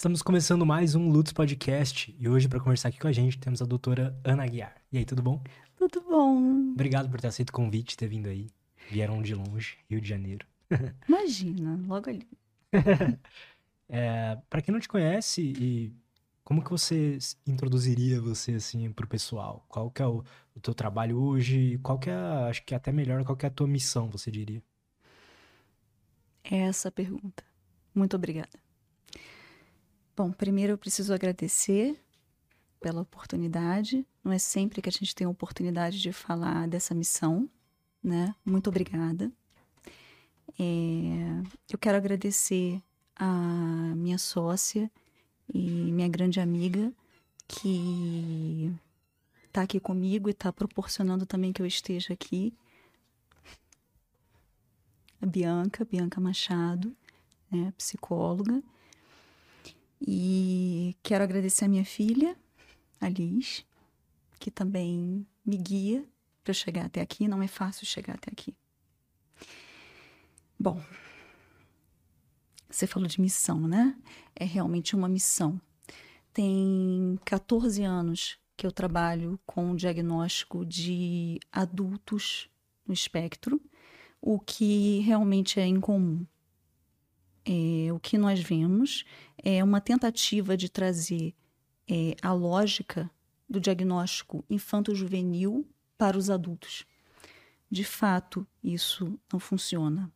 Estamos começando mais um Lutz Podcast e hoje, para conversar aqui com a gente, temos a doutora Ana Guiar. E aí, tudo bom? Tudo bom. Obrigado por ter aceito o convite, ter vindo aí. Vieram de longe, Rio de Janeiro. Imagina, logo ali. é, para quem não te conhece, e como que você introduziria você assim pro pessoal? Qual que é o, o teu trabalho hoje? Qual que é, acho que é até melhor, qual que é a tua missão, você diria? É essa a pergunta. Muito obrigada. Bom, primeiro eu preciso agradecer pela oportunidade. Não é sempre que a gente tem a oportunidade de falar dessa missão, né? Muito obrigada. É, eu quero agradecer a minha sócia e minha grande amiga que está aqui comigo e está proporcionando também que eu esteja aqui. A Bianca, Bianca Machado, né, psicóloga. E quero agradecer a minha filha, a Liz, que também me guia para chegar até aqui. Não é fácil chegar até aqui. Bom, você falou de missão, né? É realmente uma missão. Tem 14 anos que eu trabalho com o diagnóstico de adultos no espectro, o que realmente é incomum. É, o que nós vemos é uma tentativa de trazer é, a lógica do diagnóstico infanto-juvenil para os adultos. De fato, isso não funciona,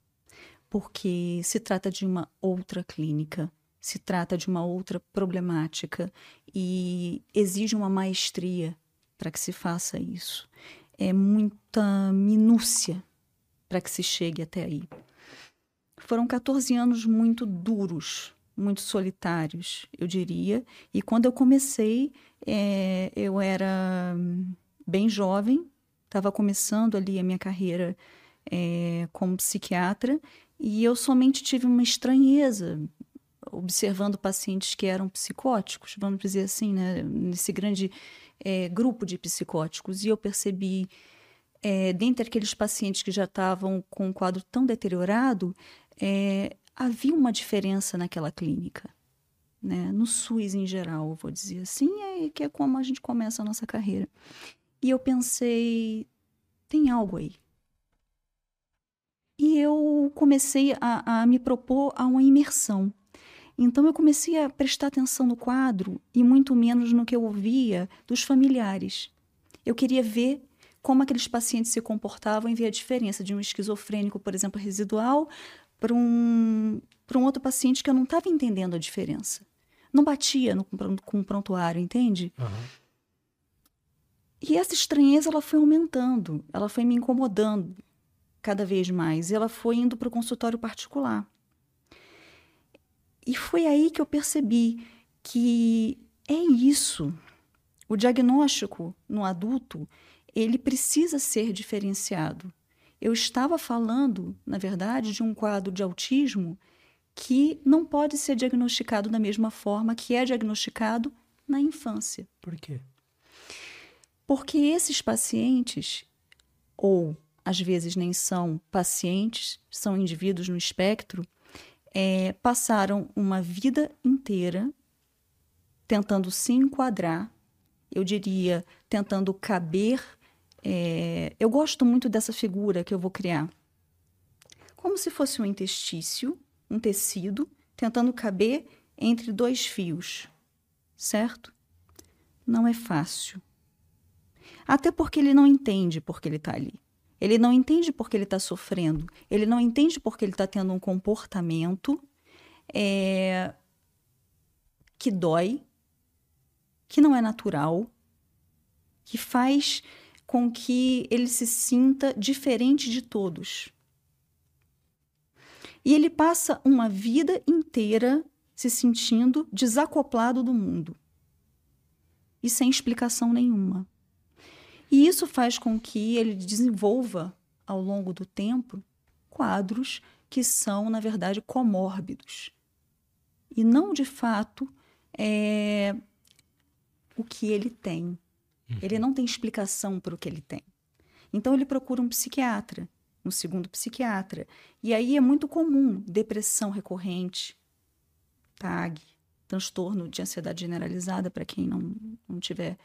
porque se trata de uma outra clínica, se trata de uma outra problemática e exige uma maestria para que se faça isso. É muita minúcia para que se chegue até aí. Foram 14 anos muito duros, muito solitários, eu diria. E quando eu comecei, é, eu era bem jovem, estava começando ali a minha carreira é, como psiquiatra, e eu somente tive uma estranheza observando pacientes que eram psicóticos, vamos dizer assim, né, nesse grande é, grupo de psicóticos. E eu percebi, é, dentre aqueles pacientes que já estavam com um quadro tão deteriorado, é, havia uma diferença naquela clínica. Né? No SUS em geral, vou dizer assim, é, que é como a gente começa a nossa carreira. E eu pensei, tem algo aí. E eu comecei a, a me propor a uma imersão. Então eu comecei a prestar atenção no quadro e muito menos no que eu ouvia dos familiares. Eu queria ver como aqueles pacientes se comportavam e ver a diferença de um esquizofrênico, por exemplo, residual, para um, um outro paciente que eu não estava entendendo a diferença. Não batia no, com o prontuário, entende? Uhum. E essa estranheza ela foi aumentando, ela foi me incomodando cada vez mais. E ela foi indo para o consultório particular. E foi aí que eu percebi que é isso. O diagnóstico no adulto, ele precisa ser diferenciado. Eu estava falando, na verdade, de um quadro de autismo que não pode ser diagnosticado da mesma forma que é diagnosticado na infância. Por quê? Porque esses pacientes, ou às vezes nem são pacientes, são indivíduos no espectro, é, passaram uma vida inteira tentando se enquadrar, eu diria, tentando caber é, eu gosto muito dessa figura que eu vou criar. Como se fosse um intestício, um tecido, tentando caber entre dois fios, certo? Não é fácil. Até porque ele não entende por que ele está ali. Ele não entende por que ele está sofrendo. Ele não entende por que ele está tendo um comportamento é, que dói, que não é natural, que faz com que ele se sinta diferente de todos. E ele passa uma vida inteira se sentindo desacoplado do mundo e sem explicação nenhuma. E isso faz com que ele desenvolva, ao longo do tempo, quadros que são, na verdade, comórbidos. E não, de fato, é o que ele tem. Ele não tem explicação para o que ele tem. Então ele procura um psiquiatra, um segundo psiquiatra. E aí é muito comum depressão recorrente, TAG, transtorno de ansiedade generalizada, para quem não, não tiver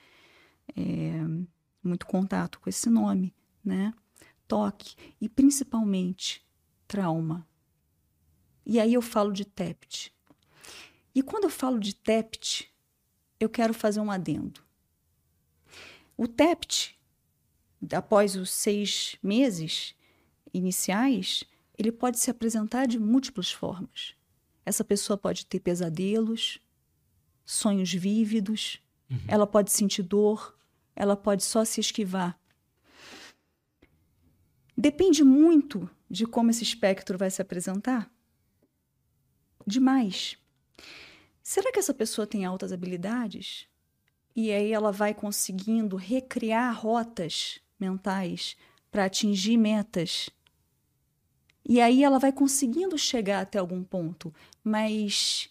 é, muito contato com esse nome, né? Toque e principalmente trauma. E aí eu falo de TEPT. E quando eu falo de TEPT, eu quero fazer um adendo. O TEPT, após os seis meses iniciais, ele pode se apresentar de múltiplas formas. Essa pessoa pode ter pesadelos, sonhos vívidos, uhum. ela pode sentir dor, ela pode só se esquivar. Depende muito de como esse espectro vai se apresentar. Demais. Será que essa pessoa tem altas habilidades? E aí ela vai conseguindo recriar rotas mentais para atingir metas. E aí ela vai conseguindo chegar até algum ponto, mas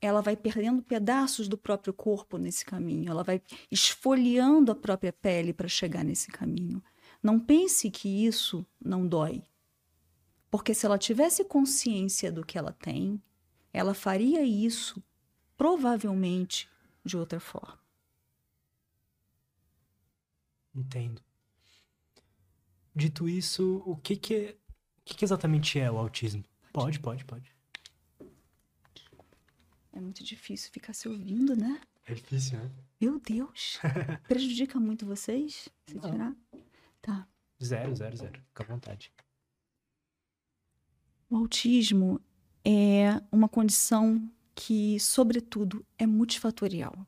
ela vai perdendo pedaços do próprio corpo nesse caminho, ela vai esfoliando a própria pele para chegar nesse caminho. Não pense que isso não dói. Porque se ela tivesse consciência do que ela tem, ela faria isso provavelmente de outra forma. Entendo. Dito isso, o que que, é, o que, que exatamente é o autismo? Pode, pode, pode. É muito difícil ficar se ouvindo, né? É difícil, né? Meu Deus. Prejudica muito vocês se Não. tirar? Tá. Zero, zero, zero. Fica à vontade. O autismo é uma condição que, sobretudo, é multifatorial.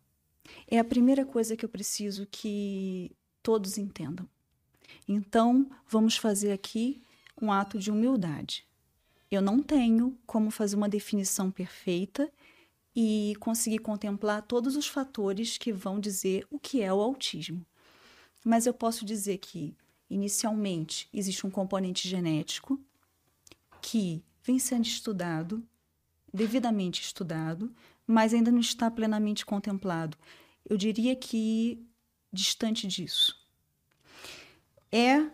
É a primeira coisa que eu preciso que todos entendam. Então, vamos fazer aqui um ato de humildade. Eu não tenho como fazer uma definição perfeita e conseguir contemplar todos os fatores que vão dizer o que é o autismo. Mas eu posso dizer que, inicialmente, existe um componente genético que vem sendo estudado devidamente estudado, mas ainda não está plenamente contemplado. Eu diria que distante disso. É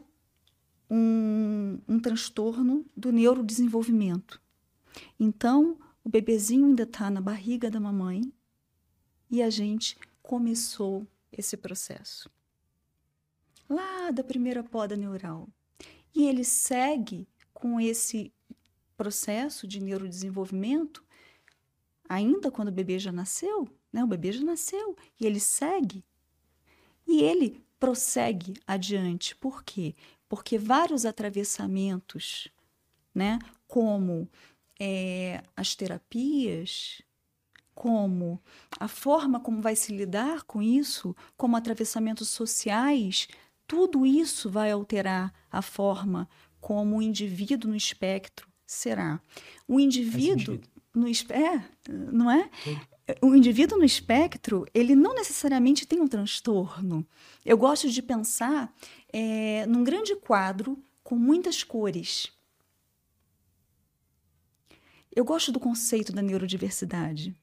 um, um transtorno do neurodesenvolvimento. Então, o bebezinho ainda está na barriga da mamãe e a gente começou esse processo. Lá da primeira poda neural. E ele segue com esse processo de neurodesenvolvimento, ainda quando o bebê já nasceu, né? O bebê já nasceu e ele segue. E ele prossegue adiante. Por quê? Porque vários atravessamentos, né? Como é, as terapias, como a forma como vai se lidar com isso, como atravessamentos sociais, tudo isso vai alterar a forma como o indivíduo no espectro será? O indivíduo no é, não é? O indivíduo no espectro, ele não necessariamente tem um transtorno. Eu gosto de pensar é, num grande quadro com muitas cores. Eu gosto do conceito da neurodiversidade.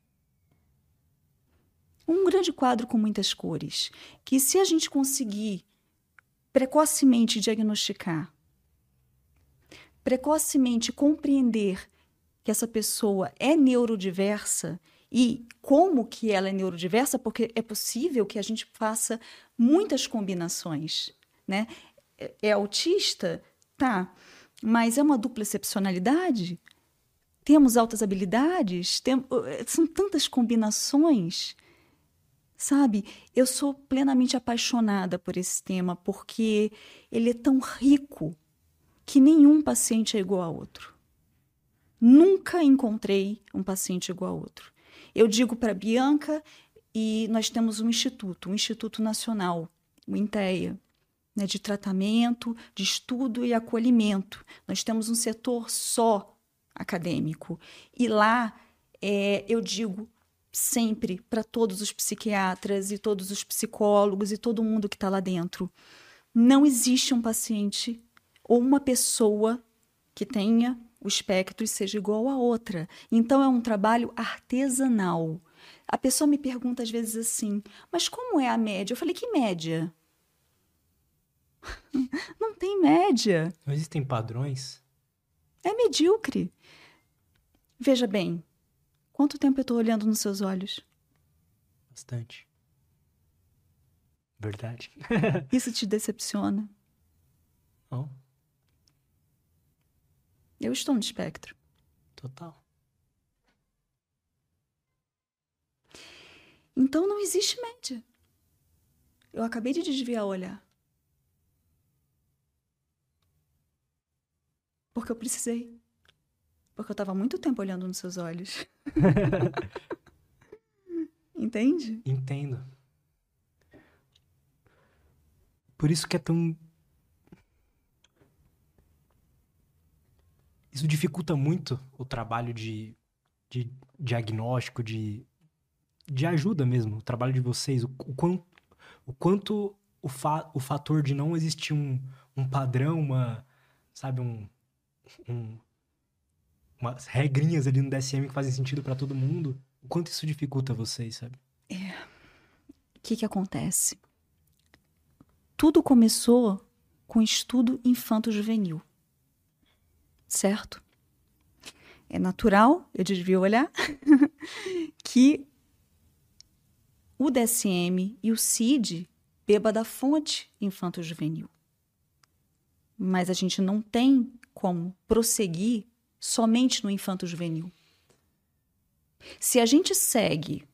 Um grande quadro com muitas cores, que se a gente conseguir precocemente diagnosticar precocemente compreender que essa pessoa é neurodiversa e como que ela é neurodiversa, porque é possível que a gente faça muitas combinações, né? É, é autista? Tá. Mas é uma dupla excepcionalidade? Temos altas habilidades? Tem, são tantas combinações. Sabe, eu sou plenamente apaixonada por esse tema porque ele é tão rico que nenhum paciente é igual a outro. Nunca encontrei um paciente igual a outro. Eu digo para Bianca e nós temos um instituto, um Instituto Nacional, o INTEA, né, de tratamento, de estudo e acolhimento. Nós temos um setor só acadêmico. E lá é, eu digo sempre para todos os psiquiatras e todos os psicólogos e todo mundo que está lá dentro: não existe um paciente ou uma pessoa que tenha o espectro seja igual a outra. Então é um trabalho artesanal. A pessoa me pergunta às vezes assim: "Mas como é a média?" Eu falei: "Que média?" Não tem média. Não existem padrões? É medíocre. Veja bem, Quanto tempo eu estou olhando nos seus olhos? Bastante. Verdade. Isso te decepciona? Não. Eu estou no espectro. Total. Então não existe média. Eu acabei de desviar o olhar. Porque eu precisei. Porque eu estava muito tempo olhando nos seus olhos. Entende? Entendo. Por isso que é tão. Isso dificulta muito o trabalho de, de diagnóstico, de, de ajuda mesmo, o trabalho de vocês. O, o, quanto, o quanto o, fa, o fator de não existir um, um padrão, uma. Sabe, um, um, umas regrinhas ali no DSM que fazem sentido para todo mundo. O quanto isso dificulta vocês, sabe? É. O que que acontece? Tudo começou com estudo infanto-juvenil. Certo? É natural, eu desvio olhar, que o DSM e o CID beba da fonte infanto-juvenil. Mas a gente não tem como prosseguir somente no infanto-juvenil. Se a gente segue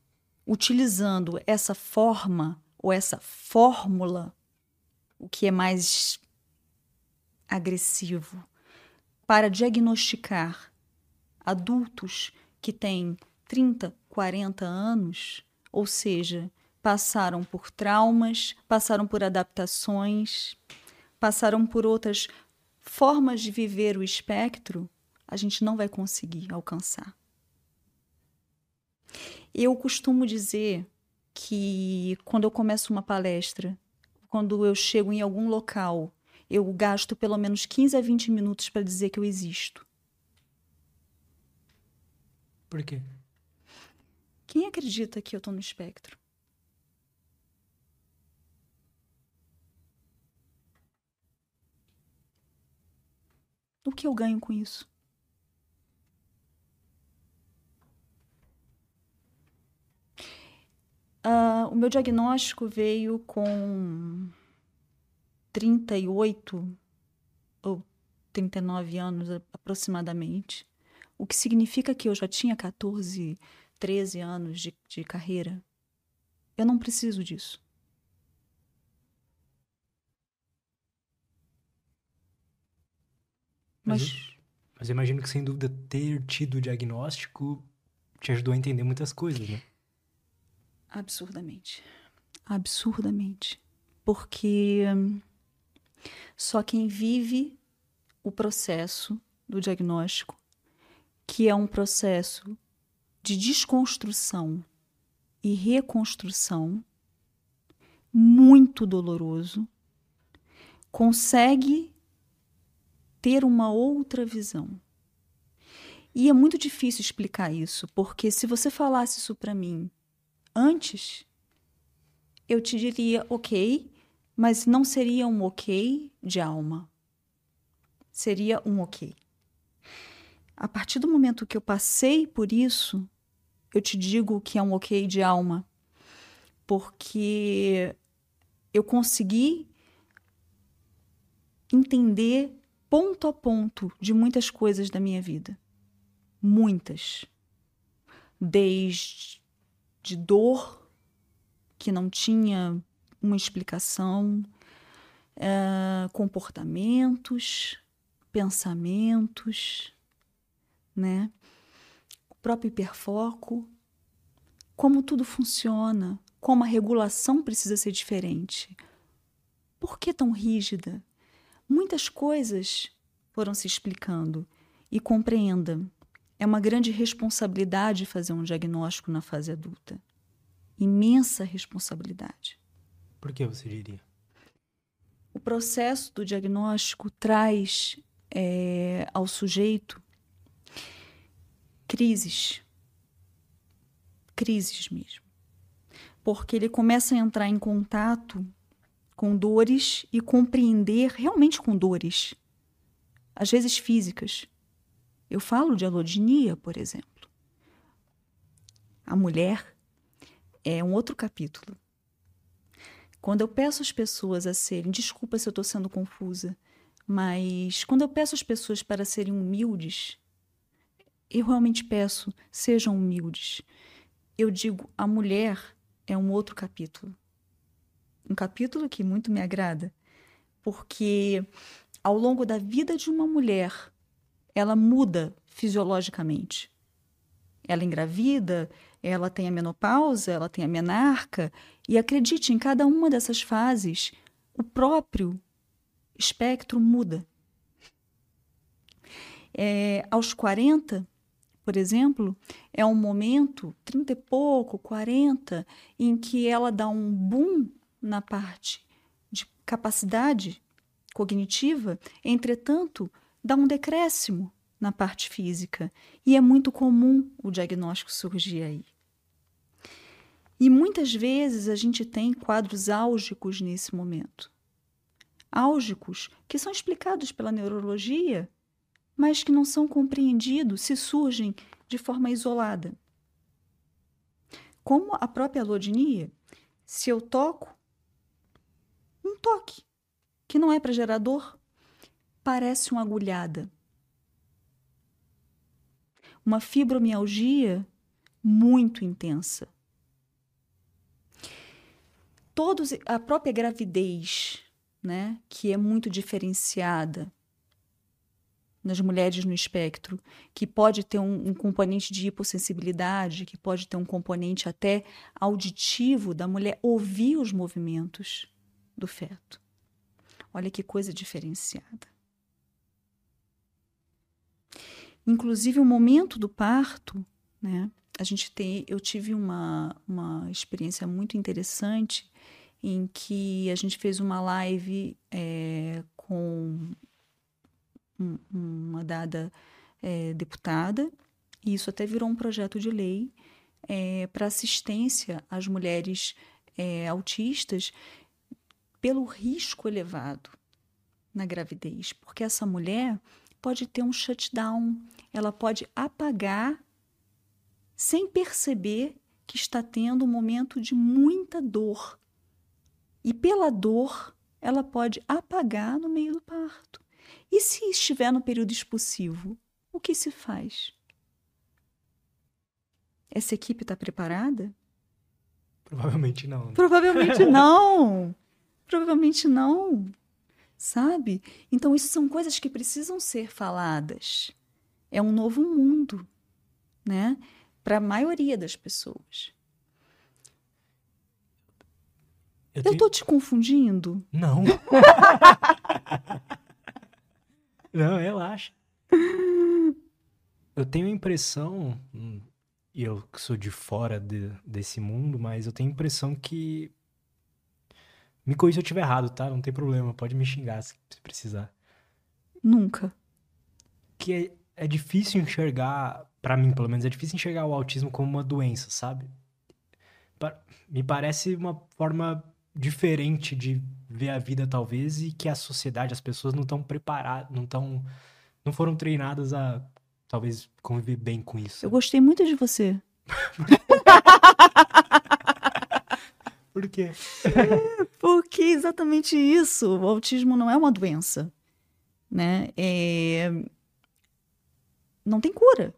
utilizando essa forma ou essa fórmula o que é mais agressivo, para diagnosticar adultos que têm 30, 40 anos, ou seja, passaram por traumas, passaram por adaptações, passaram por outras formas de viver o espectro, a gente não vai conseguir alcançar. Eu costumo dizer que quando eu começo uma palestra quando eu chego em algum local, eu gasto pelo menos 15 a 20 minutos para dizer que eu existo. Por quê? Quem acredita que eu estou no espectro? O que eu ganho com isso? Uh, o meu diagnóstico veio com 38 ou 39 anos aproximadamente, o que significa que eu já tinha 14, 13 anos de, de carreira. Eu não preciso disso. Mas, mas, imagino que, sem dúvida, ter tido o diagnóstico te ajudou a entender muitas coisas, né? Absurdamente. Absurdamente. Porque hum, só quem vive o processo do diagnóstico, que é um processo de desconstrução e reconstrução muito doloroso, consegue ter uma outra visão. E é muito difícil explicar isso, porque se você falasse isso para mim antes, eu te diria ok, mas não seria um ok de alma. Seria um ok. A partir do momento que eu passei por isso, eu te digo que é um ok de alma, porque eu consegui entender ponto a ponto de muitas coisas da minha vida. Muitas. Desde de dor que não tinha uma explicação, é, comportamentos, pensamentos, né? O próprio hiperfoco, como tudo funciona, como a regulação precisa ser diferente. Por que tão rígida? Muitas coisas foram se explicando e compreenda, é uma grande responsabilidade fazer um diagnóstico na fase adulta. Imensa responsabilidade. Por que você diria? O processo do diagnóstico traz é, ao sujeito crises. Crises mesmo. Porque ele começa a entrar em contato com dores e compreender realmente com dores, às vezes físicas, eu falo de alodinia, por exemplo. a mulher, é um outro capítulo. Quando eu peço às pessoas a serem, desculpa se eu estou sendo confusa, mas quando eu peço às pessoas para serem humildes, eu realmente peço, sejam humildes. Eu digo, a mulher é um outro capítulo. Um capítulo que muito me agrada, porque ao longo da vida de uma mulher, ela muda fisiologicamente. Ela engravida, ela tem a menopausa, ela tem a menarca, e acredite, em cada uma dessas fases, o próprio espectro muda. É, aos 40, por exemplo, é um momento, 30 e pouco, 40, em que ela dá um boom na parte de capacidade cognitiva, entretanto, dá um decréscimo na parte física. E é muito comum o diagnóstico surgir aí. E muitas vezes a gente tem quadros álgicos nesse momento. Álgicos que são explicados pela neurologia, mas que não são compreendidos se surgem de forma isolada. Como a própria alodinia, se eu toco, um toque, que não é para gerador, parece uma agulhada. Uma fibromialgia muito intensa todos a própria gravidez, né, que é muito diferenciada nas mulheres no espectro, que pode ter um, um, componente de hipossensibilidade, que pode ter um componente até auditivo da mulher ouvir os movimentos do feto. Olha que coisa diferenciada. Inclusive o momento do parto, né? A gente tem, eu tive uma, uma experiência muito interessante em que a gente fez uma live é, com um, uma dada é, deputada, e isso até virou um projeto de lei é, para assistência às mulheres é, autistas pelo risco elevado na gravidez, porque essa mulher pode ter um shutdown, ela pode apagar sem perceber que está tendo um momento de muita dor e pela dor, ela pode apagar no meio do parto. E se estiver no período expulsivo, o que se faz? Essa equipe está preparada? Provavelmente não. Né? Provavelmente não. Provavelmente não. Sabe? Então, isso são coisas que precisam ser faladas. É um novo mundo, né? Para a maioria das pessoas. Eu, tenho... tô te confundindo? Não. Não, relaxa. Eu tenho a impressão, e eu que sou de fora de, desse mundo, mas eu tenho a impressão que. Me corrija se eu estiver errado, tá? Não tem problema, pode me xingar se precisar. Nunca. Que é, é difícil enxergar, para mim pelo menos, é difícil enxergar o autismo como uma doença, sabe? Me parece uma forma diferente de ver a vida talvez e que a sociedade, as pessoas não estão preparadas, não estão não foram treinadas a talvez conviver bem com isso. Eu gostei muito de você. Por quê? Porque exatamente isso. O autismo não é uma doença, né? É... Não tem cura.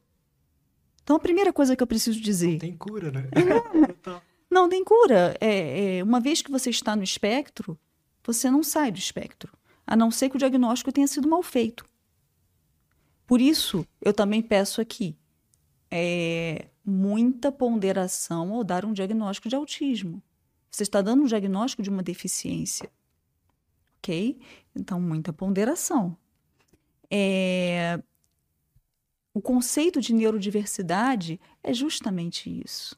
Então a primeira coisa que eu preciso dizer. Não tem cura, né? É. Não tem cura. É, é, uma vez que você está no espectro, você não sai do espectro, a não ser que o diagnóstico tenha sido mal feito. Por isso, eu também peço aqui é, muita ponderação ao dar um diagnóstico de autismo. Você está dando um diagnóstico de uma deficiência. Ok? Então, muita ponderação. É, o conceito de neurodiversidade é justamente isso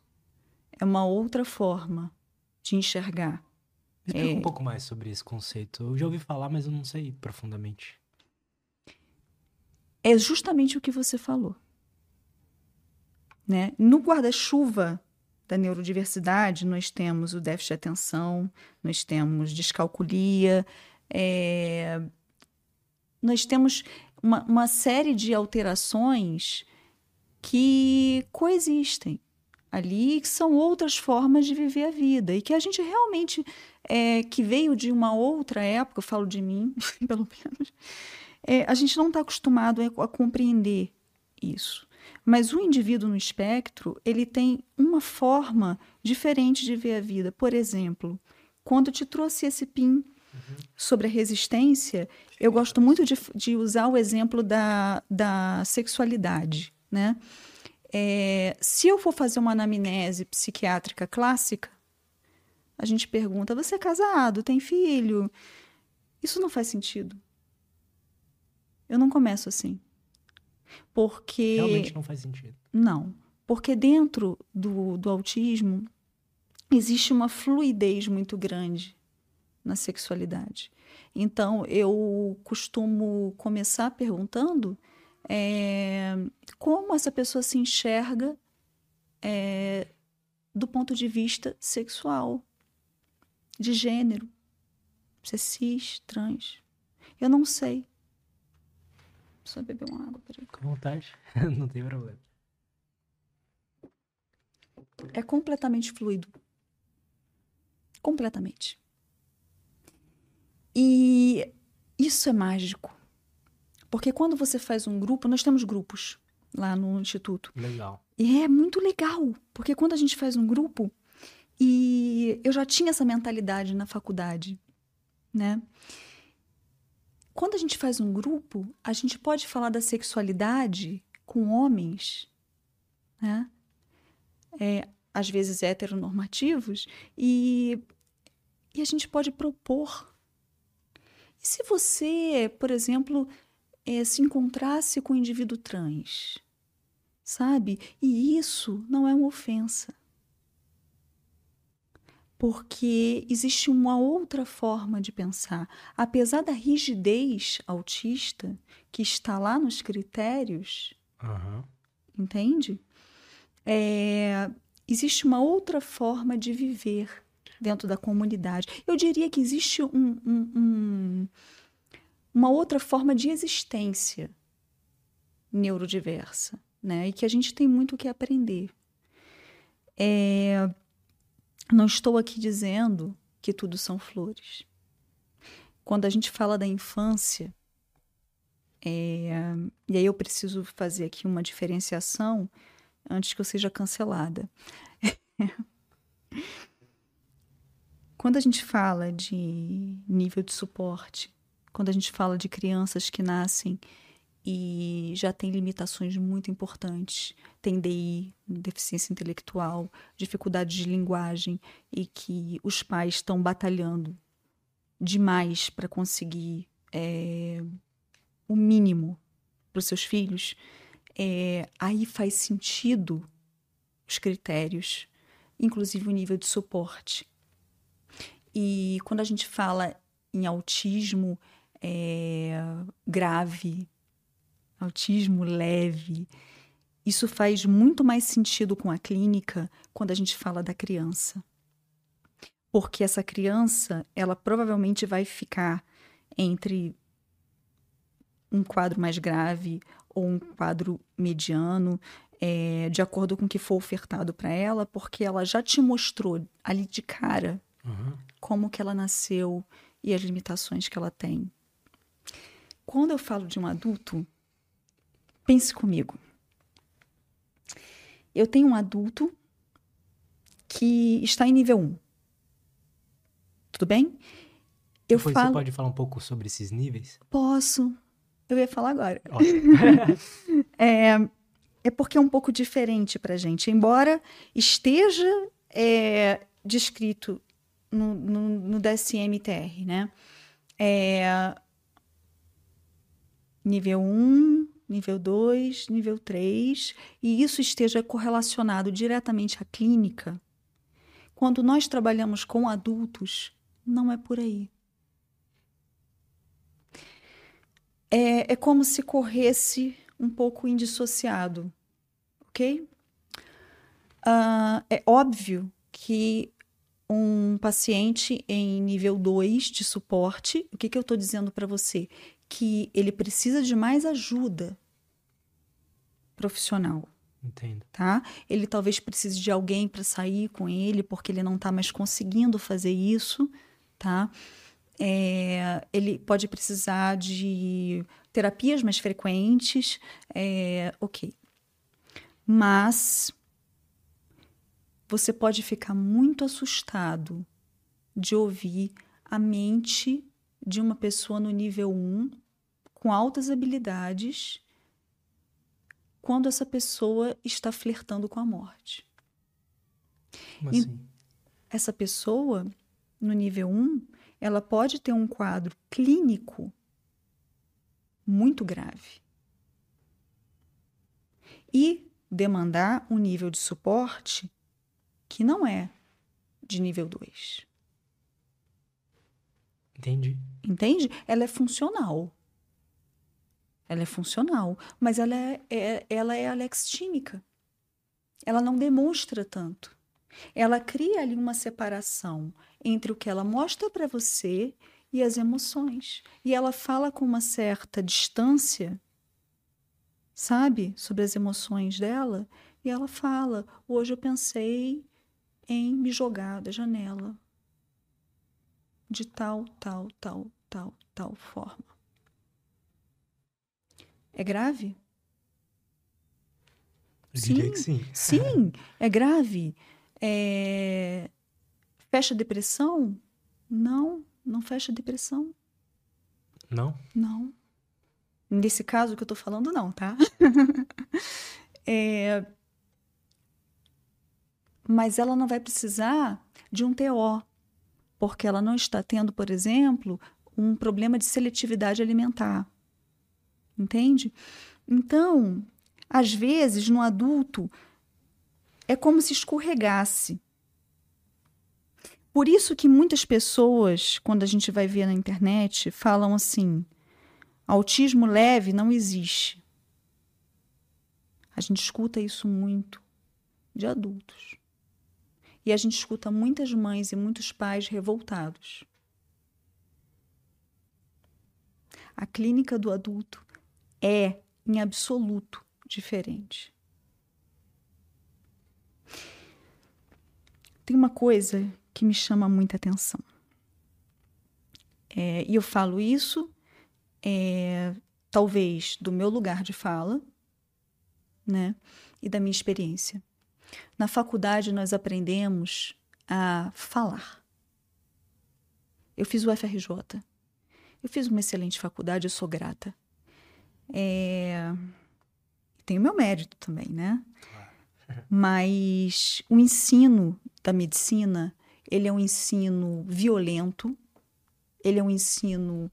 é uma outra forma de enxergar. Me explica é... um pouco mais sobre esse conceito. Eu já ouvi falar, mas eu não sei profundamente. É justamente o que você falou. Né? No guarda-chuva da neurodiversidade, nós temos o déficit de atenção, nós temos descalculia, é... nós temos uma, uma série de alterações que coexistem ali, que são outras formas de viver a vida e que a gente realmente é, que veio de uma outra época, eu falo de mim, pelo menos, é, a gente não está acostumado a, a compreender isso. Mas o indivíduo no espectro, ele tem uma forma diferente de ver a vida. Por exemplo, quando eu te trouxe esse PIN uhum. sobre a resistência, eu gosto muito de, de usar o exemplo da, da sexualidade, né? É, se eu for fazer uma anamnese psiquiátrica clássica, a gente pergunta: você é casado? Tem filho? Isso não faz sentido. Eu não começo assim. Porque. Realmente não faz sentido. Não. Porque dentro do, do autismo existe uma fluidez muito grande na sexualidade. Então, eu costumo começar perguntando é, como essa pessoa se enxerga é, do ponto de vista sexual, de gênero, se é cis, trans. Eu não sei. Só beber uma água, peraí. Com vontade, não tem problema. É completamente fluido. Completamente. E isso é mágico. Porque quando você faz um grupo, nós temos grupos lá no instituto. Legal. E é muito legal, porque quando a gente faz um grupo, e eu já tinha essa mentalidade na faculdade, né? Quando a gente faz um grupo, a gente pode falar da sexualidade com homens, né? É, às vezes heteronormativos, e, e a gente pode propor. E se você, por exemplo, é, se encontrasse com um indivíduo trans, sabe? E isso não é uma ofensa. Porque existe uma outra forma de pensar. Apesar da rigidez autista que está lá nos critérios, uhum. entende? É, existe uma outra forma de viver dentro da comunidade. Eu diria que existe um, um, um uma outra forma de existência neurodiversa, né? E que a gente tem muito o que aprender. É... Não estou aqui dizendo que tudo são flores. Quando a gente fala da infância, é... e aí eu preciso fazer aqui uma diferenciação antes que eu seja cancelada. Quando a gente fala de nível de suporte quando a gente fala de crianças que nascem e já têm limitações muito importantes, tem DI, deficiência intelectual, dificuldade de linguagem e que os pais estão batalhando demais para conseguir é, o mínimo para os seus filhos, é, aí faz sentido os critérios, inclusive o nível de suporte. E quando a gente fala em autismo, é, grave, autismo leve. Isso faz muito mais sentido com a clínica quando a gente fala da criança. Porque essa criança, ela provavelmente vai ficar entre um quadro mais grave ou um quadro mediano, é, de acordo com o que for ofertado para ela, porque ela já te mostrou ali de cara uhum. como que ela nasceu e as limitações que ela tem. Quando eu falo de um adulto, pense comigo. Eu tenho um adulto que está em nível 1. Tudo bem? Eu Depois falo... você pode falar um pouco sobre esses níveis? Posso. Eu ia falar agora. é, é porque é um pouco diferente para gente. Embora esteja é, descrito no, no, no DSM-TR, né? É, nível 1, nível 2, nível 3, e isso esteja correlacionado diretamente à clínica, quando nós trabalhamos com adultos, não é por aí. É, é como se corresse um pouco indissociado, ok? Uh, é óbvio que um paciente em nível 2 de suporte, o que, que eu estou dizendo para você? Que ele precisa de mais ajuda profissional. Entendo. Tá? Ele talvez precise de alguém para sair com ele, porque ele não está mais conseguindo fazer isso, tá? É, ele pode precisar de terapias mais frequentes, é, ok. Mas você pode ficar muito assustado de ouvir a mente de uma pessoa no nível 1 com altas habilidades quando essa pessoa está flertando com a morte. Como assim? Essa pessoa, no nível 1, ela pode ter um quadro clínico muito grave e demandar um nível de suporte que não é de nível 2. Entendi. Entende? Ela é funcional. Ela é funcional, mas ela é, é, ela é alextímica. Ela não demonstra tanto. Ela cria ali uma separação entre o que ela mostra para você e as emoções. E ela fala com uma certa distância, sabe, sobre as emoções dela. E ela fala: Hoje eu pensei em me jogar da janela de tal, tal, tal, tal, tal forma. É grave? Eu diria que sim. Sim, é grave. É... Fecha depressão? Não, não fecha depressão. Não? Não. Nesse caso que eu tô falando, não, tá? é... Mas ela não vai precisar de um TO, porque ela não está tendo, por exemplo, um problema de seletividade alimentar entende? Então, às vezes, no adulto, é como se escorregasse. Por isso que muitas pessoas, quando a gente vai ver na internet, falam assim: autismo leve não existe. A gente escuta isso muito de adultos. E a gente escuta muitas mães e muitos pais revoltados. A clínica do adulto é, em absoluto, diferente. Tem uma coisa que me chama muita atenção. É, e eu falo isso, é, talvez, do meu lugar de fala, né? E da minha experiência. Na faculdade, nós aprendemos a falar. Eu fiz o FRJ. Eu fiz uma excelente faculdade, eu sou grata. É... Tem o meu mérito também, né? Mas o ensino da medicina, ele é um ensino violento, ele é um ensino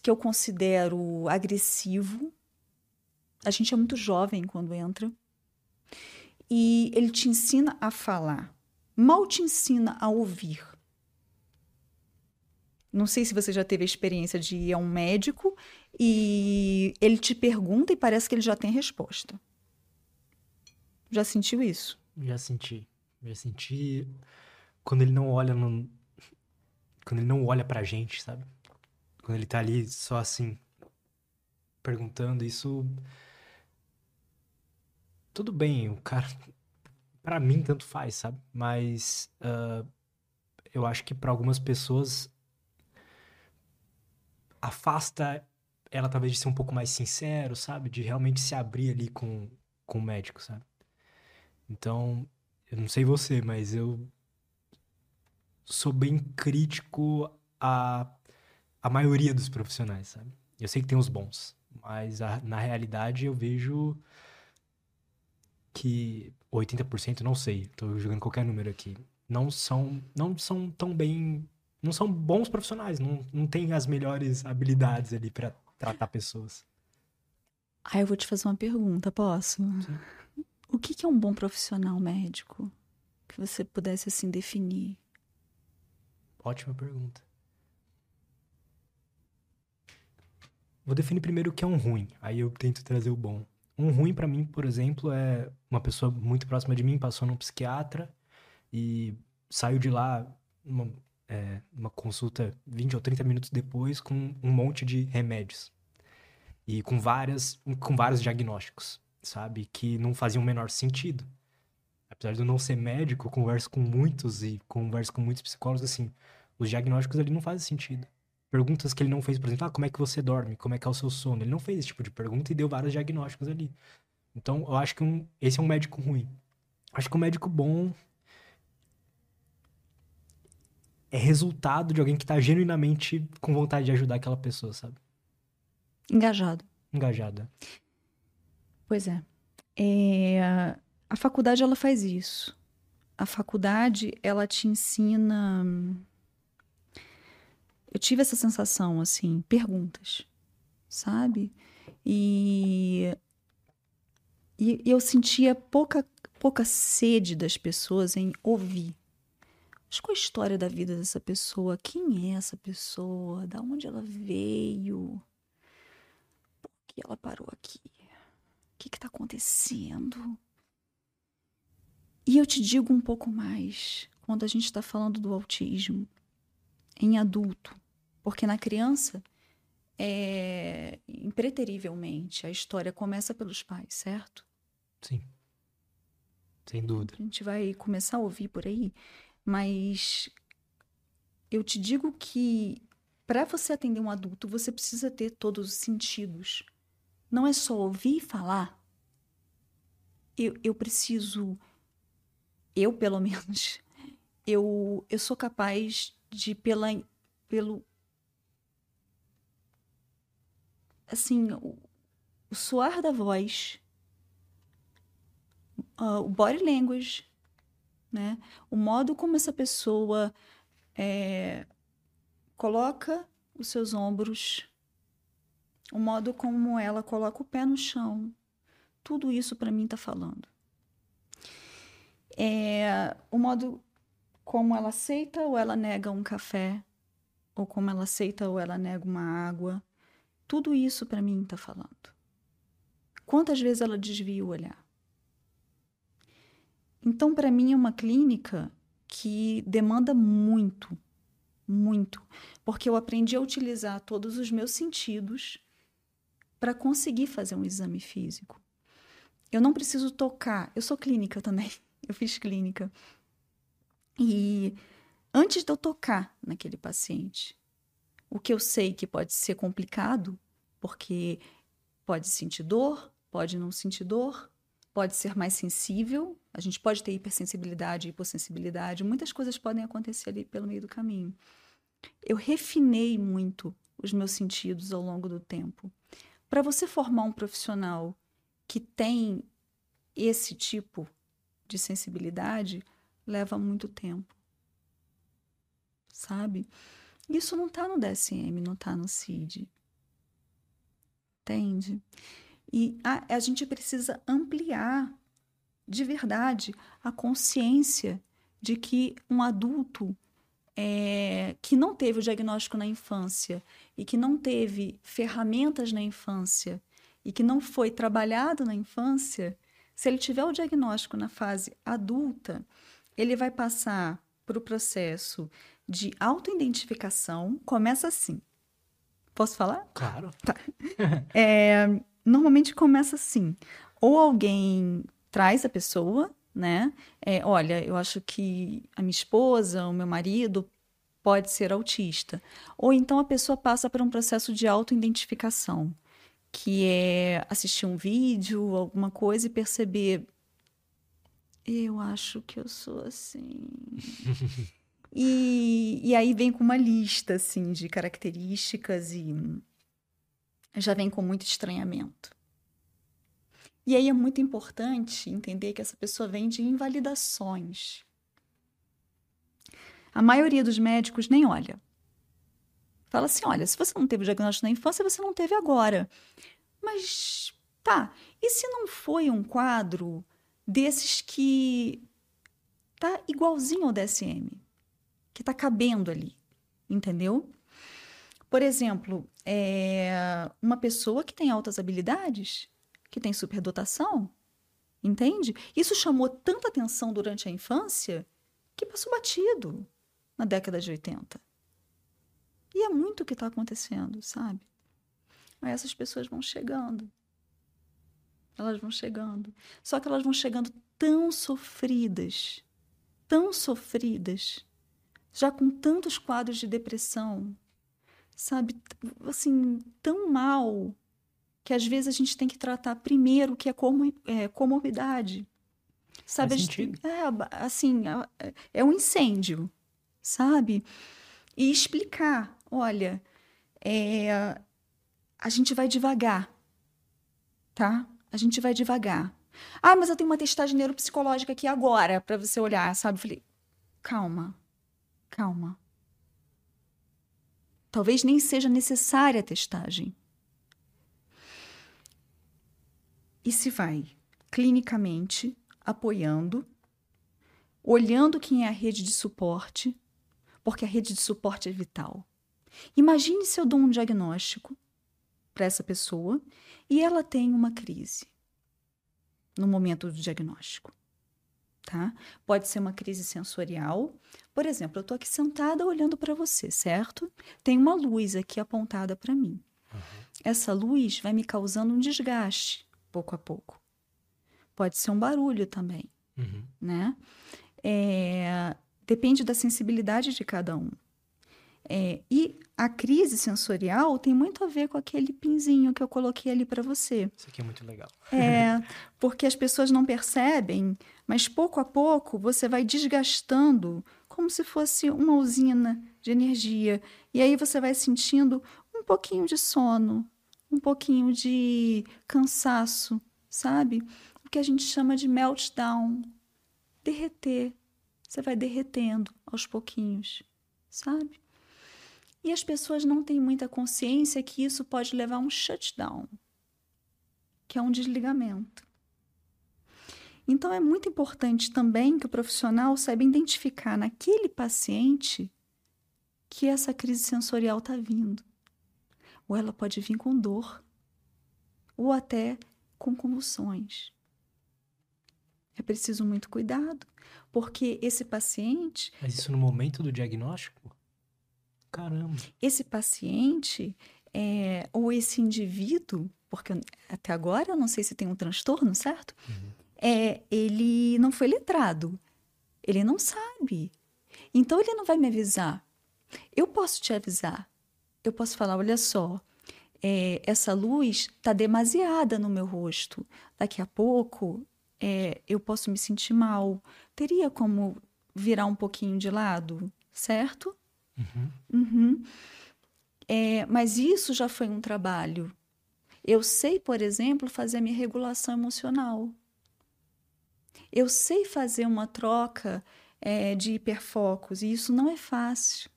que eu considero agressivo. A gente é muito jovem quando entra. E ele te ensina a falar, mal te ensina a ouvir. Não sei se você já teve a experiência de ir a um médico e ele te pergunta e parece que ele já tem resposta. Já sentiu isso? Já senti. Já senti quando ele não olha no... quando ele não olha pra gente, sabe? Quando ele tá ali só assim perguntando isso tudo bem, o cara para mim tanto faz, sabe? Mas uh, eu acho que para algumas pessoas afasta ela talvez de ser um pouco mais sincero, sabe? De realmente se abrir ali com, com o médico, sabe? Então, eu não sei você, mas eu sou bem crítico a, a maioria dos profissionais, sabe? Eu sei que tem os bons, mas a, na realidade eu vejo que 80%, não sei, tô jogando qualquer número aqui, não são, não são tão bem não são bons profissionais, não, não têm as melhores habilidades ali para tratar pessoas. Ah, eu vou te fazer uma pergunta, posso? Sim. O que, que é um bom profissional médico? Que você pudesse assim definir. Ótima pergunta. Vou definir primeiro o que é um ruim, aí eu tento trazer o bom. Um ruim para mim, por exemplo, é uma pessoa muito próxima de mim passou num psiquiatra e saiu de lá uma, é, uma consulta 20 ou 30 minutos depois com um monte de remédios. E com, várias, com vários diagnósticos. sabe? Que não faziam o menor sentido. Apesar de eu não ser médico, eu converso com muitos e converso com muitos psicólogos, assim, os diagnósticos ali não fazem sentido. Perguntas que ele não fez, por exemplo, ah, como é que você dorme? Como é que é o seu sono? Ele não fez esse tipo de pergunta e deu vários diagnósticos ali. Então, eu acho que um, esse é um médico ruim. Acho que um médico bom é resultado de alguém que tá genuinamente com vontade de ajudar aquela pessoa, sabe? Engajado. Engajada. Pois é. é. A faculdade, ela faz isso. A faculdade, ela te ensina... Eu tive essa sensação, assim, perguntas, sabe? E, e eu sentia pouca, pouca sede das pessoas em ouvir. Mas qual a história da vida dessa pessoa? Quem é essa pessoa? Da onde ela veio? Por que ela parou aqui? O que está acontecendo? E eu te digo um pouco mais quando a gente está falando do autismo em adulto, porque na criança é impreterivelmente a história começa pelos pais, certo? Sim. Sem dúvida. A gente vai começar a ouvir por aí, mas eu te digo que para você atender um adulto, você precisa ter todos os sentidos. Não é só ouvir e falar. Eu, eu preciso, eu pelo menos, eu, eu sou capaz de, pela, pelo. Assim, o, o soar da voz, uh, o body language, né? O modo como essa pessoa é, coloca os seus ombros, o modo como ela coloca o pé no chão, tudo isso para mim está falando. É, o modo como ela aceita ou ela nega um café, ou como ela aceita ou ela nega uma água, tudo isso para mim está falando. Quantas vezes ela desvia o olhar? Então, para mim, é uma clínica que demanda muito, muito, porque eu aprendi a utilizar todos os meus sentidos para conseguir fazer um exame físico. Eu não preciso tocar, eu sou clínica também, eu fiz clínica. E antes de eu tocar naquele paciente, o que eu sei que pode ser complicado, porque pode sentir dor, pode não sentir dor, pode ser mais sensível, a gente pode ter hipersensibilidade, hipossensibilidade, muitas coisas podem acontecer ali pelo meio do caminho. Eu refinei muito os meus sentidos ao longo do tempo. Para você formar um profissional que tem esse tipo de sensibilidade, leva muito tempo. Sabe? Isso não está no DSM, não está no CID. Entende? E a, a gente precisa ampliar de verdade a consciência de que um adulto é, que não teve o diagnóstico na infância e que não teve ferramentas na infância e que não foi trabalhado na infância, se ele tiver o diagnóstico na fase adulta, ele vai passar para o processo de autoidentificação. Começa assim. Posso falar? Claro. Tá. É, normalmente começa assim: ou alguém traz a pessoa, né? É, olha, eu acho que a minha esposa, o meu marido pode ser autista. Ou então a pessoa passa por um processo de autoidentificação, que é assistir um vídeo, alguma coisa e perceber eu acho que eu sou assim. e, e aí vem com uma lista assim de características e já vem com muito estranhamento. E aí é muito importante entender que essa pessoa vem de invalidações. A maioria dos médicos nem olha. Fala assim: olha, se você não teve o diagnóstico na infância, você não teve agora. Mas tá, e se não foi um quadro desses que tá igualzinho ao DSM, que tá cabendo ali, entendeu? Por exemplo, é uma pessoa que tem altas habilidades, que tem superdotação, entende? Isso chamou tanta atenção durante a infância que passou batido na década de 80. E é muito o que está acontecendo, sabe? Aí essas pessoas vão chegando. Elas vão chegando. Só que elas vão chegando tão sofridas, tão sofridas, já com tantos quadros de depressão, sabe? Assim, tão mal, que às vezes a gente tem que tratar primeiro o que é, como, é comorbidade. Sabe? Faz é, assim, é, é um incêndio, sabe? E explicar, olha, é, a gente vai devagar, tá? A gente vai devagar. Ah, mas eu tenho uma testagem neuropsicológica aqui agora para você olhar, sabe? Eu falei, calma, calma. Talvez nem seja necessária a testagem. E se vai clinicamente apoiando, olhando quem é a rede de suporte, porque a rede de suporte é vital. Imagine se eu dou um diagnóstico para essa pessoa e ela tem uma crise no momento do diagnóstico. Tá? Pode ser uma crise sensorial. Por exemplo, eu estou aqui sentada olhando para você, certo? Tem uma luz aqui apontada para mim. Uhum. Essa luz vai me causando um desgaste pouco a pouco. Pode ser um barulho também, uhum. né? É, depende da sensibilidade de cada um. É, e a crise sensorial tem muito a ver com aquele pinzinho que eu coloquei ali para você. Isso aqui é muito legal. É, porque as pessoas não percebem, mas pouco a pouco você vai desgastando como se fosse uma usina de energia. E aí você vai sentindo um pouquinho de sono, um pouquinho de cansaço, sabe? O que a gente chama de meltdown derreter. Você vai derretendo aos pouquinhos, sabe? E as pessoas não têm muita consciência que isso pode levar a um shutdown, que é um desligamento. Então é muito importante também que o profissional saiba identificar naquele paciente que essa crise sensorial está vindo. Ou ela pode vir com dor, ou até com convulsões. É preciso muito cuidado, porque esse paciente. Mas isso no momento do diagnóstico? Caramba. Esse paciente é, ou esse indivíduo, porque até agora eu não sei se tem um transtorno, certo? Uhum. É, ele não foi letrado. Ele não sabe. Então ele não vai me avisar. Eu posso te avisar. Eu posso falar: olha só, é, essa luz está demasiada no meu rosto. Daqui a pouco é, eu posso me sentir mal. Teria como virar um pouquinho de lado, certo? Uhum. Uhum. É, mas isso já foi um trabalho. Eu sei, por exemplo, fazer a minha regulação emocional. Eu sei fazer uma troca é, de hiperfocos, e isso não é fácil.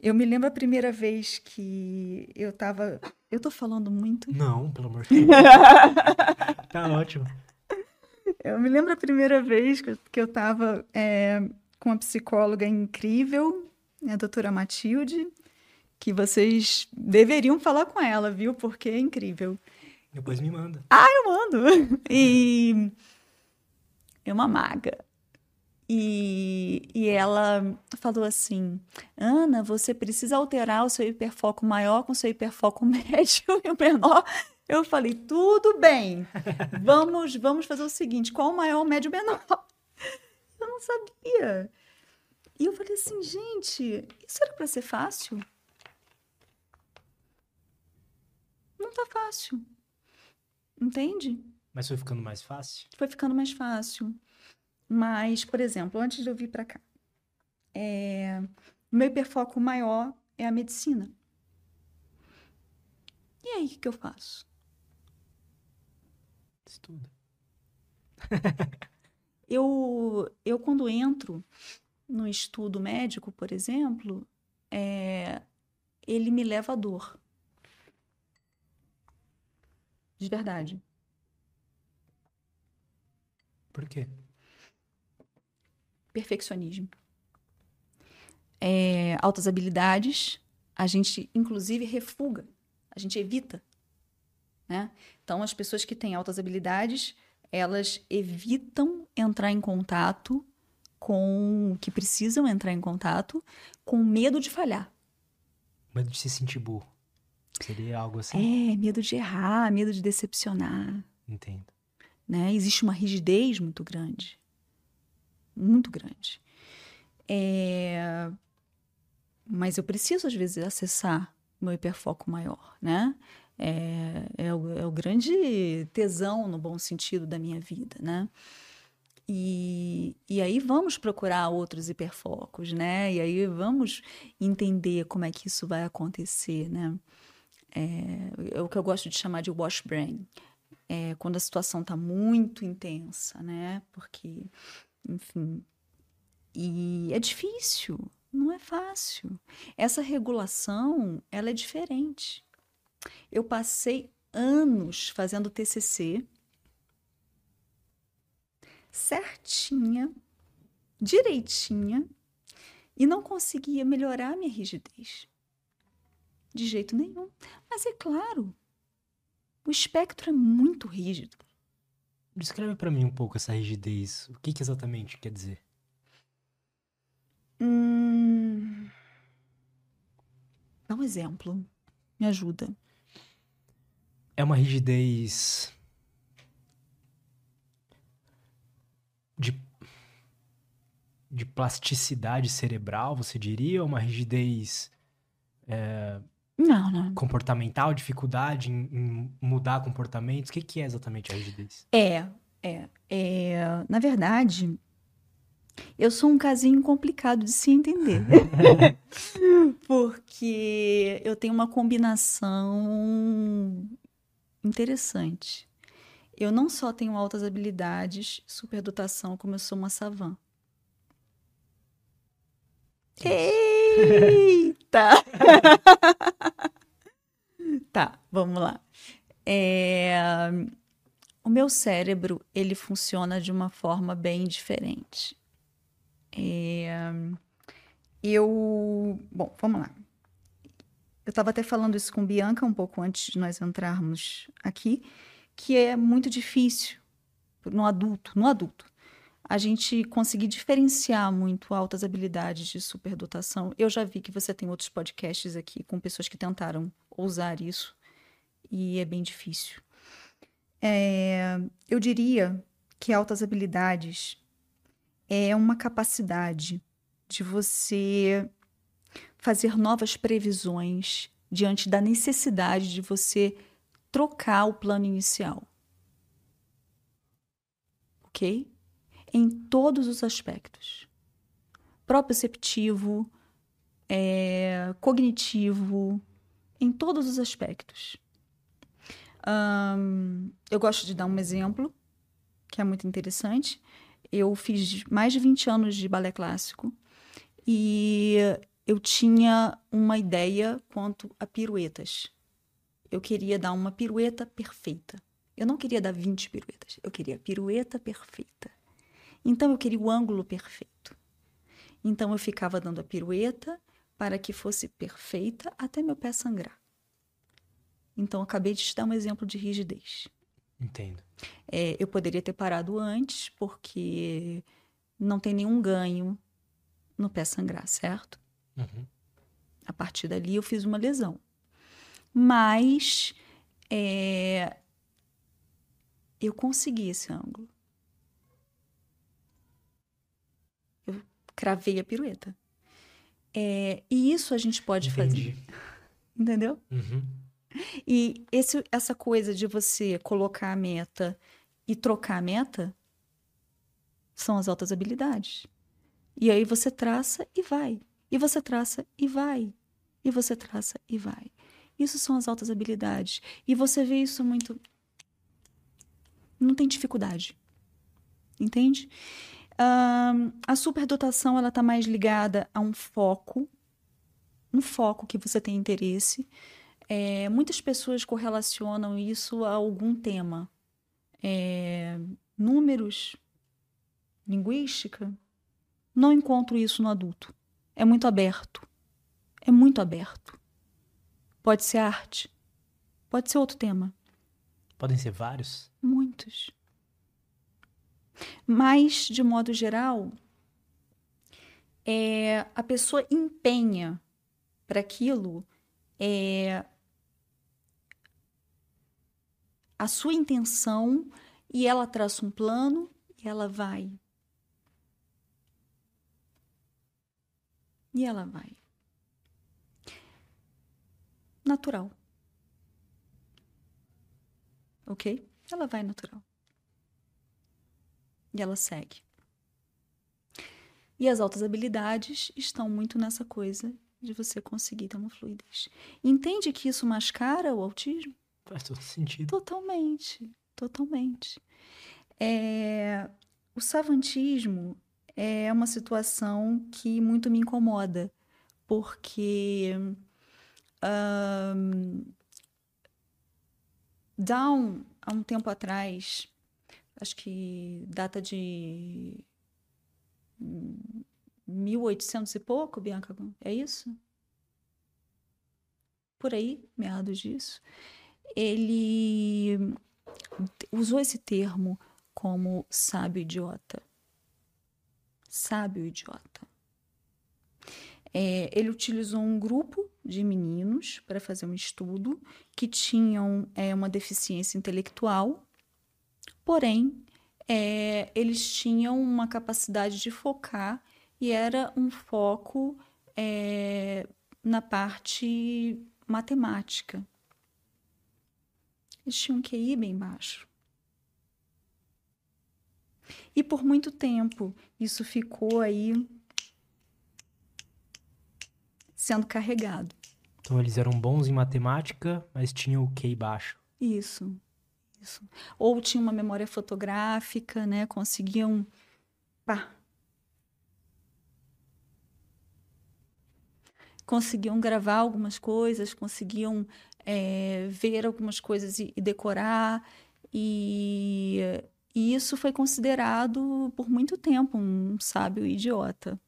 Eu me lembro a primeira vez que eu estava. Eu estou falando muito? Não, pelo amor de Deus. tá ótimo. Eu me lembro a primeira vez que eu estava é, com uma psicóloga incrível, a doutora Matilde, que vocês deveriam falar com ela, viu? Porque é incrível. Depois me manda. Ah, eu mando! E é uma maga. E, e ela falou assim: Ana, você precisa alterar o seu hiperfoco maior com o seu hiperfoco médio e o menor. Eu falei: tudo bem, vamos, vamos fazer o seguinte: qual o maior, o médio, o menor? Eu não sabia. E eu falei assim, gente, isso era para ser fácil? Não tá fácil. Entende? Mas foi ficando mais fácil? Foi ficando mais fácil. Mas, por exemplo, antes de eu vir para cá, é... meu hiperfoco maior é a medicina. E aí, o que, que eu faço? Estuda. eu, eu, quando entro no estudo médico, por exemplo, é, ele me leva à dor. De verdade. Por quê? Perfeccionismo. É, altas habilidades, a gente inclusive refuga, a gente evita. Né? Então, as pessoas que têm altas habilidades, elas evitam entrar em contato com que precisam entrar em contato com medo de falhar. Medo de se sentir burro. Seria algo assim? É, medo de errar, medo de decepcionar. Entendo. Né? Existe uma rigidez muito grande. Muito grande. É... Mas eu preciso, às vezes, acessar meu hiperfoco maior, né? É, é, o, é o grande tesão, no bom sentido, da minha vida, né? E, e aí vamos procurar outros hiperfocos, né? E aí vamos entender como é que isso vai acontecer, né? É, é o que eu gosto de chamar de wash brain. É quando a situação está muito intensa, né? Porque, enfim, e é difícil, não é fácil. Essa regulação, ela é diferente. Eu passei anos fazendo TCC certinha, direitinha, e não conseguia melhorar a minha rigidez. De jeito nenhum. Mas é claro, o espectro é muito rígido. Descreve para mim um pouco essa rigidez. O que, que exatamente quer dizer? Hum... Dá um exemplo. Me ajuda. É uma rigidez de, de plasticidade cerebral, você diria? Ou uma rigidez é, não, não. comportamental, dificuldade em, em, mudar comportamentos? O que, que é exatamente a rigidez? É, é, é. Na verdade, eu sou um casinho complicado de se entender. Porque eu tenho uma combinação interessante. Eu não só tenho altas habilidades, superdotação, como eu sou uma savã. Eita! tá, vamos lá. É... O meu cérebro, ele funciona de uma forma bem diferente. É... Eu... Bom, vamos lá. Eu estava até falando isso com Bianca um pouco antes de nós entrarmos aqui que é muito difícil no adulto, no adulto, a gente conseguir diferenciar muito altas habilidades de superdotação. Eu já vi que você tem outros podcasts aqui com pessoas que tentaram usar isso e é bem difícil. É, eu diria que altas habilidades é uma capacidade de você fazer novas previsões diante da necessidade de você trocar o plano inicial. Ok? Em todos os aspectos: proprioceptivo, é, cognitivo, em todos os aspectos. Um, eu gosto de dar um exemplo que é muito interessante. Eu fiz mais de 20 anos de balé clássico e eu tinha uma ideia quanto a piruetas eu queria dar uma pirueta perfeita. Eu não queria dar 20 piruetas, eu queria a pirueta perfeita. Então eu queria o ângulo perfeito. Então eu ficava dando a pirueta para que fosse perfeita até meu pé sangrar. Então acabei de te dar um exemplo de rigidez. Entendo. É, eu poderia ter parado antes, porque não tem nenhum ganho no pé sangrar, certo? Uhum. A partir dali eu fiz uma lesão mas é, eu consegui esse ângulo. Eu cravei a pirueta. É, e isso a gente pode Entendi. fazer. Entendeu? Uhum. E esse, essa coisa de você colocar a meta e trocar a meta são as altas habilidades. E aí você traça e vai. E você traça e vai. E você traça e vai. Isso são as altas habilidades. E você vê isso muito. Não tem dificuldade. Entende? A superdotação ela está mais ligada a um foco, um foco que você tem interesse. É, muitas pessoas correlacionam isso a algum tema. É, números, linguística. Não encontro isso no adulto. É muito aberto. É muito aberto. Pode ser arte. Pode ser outro tema. Podem ser vários? Muitos. Mas, de modo geral, é, a pessoa empenha para aquilo é, a sua intenção e ela traça um plano e ela vai. E ela vai. Natural. Ok? Ela vai natural. E ela segue. E as altas habilidades estão muito nessa coisa de você conseguir ter uma fluidez. Entende que isso mascara o autismo? Faz todo sentido. Totalmente, totalmente. É, o savantismo é uma situação que muito me incomoda, porque um, dá um, há um tempo atrás, acho que data de 1800 e pouco, Bianca, é isso? Por aí, meados disso. Ele usou esse termo como sábio idiota. Sábio idiota. É, ele utilizou um grupo de meninos para fazer um estudo que tinham é, uma deficiência intelectual, porém é, eles tinham uma capacidade de focar e era um foco é, na parte matemática. Eles tinham um QI bem baixo. E por muito tempo isso ficou aí sendo carregado. Então eles eram bons em matemática, mas tinham o QI baixo. Isso. Isso. Ou tinham uma memória fotográfica, né? Conseguiam pá, conseguiam gravar algumas coisas, conseguiam é, ver algumas coisas e, e decorar, e, e, isso foi considerado por muito tempo um sábio idiota.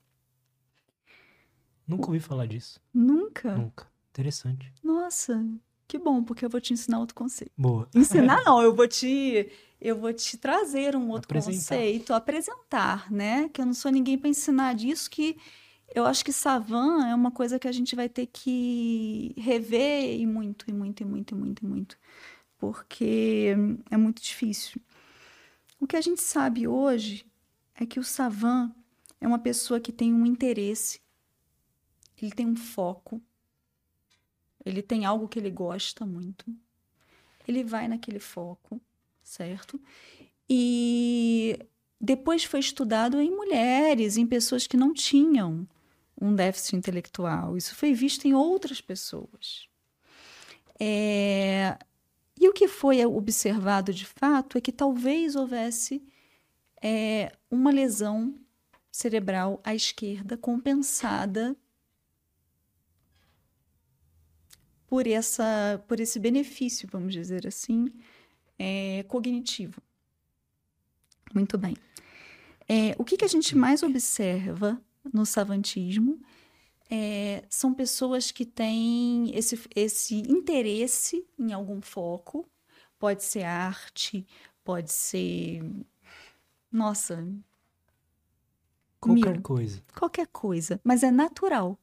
Nunca ouvi falar disso. Nunca? Nunca. Interessante. Nossa, que bom, porque eu vou te ensinar outro conceito. Boa. Ensinar não, eu vou te eu vou te trazer um outro apresentar. conceito, apresentar, né? Que eu não sou ninguém para ensinar disso que eu acho que Savan é uma coisa que a gente vai ter que rever e muito, e muito, e muito, e muito, e muito. Porque é muito difícil. O que a gente sabe hoje é que o Savan é uma pessoa que tem um interesse, ele tem um foco, ele tem algo que ele gosta muito, ele vai naquele foco, certo? E depois foi estudado em mulheres, em pessoas que não tinham um déficit intelectual. Isso foi visto em outras pessoas. É... E o que foi observado de fato é que talvez houvesse é, uma lesão cerebral à esquerda compensada por, essa, por esse benefício, vamos dizer assim, é, cognitivo. Muito bem. É, o que, que a gente mais observa no savantismo é, são pessoas que têm esse, esse interesse em algum foco. Pode ser arte, pode ser. Nossa. Qualquer mil. coisa. Qualquer coisa. Mas é natural.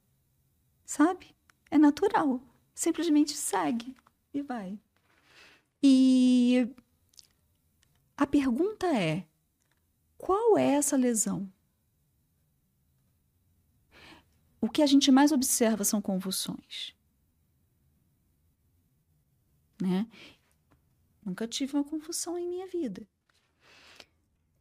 Sabe? É natural. Simplesmente segue e vai. E a pergunta é: qual é essa lesão? o que a gente mais observa são convulsões. Né? Nunca tive uma convulsão em minha vida.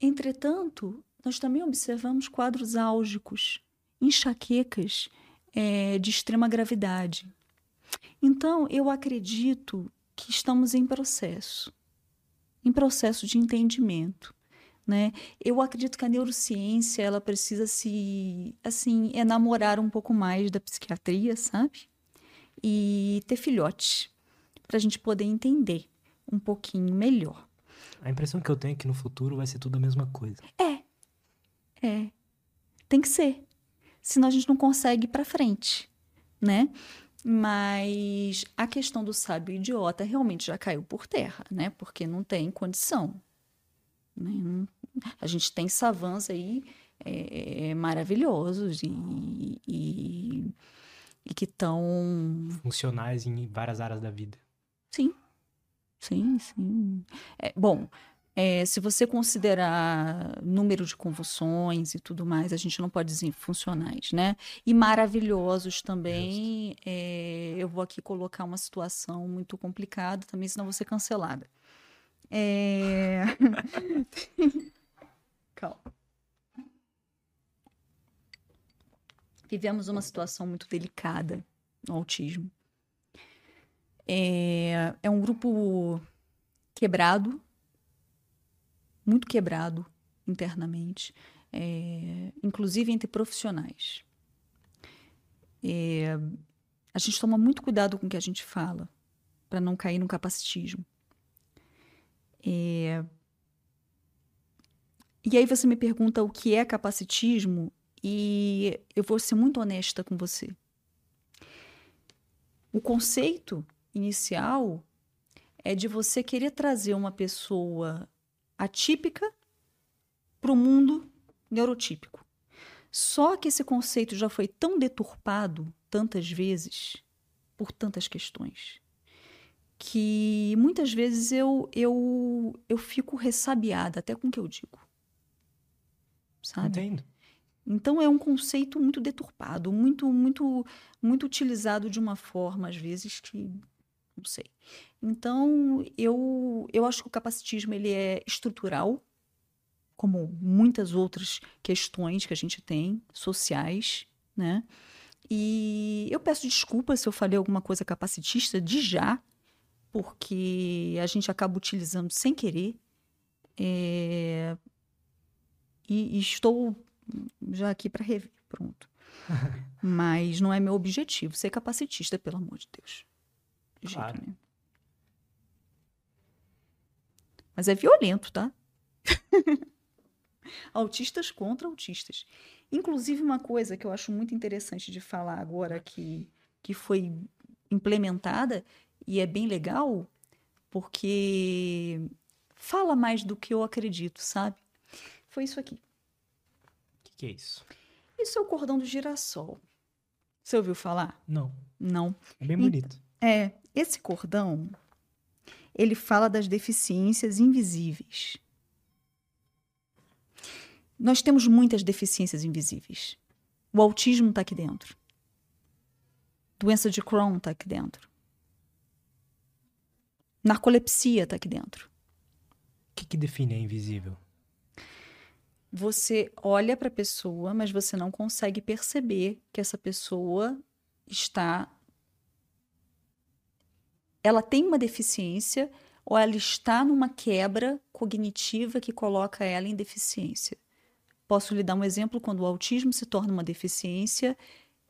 Entretanto, nós também observamos quadros álgicos, enxaquecas é, de extrema gravidade. Então, eu acredito que estamos em processo em processo de entendimento né? Eu acredito que a neurociência ela precisa se assim enamorar um pouco mais da psiquiatria, sabe? E ter filhote para a gente poder entender um pouquinho melhor. A impressão que eu tenho é que no futuro vai ser tudo a mesma coisa. É, é, tem que ser. Senão a gente não consegue ir para frente, né? Mas a questão do sábio idiota realmente já caiu por terra, né? Porque não tem condição. Né? A gente tem savans aí é, maravilhosos e, e, e que estão. Funcionais em várias áreas da vida. Sim. Sim, sim. É, bom, é, se você considerar número de convulsões e tudo mais, a gente não pode dizer funcionais, né? E maravilhosos também. É, eu vou aqui colocar uma situação muito complicada também, senão vou ser cancelada. É... Calma. Vivemos uma situação muito delicada no autismo. É, é um grupo quebrado, muito quebrado internamente, é, inclusive entre profissionais. É, a gente toma muito cuidado com o que a gente fala, para não cair no capacitismo. É, e aí você me pergunta o que é capacitismo, e eu vou ser muito honesta com você. O conceito inicial é de você querer trazer uma pessoa atípica para o mundo neurotípico. Só que esse conceito já foi tão deturpado tantas vezes por tantas questões que muitas vezes eu eu eu fico ressabiada até com o que eu digo. Sabe? Entendo. Então é um conceito muito deturpado, muito muito muito utilizado de uma forma às vezes que não sei. Então, eu, eu acho que o capacitismo ele é estrutural, como muitas outras questões que a gente tem, sociais, né? E eu peço desculpas se eu falei alguma coisa capacitista de já, porque a gente acaba utilizando sem querer. É... E, e estou já aqui para rever, pronto. Mas não é meu objetivo ser capacitista, pelo amor de Deus. De claro. jeito nenhum. Mas é violento, tá? autistas contra autistas. Inclusive, uma coisa que eu acho muito interessante de falar agora que, que foi implementada e é bem legal, porque fala mais do que eu acredito, sabe? Foi isso aqui. O que, que é isso? Isso é o cordão do girassol. Você ouviu falar? Não. Não. É bem bonito. É, esse cordão, ele fala das deficiências invisíveis. Nós temos muitas deficiências invisíveis. O autismo está aqui dentro. Doença de Crohn está aqui dentro. Narcolepsia está aqui dentro. O que, que define a invisível? Você olha para a pessoa, mas você não consegue perceber que essa pessoa está ela tem uma deficiência ou ela está numa quebra cognitiva que coloca ela em deficiência. Posso lhe dar um exemplo quando o autismo se torna uma deficiência,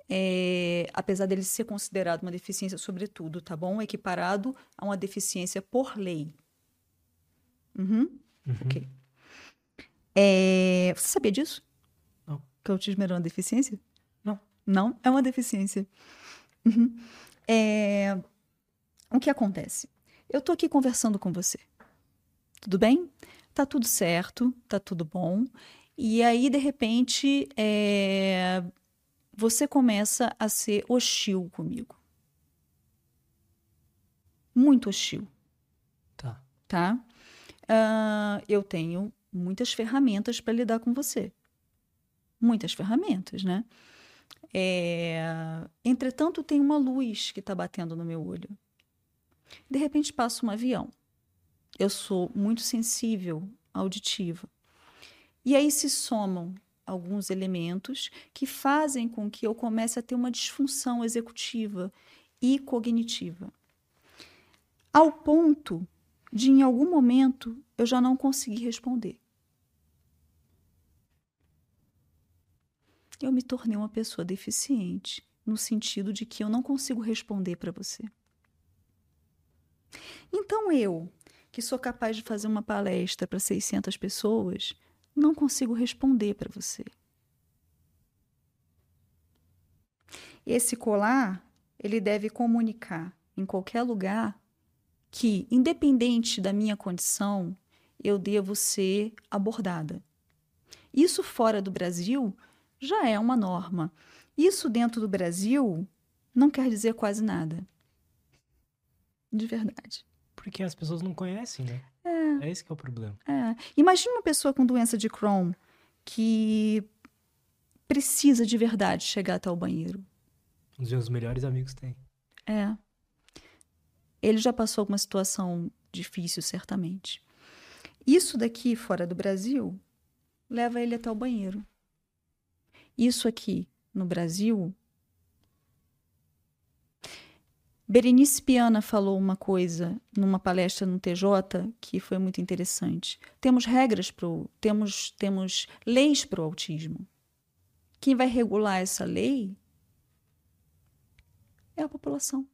é, apesar dele ser considerado uma deficiência sobretudo, tá bom? Equiparado a uma deficiência por lei. Uhum. Uhum. Ok. É, você sabia disso? Não. Que o autismo era uma deficiência? Não. Não, é uma deficiência. Uhum. É, o que acontece? Eu tô aqui conversando com você. Tudo bem? Tá tudo certo, tá tudo bom. E aí, de repente, é... você começa a ser hostil comigo. Muito hostil. Tá. Tá? Uh, eu tenho muitas ferramentas para lidar com você. Muitas ferramentas, né? É... Entretanto, tem uma luz que está batendo no meu olho. De repente passa um avião. Eu sou muito sensível auditiva. E aí se somam alguns elementos que fazem com que eu comece a ter uma disfunção executiva e cognitiva. Ao ponto de, em algum momento, eu já não conseguir responder. Eu me tornei uma pessoa deficiente, no sentido de que eu não consigo responder para você. Então eu, que sou capaz de fazer uma palestra para 600 pessoas, não consigo responder para você. Esse colar, ele deve comunicar em qualquer lugar que, independente da minha condição, eu devo ser abordada. Isso fora do Brasil já é uma norma. Isso dentro do Brasil não quer dizer quase nada. De verdade. Por porque as pessoas não conhecem, né? É. É esse que é o problema. É. Imagina uma pessoa com doença de Crohn que precisa de verdade chegar até o banheiro. Um dos meus melhores amigos tem. É. Ele já passou alguma situação difícil, certamente. Isso daqui, fora do Brasil, leva ele até o banheiro. Isso aqui, no Brasil. Berenice Piana falou uma coisa numa palestra no TJ que foi muito interessante. Temos regras para temos temos leis para o autismo. Quem vai regular essa lei é a população.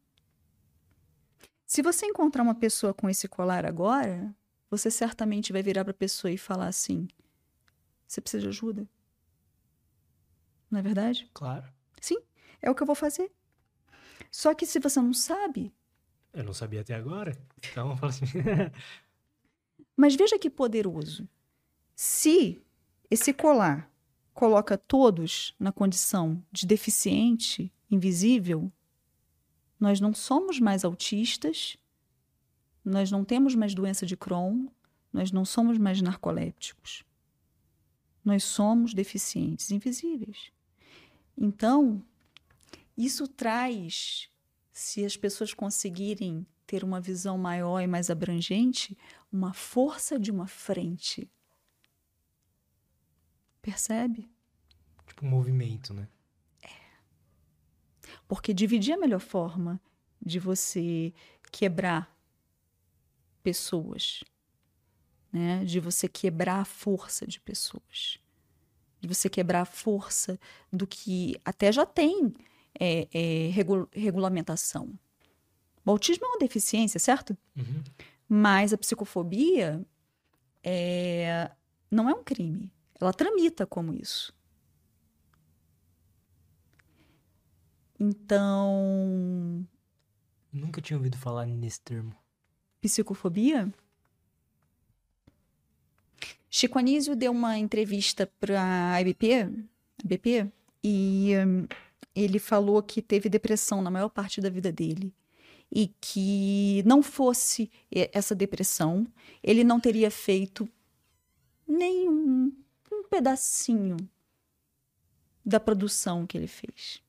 Se você encontrar uma pessoa com esse colar agora, você certamente vai virar para a pessoa e falar assim: você precisa de ajuda? Não é verdade? Claro. Sim, é o que eu vou fazer. Só que se você não sabe. Eu não sabia até agora. Então eu falo assim. Mas veja que poderoso. Se esse colar coloca todos na condição de deficiente, invisível, nós não somos mais autistas, nós não temos mais doença de Crohn, nós não somos mais narcolépticos. Nós somos deficientes invisíveis. Então, isso traz, se as pessoas conseguirem ter uma visão maior e mais abrangente, uma força de uma frente. Percebe? Tipo um movimento, né? É. Porque dividir é a melhor forma de você quebrar pessoas, né? De você quebrar a força de pessoas, de você quebrar a força do que até já tem é, é, regu regulamentação. O autismo é uma deficiência, certo? Uhum. Mas a psicofobia é, não é um crime. Ela tramita como isso. Então. Nunca tinha ouvido falar nesse termo. Psicofobia? Chico Anísio deu uma entrevista para a IBP, IBP e um, ele falou que teve depressão na maior parte da vida dele e que não fosse essa depressão, ele não teria feito nem um, um pedacinho da produção que ele fez.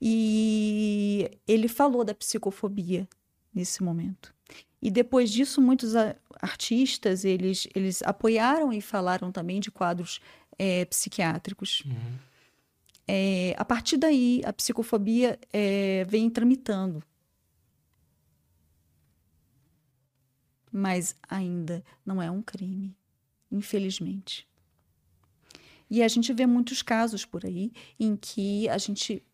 E ele falou da psicofobia nesse momento. E depois disso, muitos artistas eles, eles apoiaram e falaram também de quadros é, psiquiátricos. Uhum. É, a partir daí, a psicofobia é, vem tramitando. Mas ainda não é um crime, infelizmente. E a gente vê muitos casos por aí em que a gente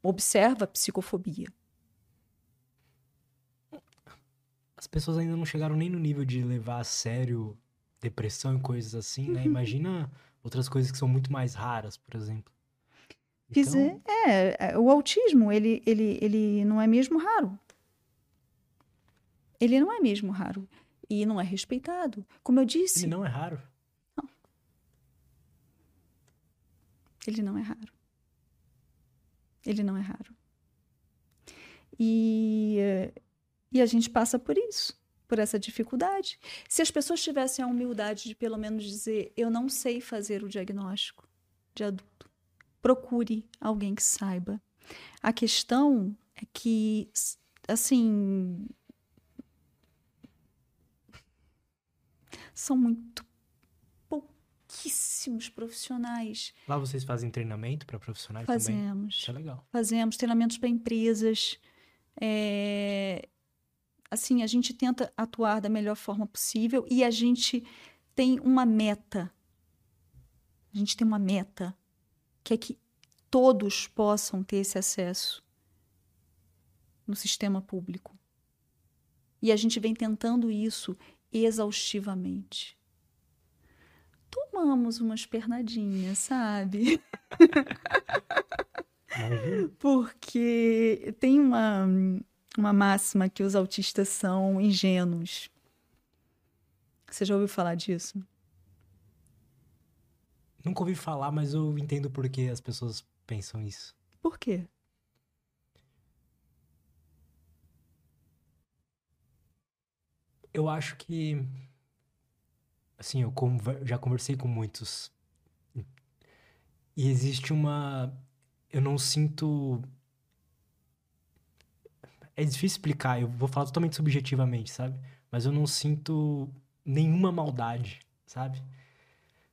observa a psicofobia. As pessoas ainda não chegaram nem no nível de levar a sério depressão e coisas assim, né? Uhum. Imagina outras coisas que são muito mais raras, por exemplo. Então... É, é, o autismo, ele, ele, ele não é mesmo raro. Ele não é mesmo raro. E não é respeitado. Como eu disse. Ele não é raro? Não. Ele não é raro. Ele não é raro. E, e a gente passa por isso, por essa dificuldade. Se as pessoas tivessem a humildade de pelo menos dizer: eu não sei fazer o diagnóstico de adulto, procure alguém que saiba. A questão é que, assim, são muito pouquíssimos profissionais. Lá vocês fazem treinamento para profissionais Fazemos. também? Isso é legal. Fazemos treinamentos para empresas. É... Assim, a gente tenta atuar da melhor forma possível e a gente tem uma meta. A gente tem uma meta que é que todos possam ter esse acesso no sistema público. E a gente vem tentando isso exaustivamente. Tomamos umas pernadinhas, sabe? Porque tem uma, uma máxima que os autistas são ingênuos. Você já ouviu falar disso? Nunca ouvi falar, mas eu entendo por que as pessoas pensam isso. Por quê? Eu acho que. Assim, eu já conversei com muitos. E existe uma. Eu não sinto. É difícil explicar, eu vou falar totalmente subjetivamente, sabe? Mas eu não sinto nenhuma maldade, sabe?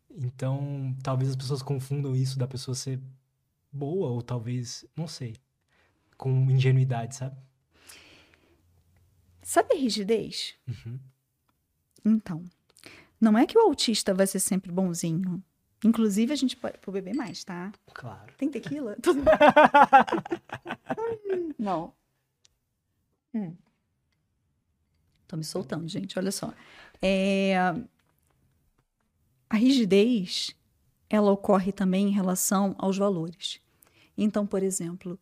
Então, talvez as pessoas confundam isso da pessoa ser boa, ou talvez, não sei, com ingenuidade, sabe? Sabe a rigidez? Uhum. Então, não é que o autista vai ser sempre bonzinho. Inclusive, a gente pode beber mais, tá? Claro. Tem tequila? não. Hum. Tô me soltando, gente. Olha só. É... A rigidez, ela ocorre também em relação aos valores. Então, por exemplo,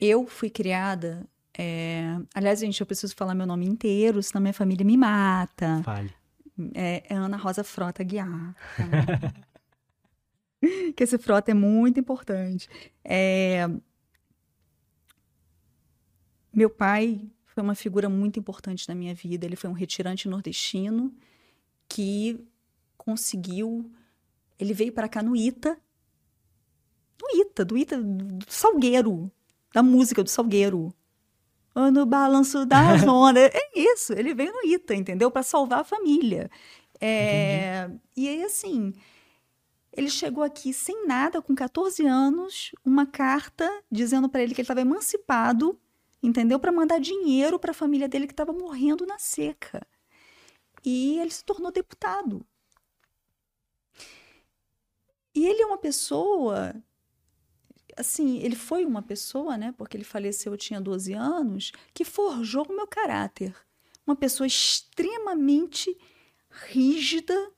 eu fui criada. É... Aliás, gente, eu preciso falar meu nome inteiro, senão minha família me mata. Fale. É, é Ana Rosa Frota Guiar. Tá? que esse frota é muito importante. É... Meu pai foi uma figura muito importante na minha vida. Ele foi um retirante nordestino que conseguiu. Ele veio para cá no Ita. No Ita, do Ita, do Salgueiro, da música do Salgueiro. No balanço das ondas. é isso, ele veio no Ita, entendeu? Para salvar a família. É, e aí, assim, ele chegou aqui sem nada, com 14 anos, uma carta dizendo para ele que ele estava emancipado, entendeu? Para mandar dinheiro para a família dele que estava morrendo na seca. E ele se tornou deputado. E ele é uma pessoa. Assim, ele foi uma pessoa, né? Porque ele faleceu, eu tinha 12 anos, que forjou o meu caráter. Uma pessoa extremamente rígida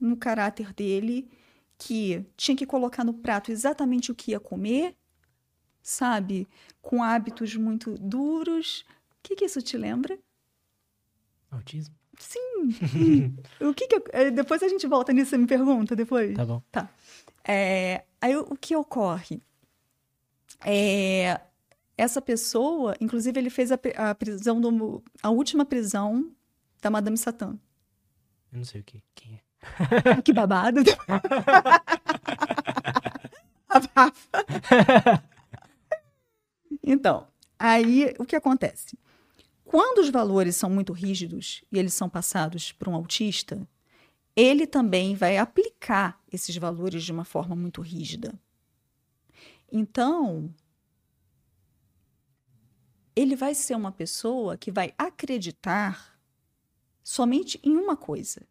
no caráter dele, que tinha que colocar no prato exatamente o que ia comer, sabe? Com hábitos muito duros. O que, que isso te lembra? Autismo. Sim. o que, que eu, eh, depois a gente volta nisso, você me pergunta depois. Tá bom. Tá. É, aí o que ocorre? É, essa pessoa, inclusive, ele fez a, a prisão do, a última prisão da Madame Satã. Eu não sei o que. Quem é? que babado. então, aí o que acontece? Quando os valores são muito rígidos e eles são passados para um autista, ele também vai aplicar esses valores de uma forma muito rígida. Então, ele vai ser uma pessoa que vai acreditar somente em uma coisa: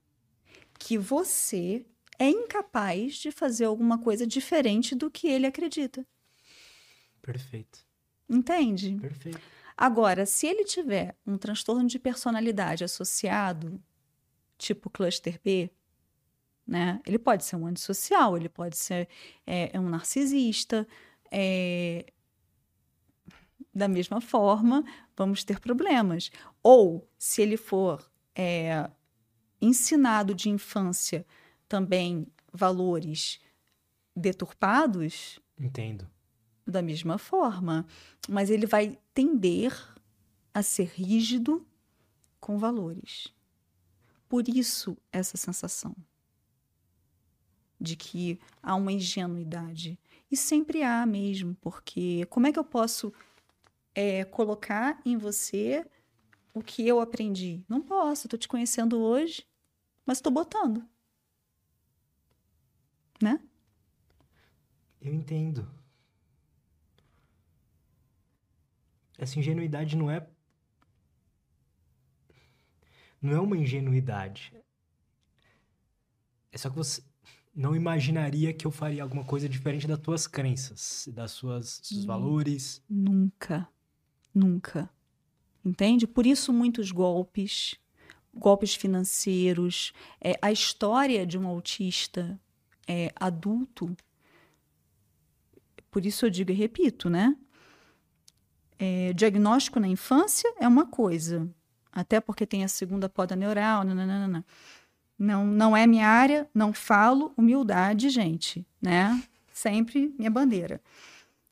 que você é incapaz de fazer alguma coisa diferente do que ele acredita. Perfeito. Entende? Perfeito. Agora, se ele tiver um transtorno de personalidade associado, tipo cluster B, né? Ele pode ser um antissocial, ele pode ser é, é um narcisista. É... Da mesma forma, vamos ter problemas. Ou, se ele for é, ensinado de infância também valores deturpados. Entendo da mesma forma, mas ele vai tender a ser rígido com valores. Por isso, essa sensação de que há uma ingenuidade. E sempre há mesmo, porque como é que eu posso é, colocar em você o que eu aprendi? Não posso, estou te conhecendo hoje, mas estou botando. Né? Eu entendo. Essa ingenuidade não é não é uma ingenuidade. É só que você não imaginaria que eu faria alguma coisa diferente das tuas crenças, das suas seus hum, valores. Nunca. Nunca. Entende? Por isso muitos golpes, golpes financeiros, é, a história de um autista é, adulto. Por isso eu digo e repito, né? É, diagnóstico na infância é uma coisa, até porque tem a segunda poda neural, nananana. não, não é minha área, não falo, humildade, gente, né? Sempre minha bandeira.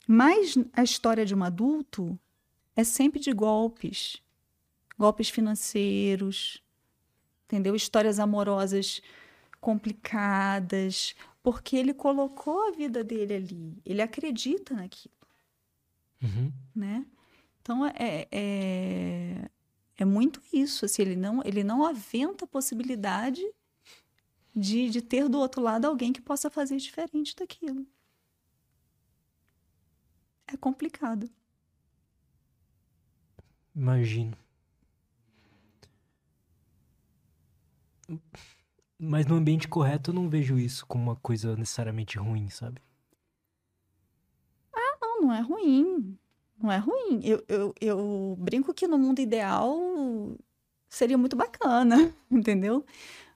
Mas a história de um adulto é sempre de golpes, golpes financeiros, entendeu? Histórias amorosas complicadas, porque ele colocou a vida dele ali, ele acredita naquilo, Uhum. né? Então é, é, é muito isso, assim, ele não ele não aventa a possibilidade de, de ter do outro lado alguém que possa fazer diferente daquilo. É complicado. Imagino. Mas no ambiente correto eu não vejo isso como uma coisa necessariamente ruim, sabe? Não, não é ruim. Não é ruim. Eu, eu, eu brinco que no mundo ideal seria muito bacana, entendeu?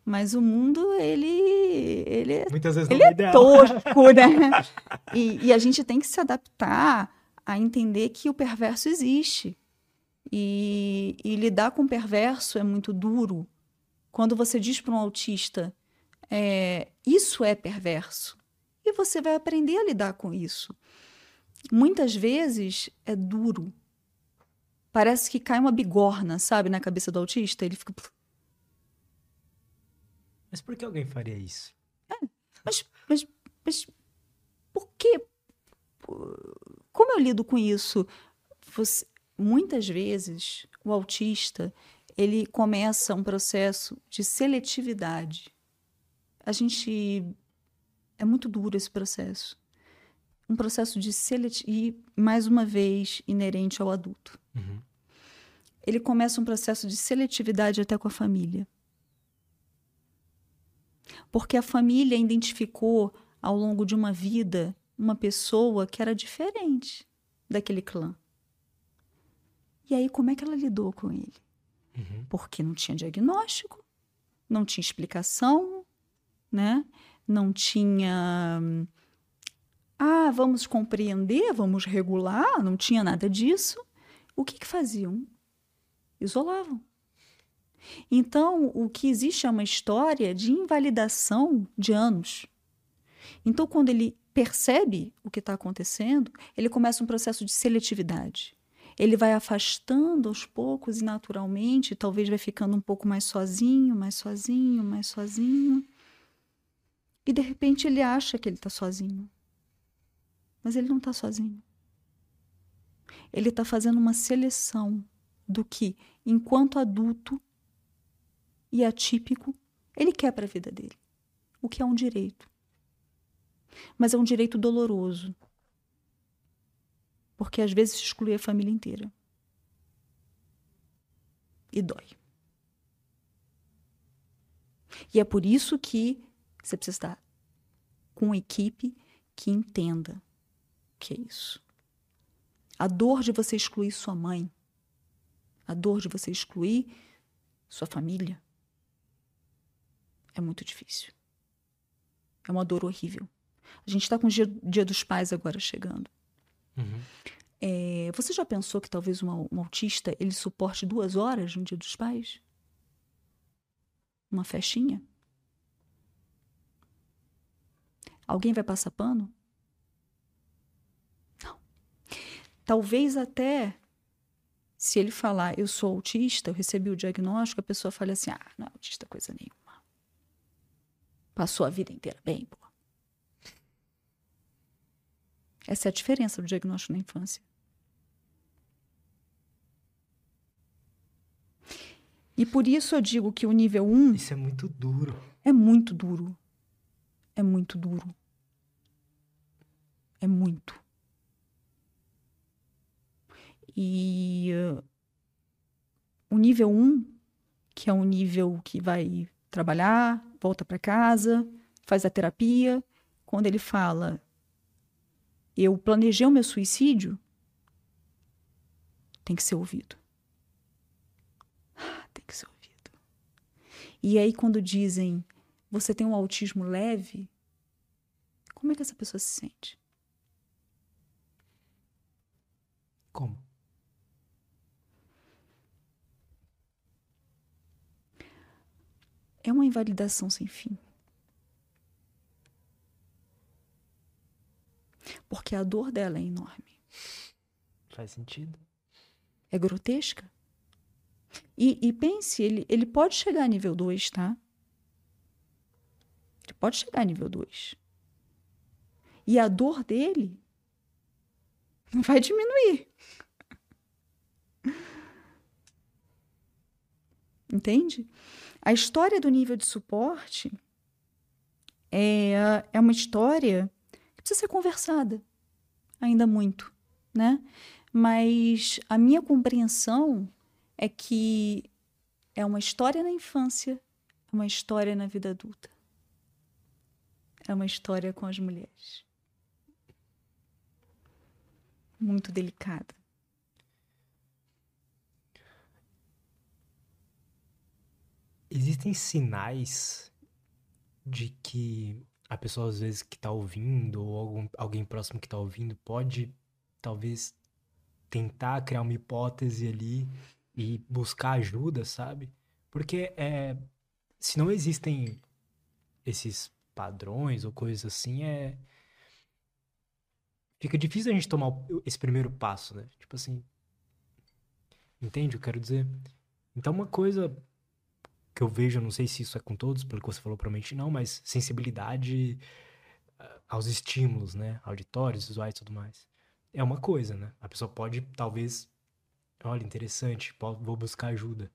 Mas o mundo, ele, ele é Muitas vezes ele é tosco, né? E, e a gente tem que se adaptar a entender que o perverso existe. E, e lidar com o perverso é muito duro. Quando você diz para um autista, é, isso é perverso, e você vai aprender a lidar com isso. Muitas vezes é duro. Parece que cai uma bigorna, sabe, na cabeça do autista. Ele fica. Mas por que alguém faria isso? Mas, mas, mas por quê? Como eu lido com isso? Você- muitas vezes o autista ele começa um processo de seletividade. A gente é muito duro esse processo. Um processo de seletividade e mais uma vez inerente ao adulto. Uhum. Ele começa um processo de seletividade até com a família. Porque a família identificou ao longo de uma vida uma pessoa que era diferente daquele clã. E aí, como é que ela lidou com ele? Uhum. Porque não tinha diagnóstico, não tinha explicação, né? Não tinha. Ah, vamos compreender, vamos regular, não tinha nada disso. O que, que faziam? Isolavam. Então, o que existe é uma história de invalidação de anos. Então, quando ele percebe o que está acontecendo, ele começa um processo de seletividade. Ele vai afastando aos poucos e naturalmente, talvez vai ficando um pouco mais sozinho, mais sozinho, mais sozinho. E de repente ele acha que ele está sozinho. Mas ele não está sozinho. Ele está fazendo uma seleção do que, enquanto adulto e atípico, ele quer para a vida dele. O que é um direito. Mas é um direito doloroso. Porque às vezes exclui a família inteira. E dói. E é por isso que você precisa estar com uma equipe que entenda que é isso. A dor de você excluir sua mãe, a dor de você excluir sua família, é muito difícil. É uma dor horrível. A gente está com o dia, dia dos pais agora chegando. Uhum. É, você já pensou que talvez uma- um autista ele suporte duas horas no dia dos pais? Uma festinha? Alguém vai passar pano? Não. Talvez até se ele falar eu sou autista, eu recebi o diagnóstico, a pessoa fale assim: ah, não é autista coisa nenhuma. Passou a vida inteira bem, pô. Essa é a diferença do diagnóstico na infância. E por isso eu digo que o nível 1 Isso é muito duro. é muito duro. É muito duro. É muito. E uh, o nível 1, que é um nível que vai trabalhar, volta para casa, faz a terapia, quando ele fala eu planejei o meu suicídio, tem que ser ouvido. Ah, Tem que ser ouvido. E aí, quando dizem você tem um autismo leve, como é que essa pessoa se sente? Como? É uma invalidação sem fim. Porque a dor dela é enorme. Faz sentido? É grotesca? E, e pense, ele, ele pode chegar a nível 2, tá? Ele pode chegar a nível 2. E a dor dele não vai diminuir. Entende? A história do nível de suporte é, é uma história que precisa ser conversada ainda muito, né? Mas a minha compreensão é que é uma história na infância, é uma história na vida adulta. É uma história com as mulheres. Muito delicada. Existem sinais de que a pessoa, às vezes, que está ouvindo, ou algum, alguém próximo que está ouvindo, pode, talvez, tentar criar uma hipótese ali e buscar ajuda, sabe? Porque é, se não existem esses padrões ou coisas assim, é. Fica difícil a gente tomar esse primeiro passo, né? Tipo assim. Entende o que eu quero dizer? Então, uma coisa que eu vejo, não sei se isso é com todos, pelo que você falou, provavelmente não, mas sensibilidade ah, aos estímulos, né? Auditórios, visuais e tudo mais. É uma coisa, né? A pessoa pode, talvez, olha, interessante, vou buscar ajuda.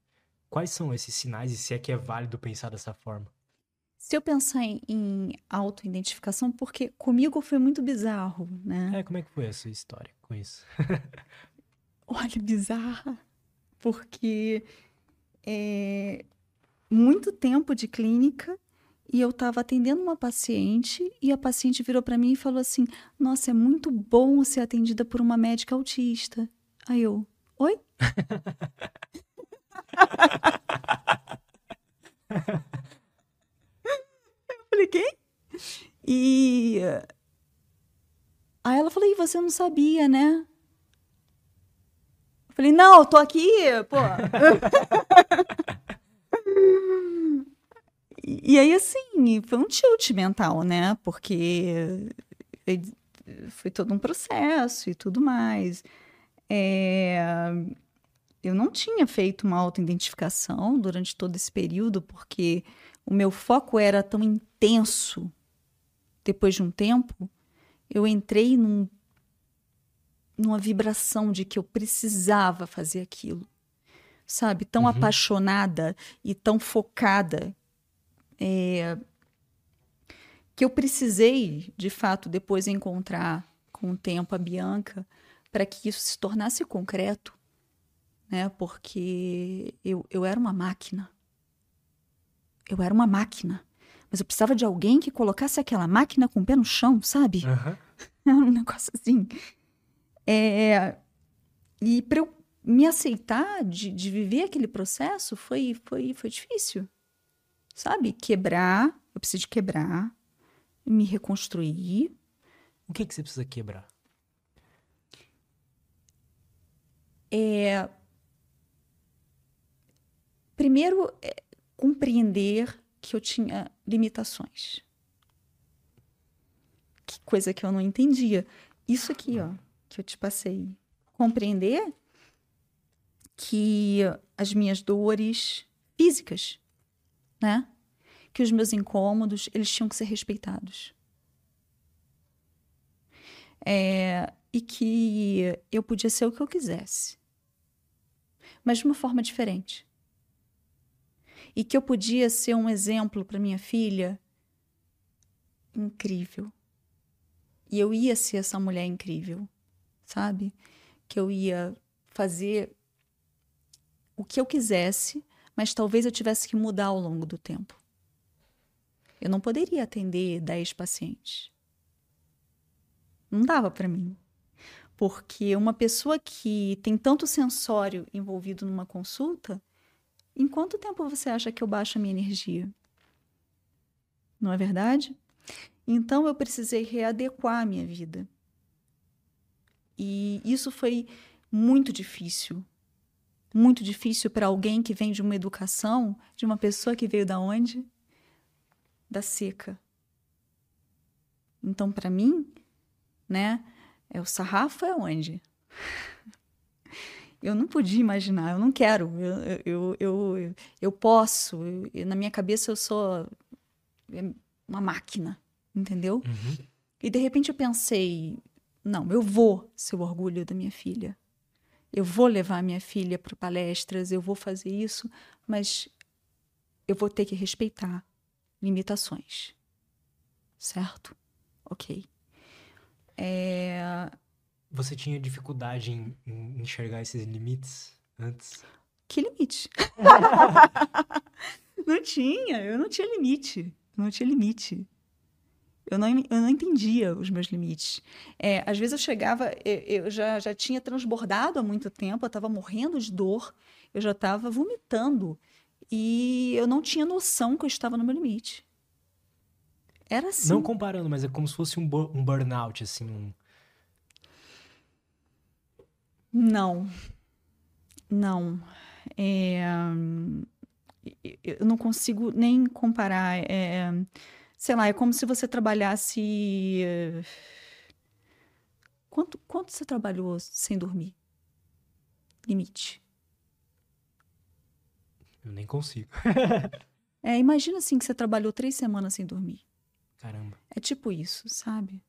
Quais são esses sinais e se é que é válido pensar dessa forma? Se eu pensar em, em autoidentificação, porque comigo foi muito bizarro, né? É, como é que foi a sua história com isso? Olha, bizarra, porque é, muito tempo de clínica e eu estava atendendo uma paciente e a paciente virou para mim e falou assim: Nossa, é muito bom ser atendida por uma médica autista. Aí eu, oi? eu falei, quem? E aí ela falou: E você não sabia, né? Eu falei: Não, eu tô aqui, pô. E, aí, assim, foi um tilt mental, né? Porque foi todo um processo e tudo mais. É... Eu não tinha feito uma autoidentificação durante todo esse período, porque o meu foco era tão intenso. Depois de um tempo, eu entrei num, numa vibração de que eu precisava fazer aquilo. Sabe? Tão uhum. apaixonada e tão focada é, que eu precisei, de fato, depois encontrar com o tempo a Bianca para que isso se tornasse concreto, né? Porque eu, eu era uma máquina. Eu era uma máquina. Mas eu precisava de alguém que colocasse aquela máquina com o pé no chão, sabe? Uhum. Era um negócio assim. É, e para eu me aceitar de, de viver aquele processo foi, foi, foi difícil sabe? Quebrar, eu preciso de quebrar, me reconstruir. O que, que você precisa quebrar? É... Primeiro, é compreender que eu tinha limitações. Que coisa que eu não entendia. Isso aqui, ó, que eu te passei. Compreender que as minhas dores físicas né? Que os meus incômodos, eles tinham que ser respeitados. É, e que eu podia ser o que eu quisesse, mas de uma forma diferente. E que eu podia ser um exemplo para minha filha incrível. E eu ia ser essa mulher incrível, sabe? Que eu ia fazer o que eu quisesse mas talvez eu tivesse que mudar ao longo do tempo. Eu não poderia atender 10 pacientes. Não dava para mim. Porque uma pessoa que tem tanto sensório envolvido numa consulta, em quanto tempo você acha que eu baixo a minha energia? Não é verdade? Então eu precisei readequar a minha vida. E isso foi muito difícil, muito difícil para alguém que vem de uma educação, de uma pessoa que veio da onde? Da seca. Então, para mim, né, é o sarrafo é onde? Eu não podia imaginar, eu não quero, eu, eu, eu, eu posso, eu, na minha cabeça eu sou é, uma máquina, entendeu? Uhum. E de repente eu pensei, não, eu vou ser o orgulho da minha filha. Eu vou levar minha filha para palestras, eu vou fazer isso, mas eu vou ter que respeitar limitações. Certo? Ok. É... Você tinha dificuldade em, em enxergar esses limites antes? Que limite? não tinha, eu não tinha limite. Não tinha limite. Eu não, eu não entendia os meus limites. É, às vezes eu chegava, eu, eu já, já tinha transbordado há muito tempo, eu estava morrendo de dor, eu já estava vomitando. E eu não tinha noção que eu estava no meu limite. Era assim. Não comparando, mas é como se fosse um, bu um burnout, assim. Um... Não. Não. É... Eu não consigo nem comparar. É... Sei lá, é como se você trabalhasse. Quanto, quanto você trabalhou sem dormir? Limite. Eu nem consigo. é, imagina assim que você trabalhou três semanas sem dormir. Caramba. É tipo isso, sabe?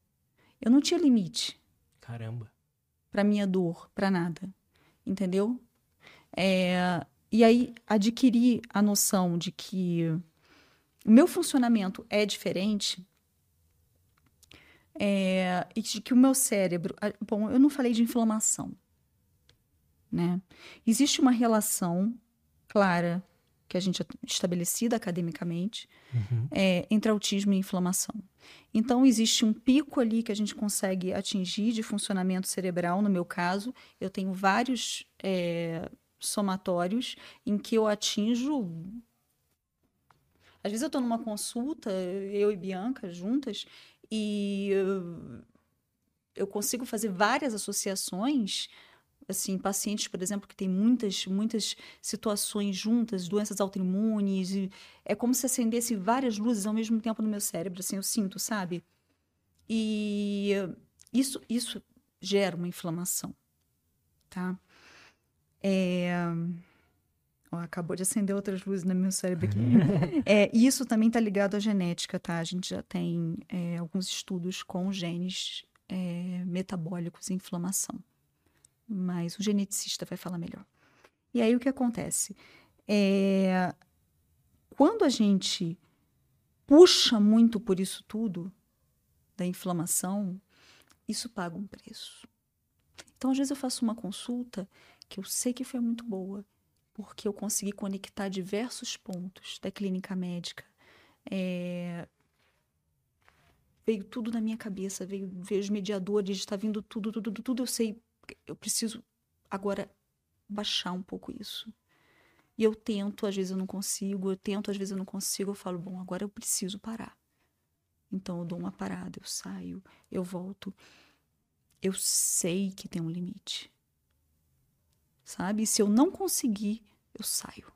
Eu não tinha limite. Caramba. Pra minha dor, pra nada. Entendeu? É, e aí adquirir a noção de que meu funcionamento é diferente é, e de que o meu cérebro. Bom, eu não falei de inflamação. Né? Existe uma relação clara que a gente é estabelecida academicamente uhum. é, entre autismo e inflamação. Então existe um pico ali que a gente consegue atingir de funcionamento cerebral. No meu caso, eu tenho vários é, somatórios em que eu atinjo. Às vezes eu estou numa consulta, eu e Bianca juntas, e eu consigo fazer várias associações assim, pacientes, por exemplo, que têm muitas, muitas situações juntas, doenças autoimunes, é como se acendesse várias luzes ao mesmo tempo no meu cérebro, assim, eu sinto, sabe? E isso, isso gera uma inflamação, tá? É... Oh, acabou de acender outras luzes no meu cérebro aqui. é, isso também está ligado à genética, tá? A gente já tem é, alguns estudos com genes é, metabólicos e inflamação mas o geneticista vai falar melhor. E aí o que acontece? É, quando a gente puxa muito por isso tudo, da inflamação, isso paga um preço. Então, às vezes, eu faço uma consulta que eu sei que foi muito boa, porque eu consegui conectar diversos pontos da clínica médica. É... Veio tudo na minha cabeça, veio, veio os mediadores, está vindo tudo, tudo, tudo, tudo. Eu sei eu preciso agora baixar um pouco isso. E eu tento, às vezes eu não consigo, eu tento, às vezes eu não consigo, eu falo, bom, agora eu preciso parar. Então eu dou uma parada, eu saio, eu volto. Eu sei que tem um limite. Sabe? E se eu não conseguir, eu saio.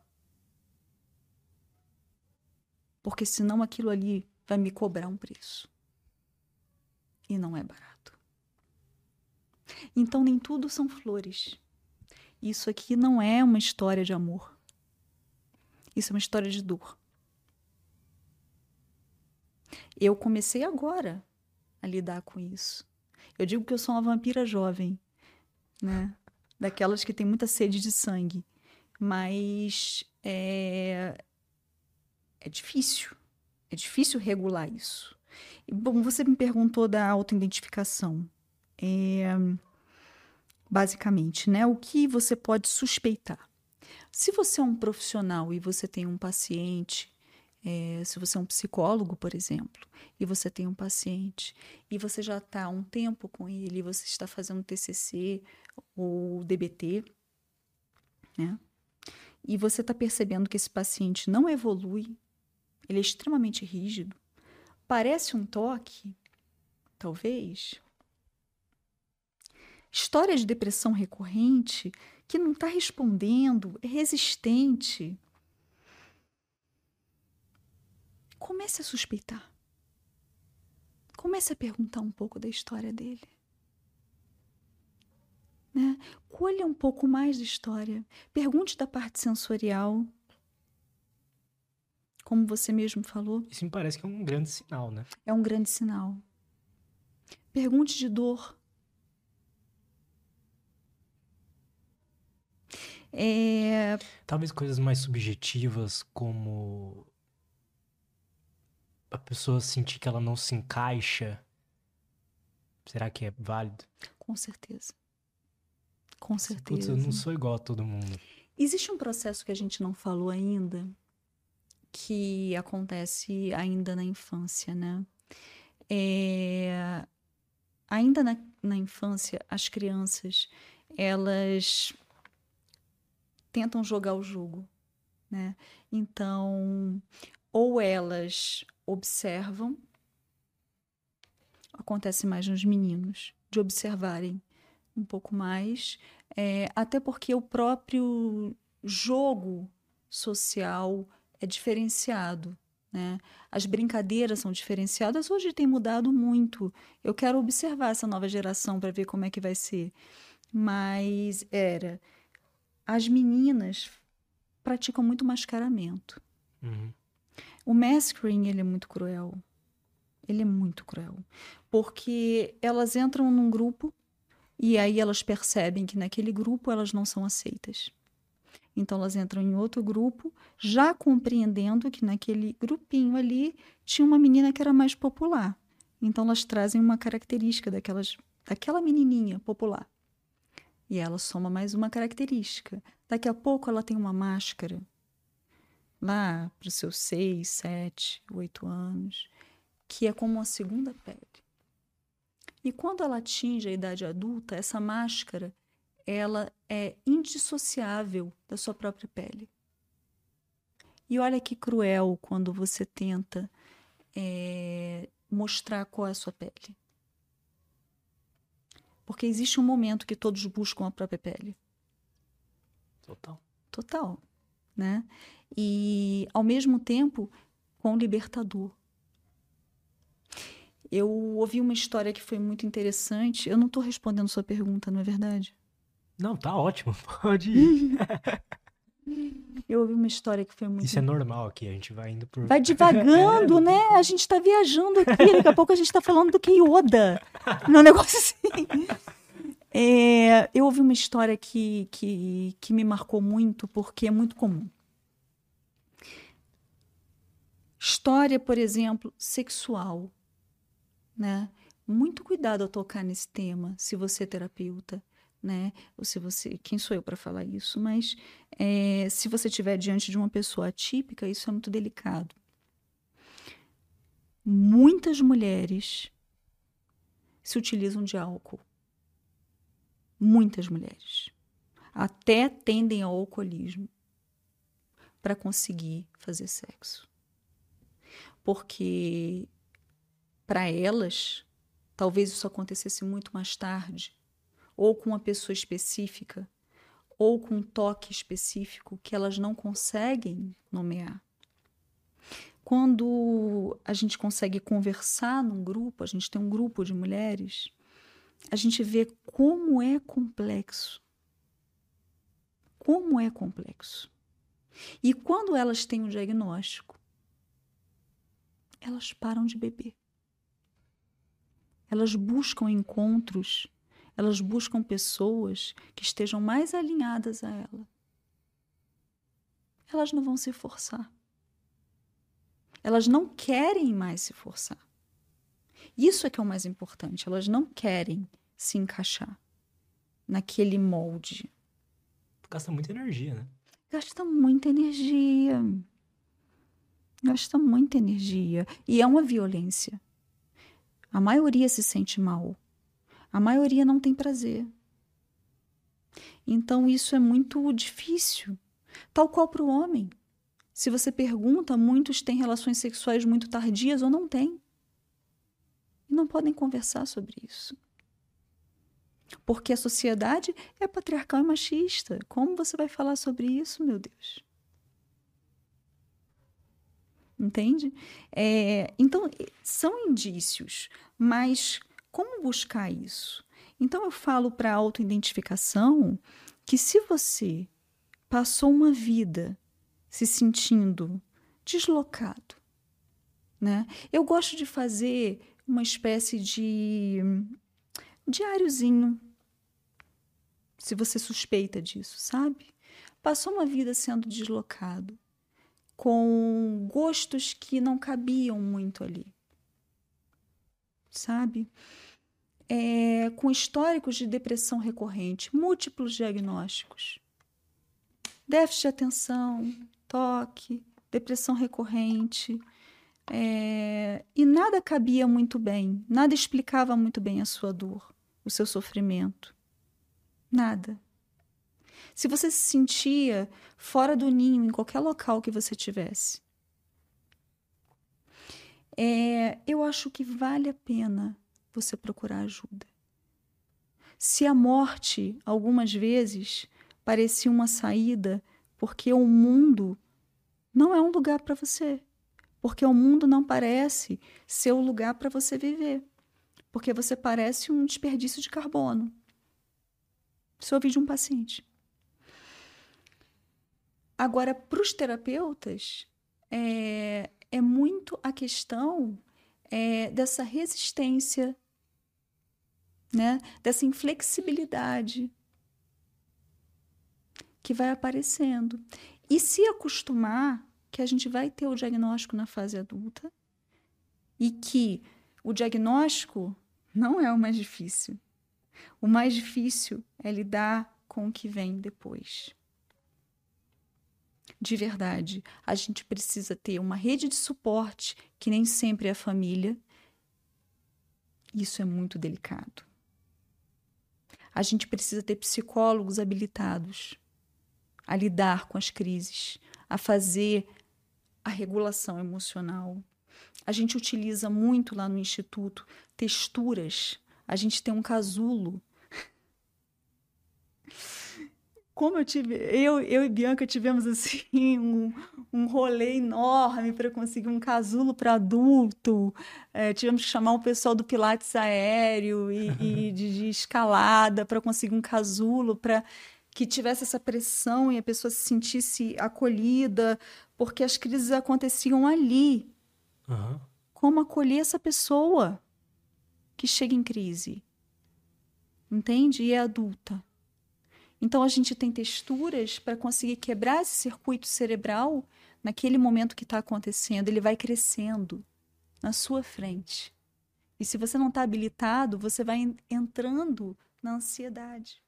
Porque senão aquilo ali vai me cobrar um preço. E não é barato. Então, nem tudo são flores. Isso aqui não é uma história de amor. Isso é uma história de dor. Eu comecei agora a lidar com isso. Eu digo que eu sou uma vampira jovem, né? Daquelas que tem muita sede de sangue. Mas é, é difícil. É difícil regular isso. E, bom, você me perguntou da autoidentificação. É, basicamente, né? O que você pode suspeitar? Se você é um profissional e você tem um paciente, é, se você é um psicólogo, por exemplo, e você tem um paciente e você já está há um tempo com ele, você está fazendo TCC ou DBT, né? E você está percebendo que esse paciente não evolui, ele é extremamente rígido, parece um toque, talvez, História de depressão recorrente que não está respondendo, é resistente. Comece a suspeitar. Comece a perguntar um pouco da história dele. Né? Colha um pouco mais de história. Pergunte da parte sensorial. Como você mesmo falou. Isso me parece que é um grande sinal, né? É um grande sinal. Pergunte de dor. É... Talvez coisas mais subjetivas, como a pessoa sentir que ela não se encaixa. Será que é válido? Com certeza. Com certeza. Putz, eu não sou igual a todo mundo. Existe um processo que a gente não falou ainda, que acontece ainda na infância, né? É... Ainda na, na infância, as crianças, elas tentam jogar o jogo, né? Então, ou elas observam, acontece mais nos meninos, de observarem um pouco mais, é, até porque o próprio jogo social é diferenciado. Né? As brincadeiras são diferenciadas. Hoje tem mudado muito. Eu quero observar essa nova geração para ver como é que vai ser. Mas era as meninas praticam muito mascaramento. Uhum. O masculine, ele é muito cruel. Ele é muito cruel. Porque elas entram num grupo e aí elas percebem que naquele grupo elas não são aceitas. Então elas entram em outro grupo, já compreendendo que naquele grupinho ali tinha uma menina que era mais popular. Então elas trazem uma característica daquelas, daquela menininha popular. E ela soma mais uma característica. Daqui a pouco ela tem uma máscara, lá para os seus seis, sete, oito anos, que é como uma segunda pele. E quando ela atinge a idade adulta, essa máscara ela é indissociável da sua própria pele. E olha que cruel quando você tenta é, mostrar qual é a sua pele. Porque existe um momento que todos buscam a própria pele. Total. Total, né? E ao mesmo tempo, com libertador. Eu ouvi uma história que foi muito interessante. Eu não estou respondendo sua pergunta, não é verdade? Não, tá ótimo. Pode ir. Eu ouvi uma história que foi muito. Isso é normal aqui, a gente vai indo por. Vai divagando, É, né? A gente tá viajando aqui, daqui a pouco a gente tá falando do que Yoda. Não, um negócio assim. É, eu ouvi uma história que, que, que me marcou muito, porque é muito comum. História, por exemplo, sexual. Né? Muito cuidado ao tocar nesse tema, se você é terapeuta né? Ou se você, quem sou eu para falar isso? Mas é, se você estiver diante de uma pessoa atípica, isso é muito delicado. Muitas mulheres se utilizam de álcool. Muitas mulheres até tendem ao alcoolismo para conseguir fazer sexo, porque para elas talvez isso acontecesse muito mais tarde ou com uma pessoa específica, ou com um toque específico que elas não conseguem nomear. Quando a gente consegue conversar num grupo, a gente tem um grupo de mulheres, a gente vê como é complexo. Como é complexo. E quando elas têm um diagnóstico, elas param de beber. Elas buscam encontros elas buscam pessoas que estejam mais alinhadas a ela. Elas não vão se forçar. Elas não querem mais se forçar. Isso é que é o mais importante. Elas não querem se encaixar naquele molde. Gasta muita energia, né? Gasta muita energia. Gasta muita energia. E é uma violência. A maioria se sente mal a maioria não tem prazer. Então isso é muito difícil. Tal qual para o homem. Se você pergunta, muitos têm relações sexuais muito tardias ou não têm. E não podem conversar sobre isso. Porque a sociedade é patriarcal e machista. Como você vai falar sobre isso, meu Deus? Entende? É, então, são indícios, mas como buscar isso? Então eu falo para autoidentificação que se você passou uma vida se sentindo deslocado, né? Eu gosto de fazer uma espécie de diáriozinho, se você suspeita disso, sabe? Passou uma vida sendo deslocado, com gostos que não cabiam muito ali, sabe? É, com históricos de depressão recorrente, múltiplos diagnósticos, déficit de atenção, toque, depressão recorrente, é, e nada cabia muito bem, nada explicava muito bem a sua dor, o seu sofrimento. Nada. Se você se sentia fora do ninho em qualquer local que você tivesse, é, eu acho que vale a pena você procurar ajuda. Se a morte, algumas vezes, parecia uma saída porque o mundo não é um lugar para você porque o mundo não parece ser o lugar para você viver, porque você parece um desperdício de carbono. Isso eu ouvi de um paciente. Agora, para os terapeutas, é, é, muito a questão é, dessa resistência, né? dessa inflexibilidade que vai aparecendo. E se acostumar que a gente vai ter o diagnóstico na fase adulta e que o diagnóstico não é o mais difícil. O mais difícil é lidar com o que vem depois. De verdade, a gente precisa ter uma rede de suporte que nem sempre é a família. Isso é muito delicado. A gente precisa ter psicólogos habilitados a lidar com as crises, a fazer a regulação emocional. A gente utiliza muito lá no instituto texturas. A gente tem um casulo. Como eu tive, eu, eu e Bianca tivemos assim um, um rolê enorme para conseguir um casulo para adulto. É, tivemos que chamar o pessoal do Pilates aéreo e, e de, de escalada para conseguir um casulo para que tivesse essa pressão e a pessoa se sentisse acolhida, porque as crises aconteciam ali. Uhum. Como acolher essa pessoa que chega em crise? Entende? E é adulta. Então a gente tem texturas para conseguir quebrar esse circuito cerebral naquele momento que está acontecendo. Ele vai crescendo na sua frente. E se você não está habilitado, você vai entrando na ansiedade.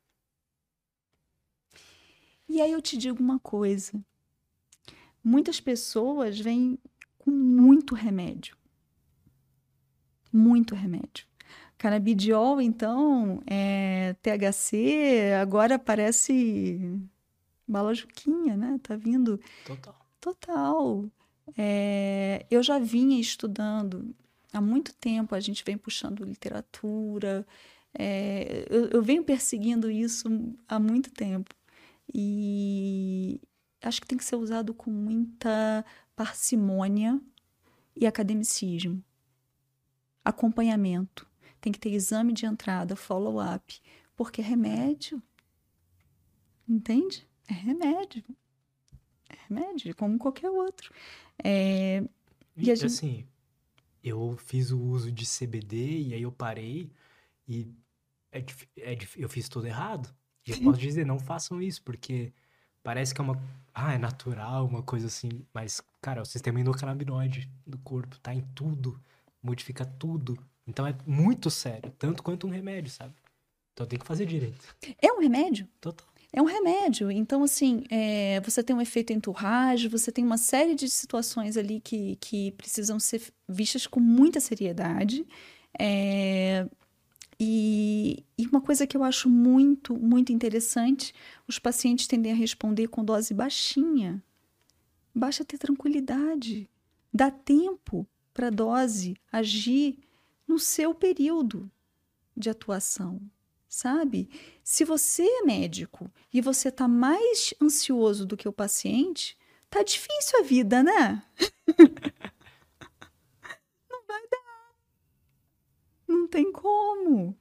E aí eu te digo uma coisa: muitas pessoas vêm com muito remédio. Muito remédio. Canabidiol, então, é, THC, agora parece balajuquinha, né? Tá vindo. Total. Total. É, eu já vinha estudando há muito tempo, a gente vem puxando literatura, é, eu, eu venho perseguindo isso há muito tempo. E acho que tem que ser usado com muita parcimônia e academicismo. Acompanhamento. Tem que ter exame de entrada, follow-up, porque é remédio. Entende? É remédio. É remédio, como qualquer outro. É... E, e gente... assim, eu fiz o uso de CBD e aí eu parei e é, é, eu fiz tudo errado. E eu posso dizer, não façam isso, porque parece que é uma. Ah, é natural, uma coisa assim. Mas, cara, o sistema endocannabinoide do corpo tá em tudo, modifica tudo. Então é muito sério, tanto quanto um remédio, sabe? Então tem que fazer direito. É um remédio? Total. É um remédio. Então, assim, é, você tem um efeito enturragem, você tem uma série de situações ali que, que precisam ser vistas com muita seriedade. É, e, e, uma coisa que eu acho muito, muito interessante, os pacientes tendem a responder com dose baixinha. Basta ter tranquilidade. Dá tempo para a dose agir no seu período de atuação, sabe? Se você é médico e você está mais ansioso do que o paciente, tá difícil a vida, né? Não tem como.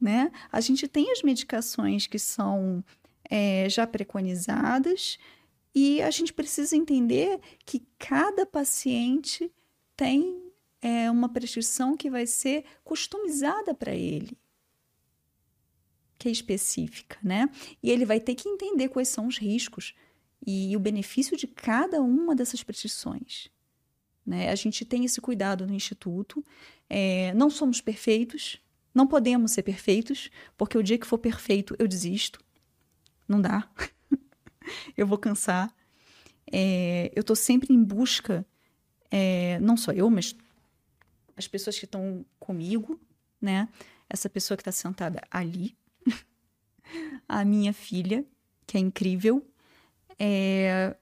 né? A gente tem as medicações que são é, já preconizadas e a gente precisa entender que cada paciente tem é, uma prescrição que vai ser customizada para ele, que é específica, né? E ele vai ter que entender quais são os riscos e o benefício de cada uma dessas prescrições. Né? A gente tem esse cuidado no Instituto. É, não somos perfeitos, não podemos ser perfeitos, porque o dia que for perfeito eu desisto. Não dá. eu vou cansar. É, eu estou sempre em busca, é, não só eu, mas as pessoas que estão comigo, né? Essa pessoa que está sentada ali, a minha filha, que é incrível. É,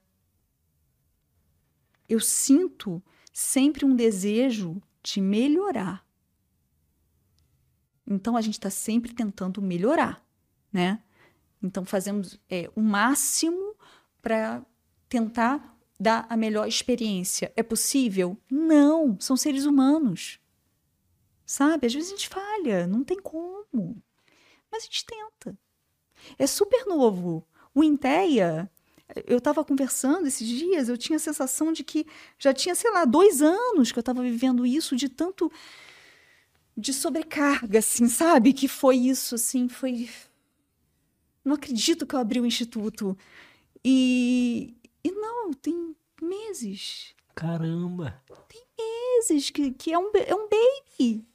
eu sinto sempre um desejo de melhorar. Então a gente está sempre tentando melhorar, né? Então fazemos é, o máximo para tentar dar a melhor experiência. É possível? Não, são seres humanos. Sabe? Às vezes a gente falha, não tem como. Mas a gente tenta. É super novo. O Inteia, eu estava conversando esses dias, eu tinha a sensação de que já tinha, sei lá, dois anos que eu estava vivendo isso de tanto de sobrecarga, assim, sabe? Que foi isso, assim, foi. Não acredito que eu abri o instituto. E, e não, tem meses. Caramba! Tem meses que, que é, um, é um baby,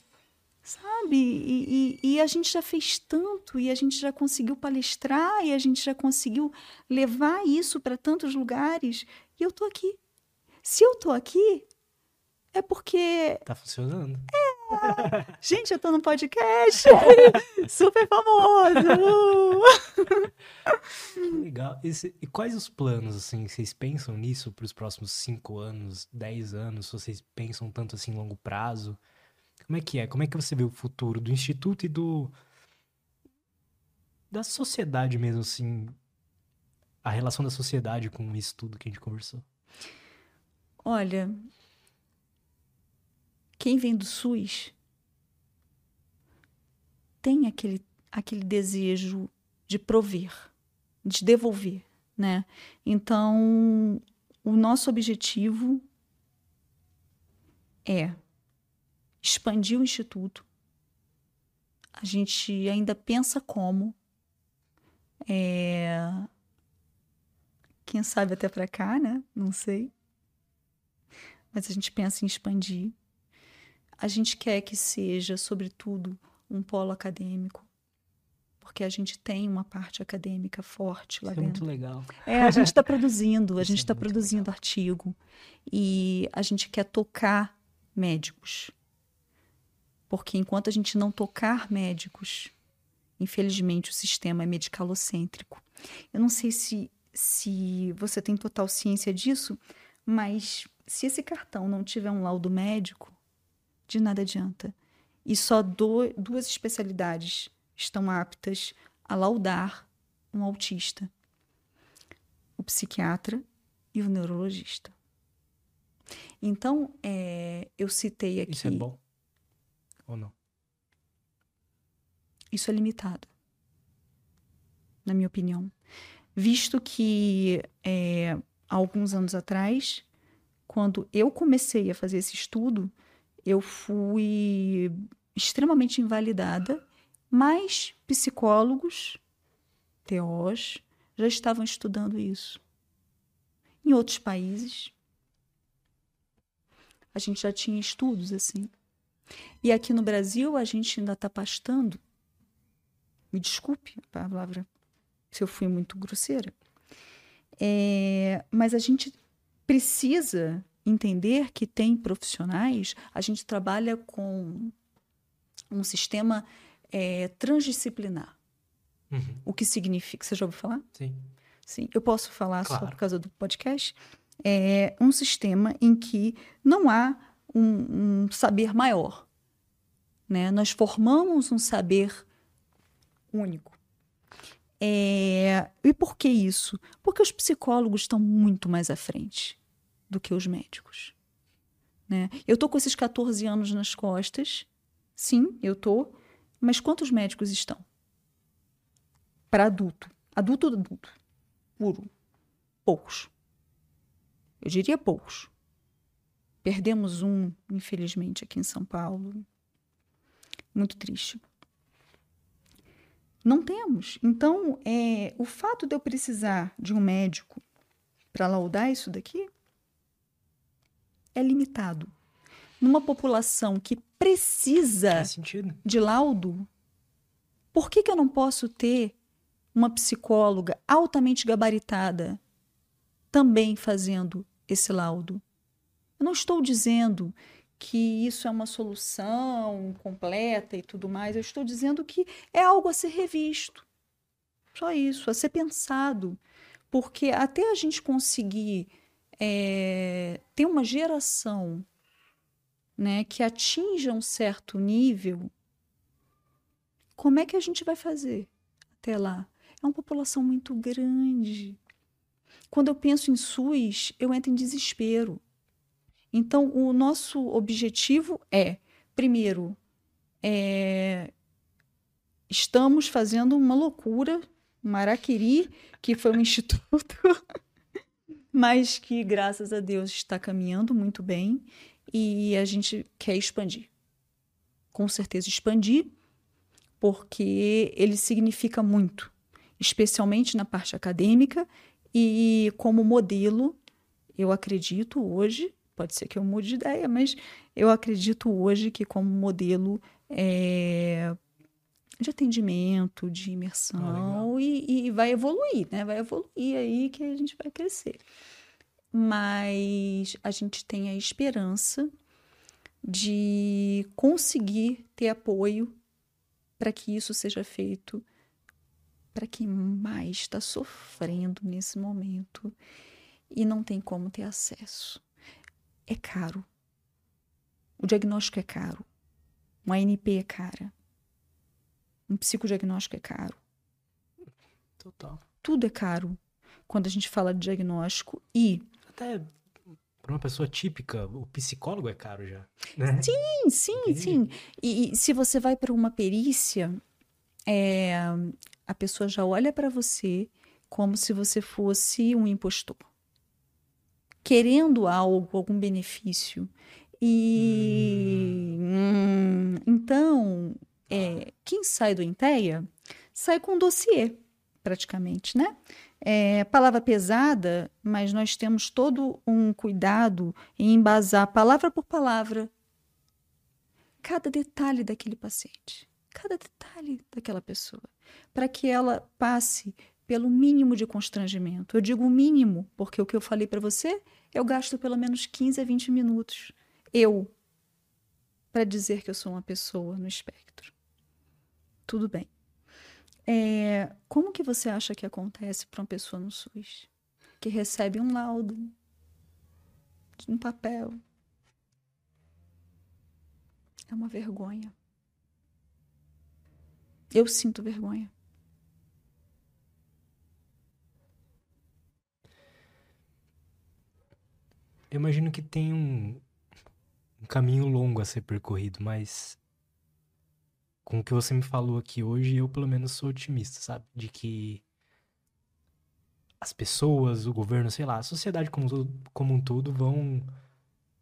sabe? E, e, e, a gente já fez tanto, e a gente já conseguiu palestrar, e a gente já conseguiu levar isso para tantos lugares, e eu tô aqui. Se eu tô aqui, é porque. Tá funcionando. É. Gente, eu tô no podcast. Super famoso. Legal. Esse, e quais os planos, assim? Vocês pensam nisso para os próximos cinco anos, dez anos? Vocês pensam tanto assim, longo prazo? Como é que é? Como é que você vê o futuro do Instituto e do. da sociedade mesmo, assim? A relação da sociedade com isso tudo que a gente conversou? Olha, quem vem do SUS tem aquele, aquele desejo de prover, de devolver, né? Então, o nosso objetivo é expandir o instituto. A gente ainda pensa como. É... Quem sabe até para cá, né? Não sei. Mas a gente pensa em expandir. A gente quer que seja, sobretudo, um polo acadêmico, porque a gente tem uma parte acadêmica forte lá Isso dentro. É muito legal. É, a gente está produzindo, a Isso gente é está muito produzindo legal. artigo e a gente quer tocar médicos, porque enquanto a gente não tocar médicos, infelizmente o sistema é medicalocêntrico. Eu não sei se se você tem total ciência disso, mas se esse cartão não tiver um laudo médico, de nada adianta. E só do, duas especialidades estão aptas a laudar um autista: o psiquiatra e o neurologista. Então, é, eu citei aqui. Isso é bom? Ou não? Isso é limitado, na minha opinião. Visto que é, há alguns anos atrás, quando eu comecei a fazer esse estudo, eu fui extremamente invalidada, mas psicólogos, TOs, já estavam estudando isso. Em outros países, a gente já tinha estudos assim. E aqui no Brasil, a gente ainda está pastando. Me desculpe a palavra, se eu fui muito grosseira. É, mas a gente precisa entender que tem profissionais, a gente trabalha com um sistema é, transdisciplinar. Uhum. O que significa? Você já ouviu falar? Sim. Sim. Eu posso falar só Claro. por causa do podcast? É um sistema em que não há um, um saber maior. Né? Nós formamos um saber único. É, E por que isso? Porque os psicólogos estão muito mais à frente do que os médicos. Né? Eu tô com esses 14 anos nas costas, sim, eu tô, Mas quantos médicos estão? Para adulto. Adulto adulto. Puro. Poucos. Eu diria poucos. Perdemos um, infelizmente, aqui em São Paulo. Muito triste. Não temos. Então, é, o fato de eu precisar de um médico para laudar isso daqui é limitado. Numa população que precisa de laudo, por que, que eu não posso ter uma psicóloga altamente gabaritada também fazendo esse laudo? Não estou dizendo que isso é uma solução completa e tudo mais, eu estou dizendo que é algo a ser revisto. Só isso, a ser pensado. Porque até a gente conseguir é, ter uma geração né, que atinja um certo nível, como é que a gente vai fazer até lá? É uma população muito grande. Quando eu penso em SUS, eu entro em desespero. Então, o nosso objetivo é, primeiro, é, estamos fazendo uma loucura, Maraquiri, que foi um instituto, mas que, graças a Deus, está caminhando muito bem e a gente quer expandir. Com certeza expandir, porque ele significa muito, especialmente na parte acadêmica e como modelo, eu acredito hoje Pode ser que eu mude de ideia, mas eu acredito hoje que, como modelo é, de atendimento, de imersão, ah, e, e, vai evoluir, né? Vai evoluir aí que a gente vai crescer. Mas a gente tem a esperança de conseguir ter apoio para que isso seja feito para quem mais está sofrendo nesse momento e não tem como ter acesso é caro. O diagnóstico é caro. Um ANP é cara. Um psicodiagnóstico é caro. Total. Tudo é caro quando a gente fala de diagnóstico e. Até para uma pessoa típica, o psicólogo é caro já. Né? Sim, sim, Entendi. sim. E, e, se você vai para uma perícia, é, a pessoa já olha para você como se você fosse um impostor querendo algo, algum benefício. E hum. Hum, então, é, quem sai do Inteia sai com um dossiê, praticamente, né? É, palavra pesada, mas nós temos todo um cuidado em embasar palavra por palavra cada detalhe daquele paciente, cada detalhe daquela pessoa, para que ela passe pelo mínimo de constrangimento. Eu digo o mínimo, porque o que eu falei para você, eu gasto pelo menos 15 a 20 minutos, eu, para dizer que eu sou uma pessoa no espectro. Tudo bem. É, como que você acha que acontece para uma pessoa no SUS? Que recebe um laudo, um papel. É uma vergonha. Eu sinto vergonha. Eu imagino que tem um, um caminho longo a ser percorrido, mas com o que você me falou aqui hoje, eu pelo menos sou otimista, sabe? De que as pessoas, o governo, sei lá, a sociedade como, como um todo vão,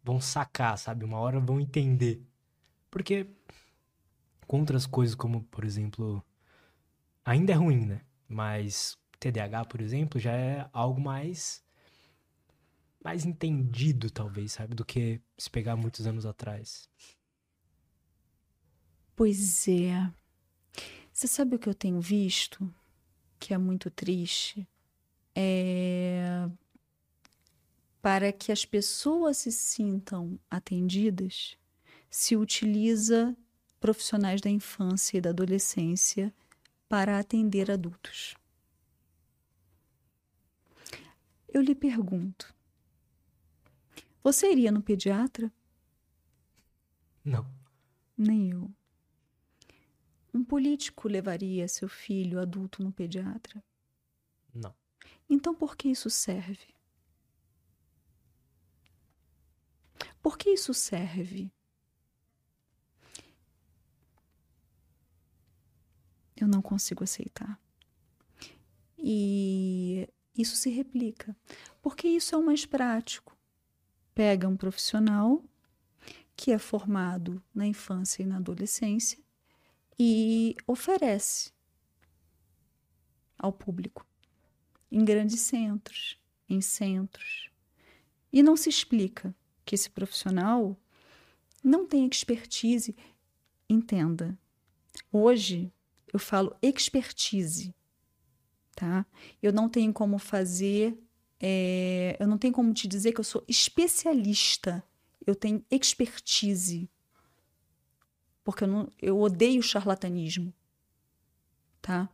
vão sacar, sabe? Uma hora vão entender. Porque com outras coisas, como, por exemplo, ainda é ruim, né? Mas TDAH, por exemplo, já é algo mais mais entendido, talvez, sabe? Do que se pegar muitos anos atrás. Pois é. Você sabe o que eu tenho visto? Que é muito triste? É. Para que as pessoas se sintam atendidas, se utiliza profissionais da infância e da adolescência para atender adultos. Eu lhe pergunto: você iria no pediatra? Não. Nem eu. Um político levaria seu filho adulto no pediatra? Não. Então por que isso serve? Por que isso serve? eu não consigo aceitar. E isso se replica, porque isso é o mais prático. Pega um profissional que é formado na infância e na adolescência e oferece ao público em grandes centros, em centros. E não se explica que esse profissional não tem expertise. Entenda, hoje eu falo expertise, tá? Eu não tenho como fazer, é, eu não tenho como te dizer que eu sou especialista, eu tenho expertise. Porque eu, não, eu odeio charlatanismo, tá?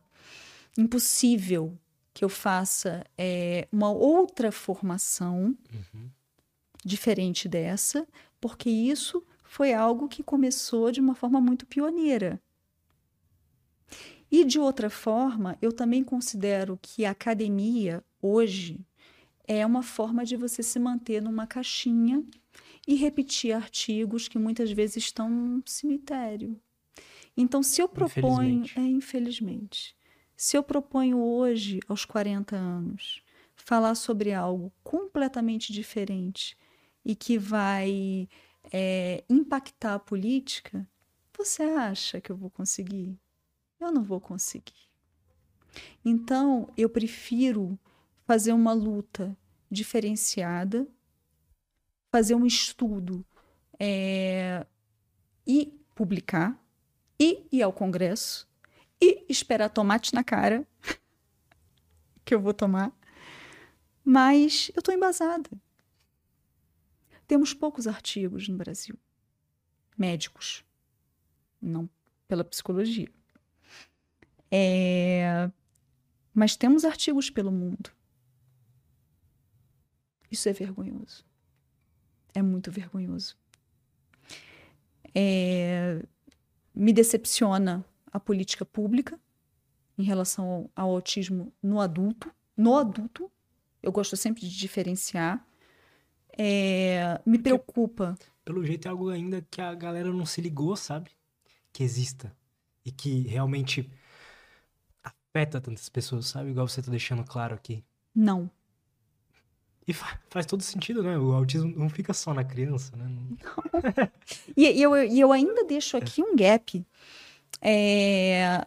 Impossível que eu faça é, uma outra formação uhum. diferente dessa, porque isso foi algo que começou de uma forma muito pioneira. E de outra forma, eu também considero que a academia hoje é uma forma de você se manter numa caixinha e repetir artigos que muitas vezes estão no cemitério. Então, se eu proponho, infelizmente. é infelizmente, se eu proponho hoje, aos 40 anos, falar sobre algo completamente diferente e que vai é, impactar a política, você acha que eu vou conseguir? Eu não vou conseguir. Então, eu prefiro fazer uma luta diferenciada, fazer um estudo é, e publicar, e ir ao Congresso, e esperar tomate na cara, que eu vou tomar. Mas eu estou embasada. Temos poucos artigos no Brasil, médicos, não pela psicologia. É... Mas temos artigos pelo mundo. Isso é vergonhoso. É muito vergonhoso. É... Me decepciona a política pública em relação ao, autismo no adulto. No adulto, eu gosto sempre de diferenciar. É, me preocupa. Pelo jeito é algo ainda que a galera não se ligou, sabe? Que exista. E que realmente afeta tantas pessoas, sabe? Igual você tá deixando claro aqui. Não. E faz todo sentido, né? O autismo não fica só na criança, né? Não. e, e, eu, eu ainda deixo aqui um gap é,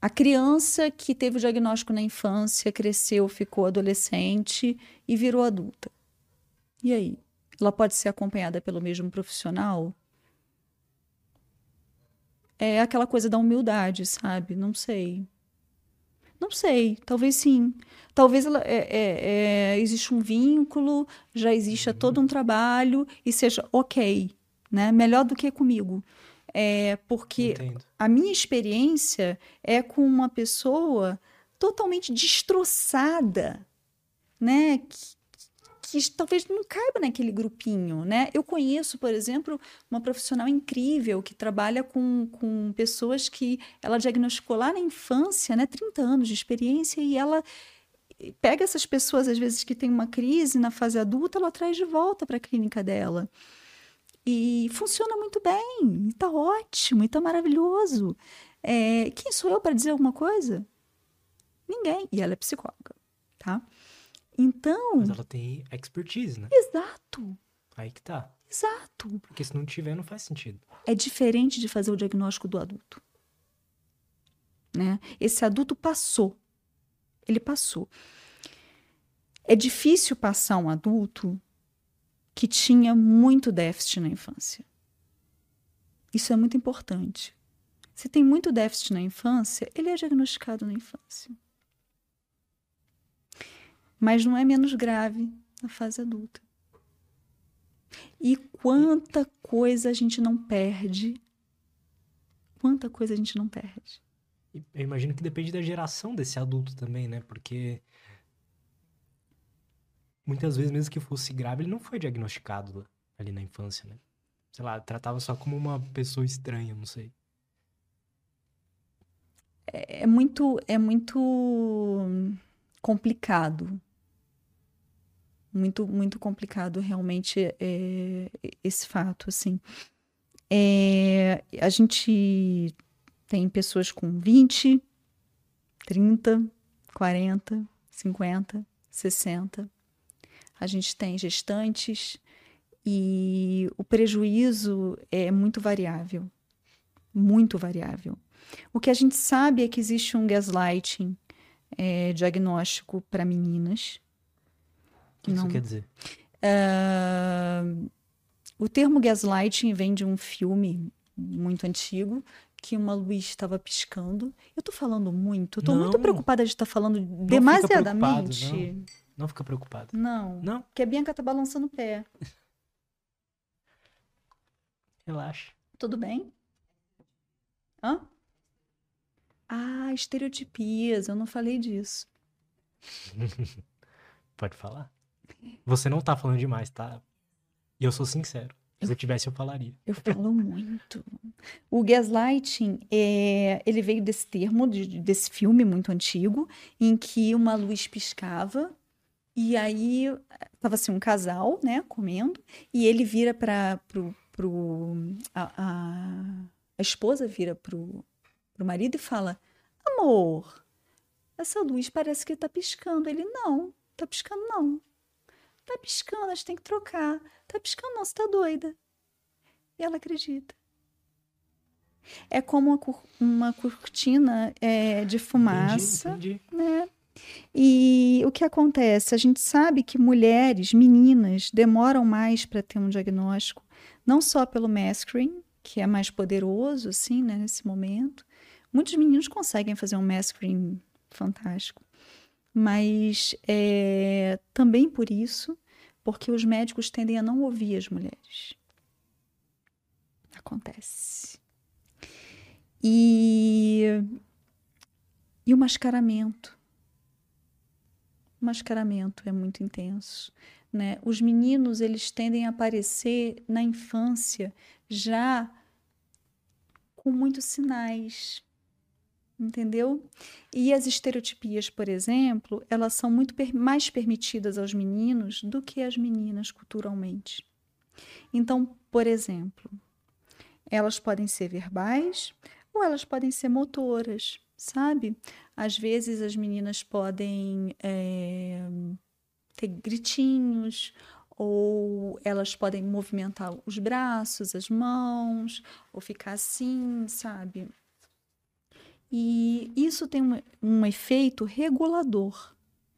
a criança que teve o diagnóstico na infância, cresceu, ficou adolescente e virou adulta. E aí? Ela pode ser acompanhada pelo mesmo profissional? É aquela coisa da humildade, sabe? Não sei. Não sei, talvez sim. Talvez ela, é, é, é, existe um vínculo, já exista todo um trabalho e seja ok, né? Melhor do que comigo. É, porque Entendo. a minha experiência é com uma pessoa totalmente destroçada, né? Que, que talvez não caiba naquele grupinho, né? Eu conheço, por exemplo, uma profissional incrível que trabalha com, com pessoas que ela diagnosticou lá na infância, né? 30 anos de experiência e ela pega essas pessoas, às vezes, que têm uma crise na fase adulta, ela traz de volta para a clínica dela. E funciona muito bem, está ótimo, está maravilhoso. É, quem sou eu para dizer alguma coisa? Ninguém. E ela é psicóloga, tá? Então. Mas ela tem expertise, né? Exato. Aí que tá. Exato. Porque se não tiver, não faz sentido. É diferente de fazer o diagnóstico do adulto. Né? Esse adulto passou. Ele passou. É difícil passar um adulto que tinha muito déficit na infância. Isso é muito importante. Se tem muito déficit na infância, ele é diagnosticado na infância. Mas não é menos grave na fase adulta. E quanta coisa a gente não perde. Quanta coisa a gente não perde. Eu imagino que depende da geração desse adulto também, né? Porque muitas vezes, mesmo que fosse grave, ele não foi diagnosticado ali na infância, né? Sei lá, tratava só como uma pessoa estranha, não sei. É, é muito, é muito complicado. Muito, muito complicado realmente é, esse fato, assim. É, a gente Tem pessoas com 20, 30, 40, 50, 60. A gente tem gestantes e o prejuízo é muito variável. Muito variável. O que a gente sabe é que existe um gaslighting é, diagnóstico para meninas. O que isso quer dizer? Uh, o termo gaslighting vem de um filme muito antigo que uma luz estava piscando. Eu tô falando muito, eu tô não, muito preocupada de estar tá falando demasiadamente. Não, não fica preocupado. Não. Não? Porque a Bianca tá balançando o pé. Relaxa. Tudo bem? Hã? Ah, estereotipias, eu não falei disso. Pode falar. Você não tá falando demais, tá? E eu sou sincero. Se eu tivesse, eu falaria. Eu falo muito. O gaslighting, é, ele veio desse termo, de, desse filme muito antigo, em que uma luz piscava e aí tava assim um casal, né, comendo, e ele vira para pro, pro a, a, a, esposa vira pro, pro marido e fala: "Amor, essa luz parece que tá piscando". Ele: "Não, tá piscando não". Tá piscando, a gente tem que trocar. Tá piscando, não, você tá doida. E ela acredita. É como uma, uma cortina é, de fumaça. Entendi, entendi. Né? E o que acontece? A gente sabe que mulheres, meninas, demoram mais para ter um diagnóstico, não só pelo masculine, que é mais poderoso, assim, né, nesse momento. Muitos meninos conseguem fazer um masculine fantástico mas é, também por isso, porque os médicos tendem a não ouvir as mulheres. Acontece. E, e o mascaramento. O mascaramento é muito intenso. Né? Os meninos eles tendem a aparecer na infância já com muitos sinais entendeu? E as estereotipias, por exemplo, elas são muito per mais permitidas aos meninos do que às meninas culturalmente. Então, por exemplo, elas podem ser verbais ou elas podem ser motoras, sabe? Às vezes as meninas podem é, ter gritinhos ou elas podem movimentar os braços, as mãos, ou ficar assim, sabe? E isso tem um, um efeito regulador,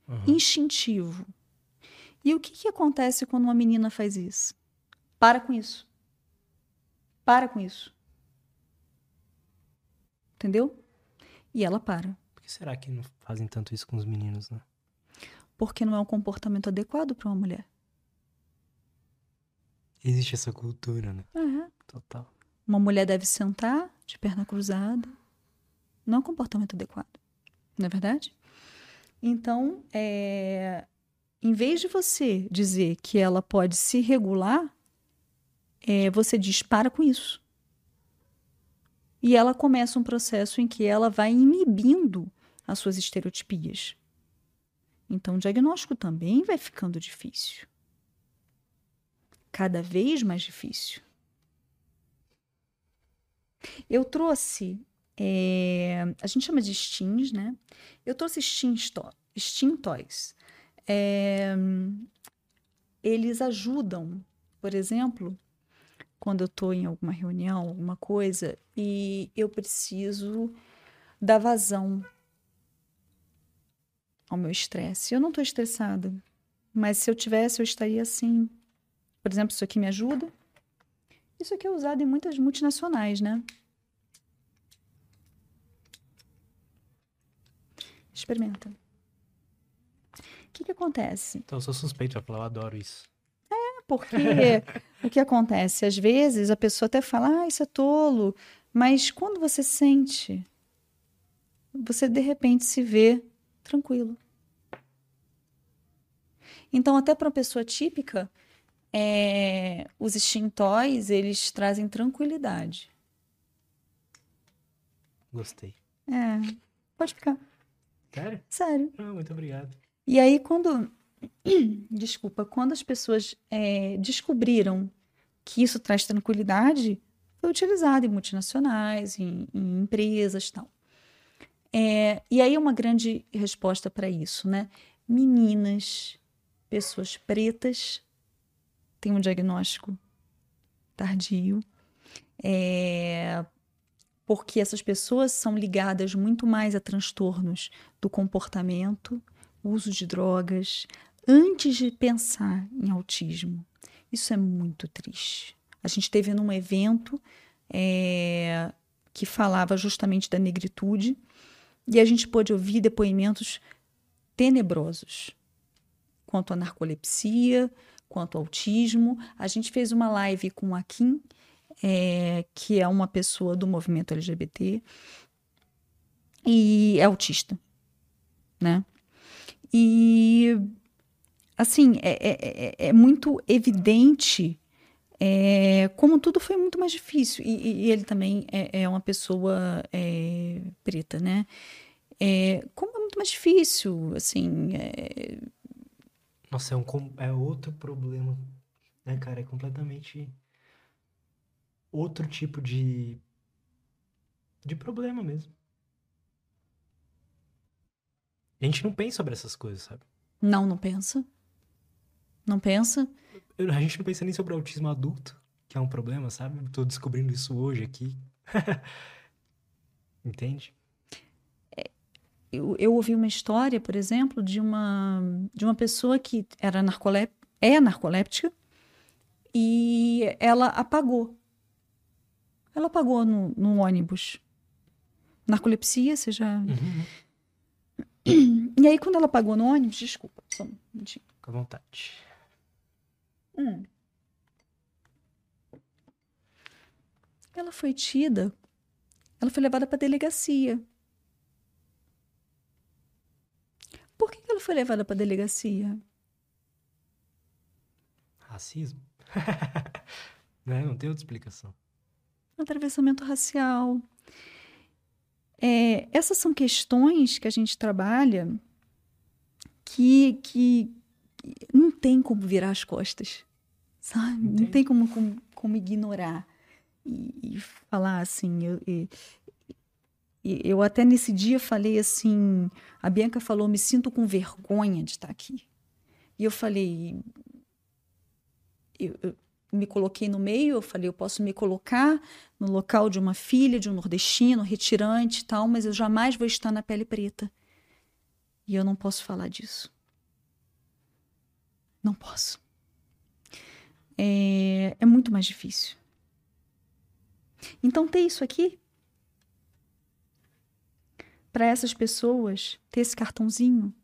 uhum. instintivo. E o que, que acontece quando uma menina faz isso? Para com isso. Para com isso. Entendeu? E ela para. Por que será que não fazem tanto isso com os meninos, né? Porque não é um comportamento adequado para uma mulher. Existe essa cultura, né? É. Total. Uma mulher deve sentar de perna cruzada, não é um comportamento adequado. Não é verdade? Então, é, em vez de você dizer que ela pode se regular, é, você diz para com isso. E ela começa um processo em que ela vai inibindo as suas estereotipias. Então, o diagnóstico também vai ficando difícil. Cada vez mais difícil. Eu trouxe é, a gente chama de steams, né? Eu trouxe steam toys. É, eles ajudam, por exemplo, quando eu estou em alguma reunião, alguma coisa, e eu preciso dar vazão ao meu estresse. Eu não estou estressada, mas se eu tivesse, eu estaria assim. Por exemplo, isso aqui me ajuda. Isso aqui é usado em muitas multinacionais, né? Experimenta. O que, que acontece? Então, eu sou suspeito pra falar, eu adoro isso. É, porque o que acontece? Às vezes a pessoa até fala, ah, isso é tolo. Mas quando você sente, você de repente se vê tranquilo. Então, até para uma pessoa típica, é, os extintóis, eles trazem tranquilidade. Gostei. É, pode ficar. Sério? Sério. Ah, muito obrigado. E aí, quando. Desculpa, quando as pessoas é, descobriram que isso traz tranquilidade, foi utilizado em multinacionais, em, em empresas e tal. É, e aí uma grande resposta para isso, né? Meninas, pessoas pretas têm um diagnóstico tardio, é, porque essas pessoas são ligadas muito mais a transtornos do comportamento, uso de drogas, antes de pensar em autismo. Isso é muito triste. A gente teve num evento é, que falava justamente da negritude e a gente pôde ouvir depoimentos tenebrosos quanto à narcolepsia, quanto ao autismo. A gente fez uma live com a Kim, é, que é uma pessoa do movimento LGBT e é autista, né? E assim é, é, é, é muito evidente é, como tudo foi muito mais difícil. E, e ele também é, é uma pessoa preta, né? Como é muito mais difícil, assim. Nossa, é, um, é outro problema, né, cara? É completamente outro tipo de, de problema mesmo. A gente não pensa sobre essas coisas, sabe? Não, não pensa. Não pensa a gente não pensa nem sobre o autismo adulto, que é um problema, sabe? Tô descobrindo isso hoje aqui. Entende? É, eu, eu ouvi uma história, por exemplo, de uma, de uma pessoa que era narcolép é narcoléptica e ela apagou. Ela apagou no, no ônibus. Narcolepsia, você já. Uhum. E aí, quando ela apagou no ônibus, desculpa, só um minutinho. Fica à vontade. Hum. Ela foi tida, ela foi levada para delegacia. Por que ela foi levada para delegacia? Racismo? né? Não tem outra explicação. Atravessamento racial. É, essas são questões que a gente trabalha que, que não tem como virar as costas sabe? Entendi. Não tem como, como, como ignorar e, e, falar assim. Eu, e, eu até nesse dia falei assim, a Bianca falou, me sinto com vergonha de estar aqui. E eu falei, eu, eu, me coloquei no meio, eu falei, eu posso me colocar no local de uma filha, de um nordestino, retirante e tal, mas eu jamais vou estar na pele preta. E eu não posso falar disso. Não posso é, é muito mais difícil. Então, ter isso aqui, para essas pessoas, ter esse cartãozinho,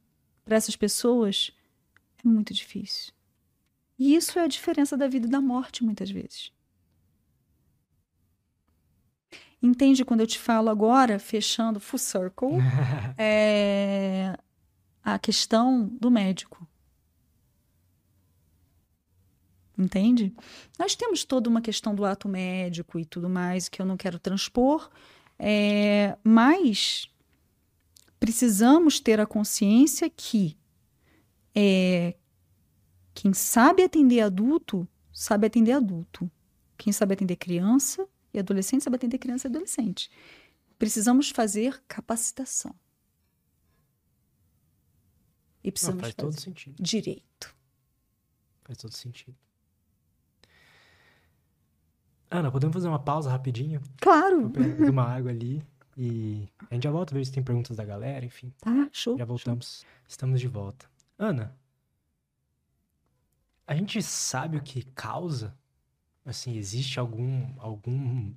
para essas pessoas, é muito difícil. E isso é a diferença da vida e da morte, muitas vezes. Entende quando eu te falo agora, fechando full circle, é, a questão do médico. entende? Nós temos toda uma questão do ato médico e tudo mais que eu não quero transpor, é, mas precisamos ter a consciência que é, quem sabe atender adulto sabe atender adulto, quem sabe atender criança e adolescente sabe atender criança e adolescente. Precisamos fazer capacitação. E precisamos não, faz fazer todo sentido. direito. Faz todo sentido. Ana, podemos fazer uma pausa rapidinho? Claro. Pegar uma água ali. E a gente já volta, ver se tem perguntas da galera, enfim. Tá, show. Já voltamos. Show. Estamos de volta. Ana, a gente sabe o que causa? Assim, existe algum algum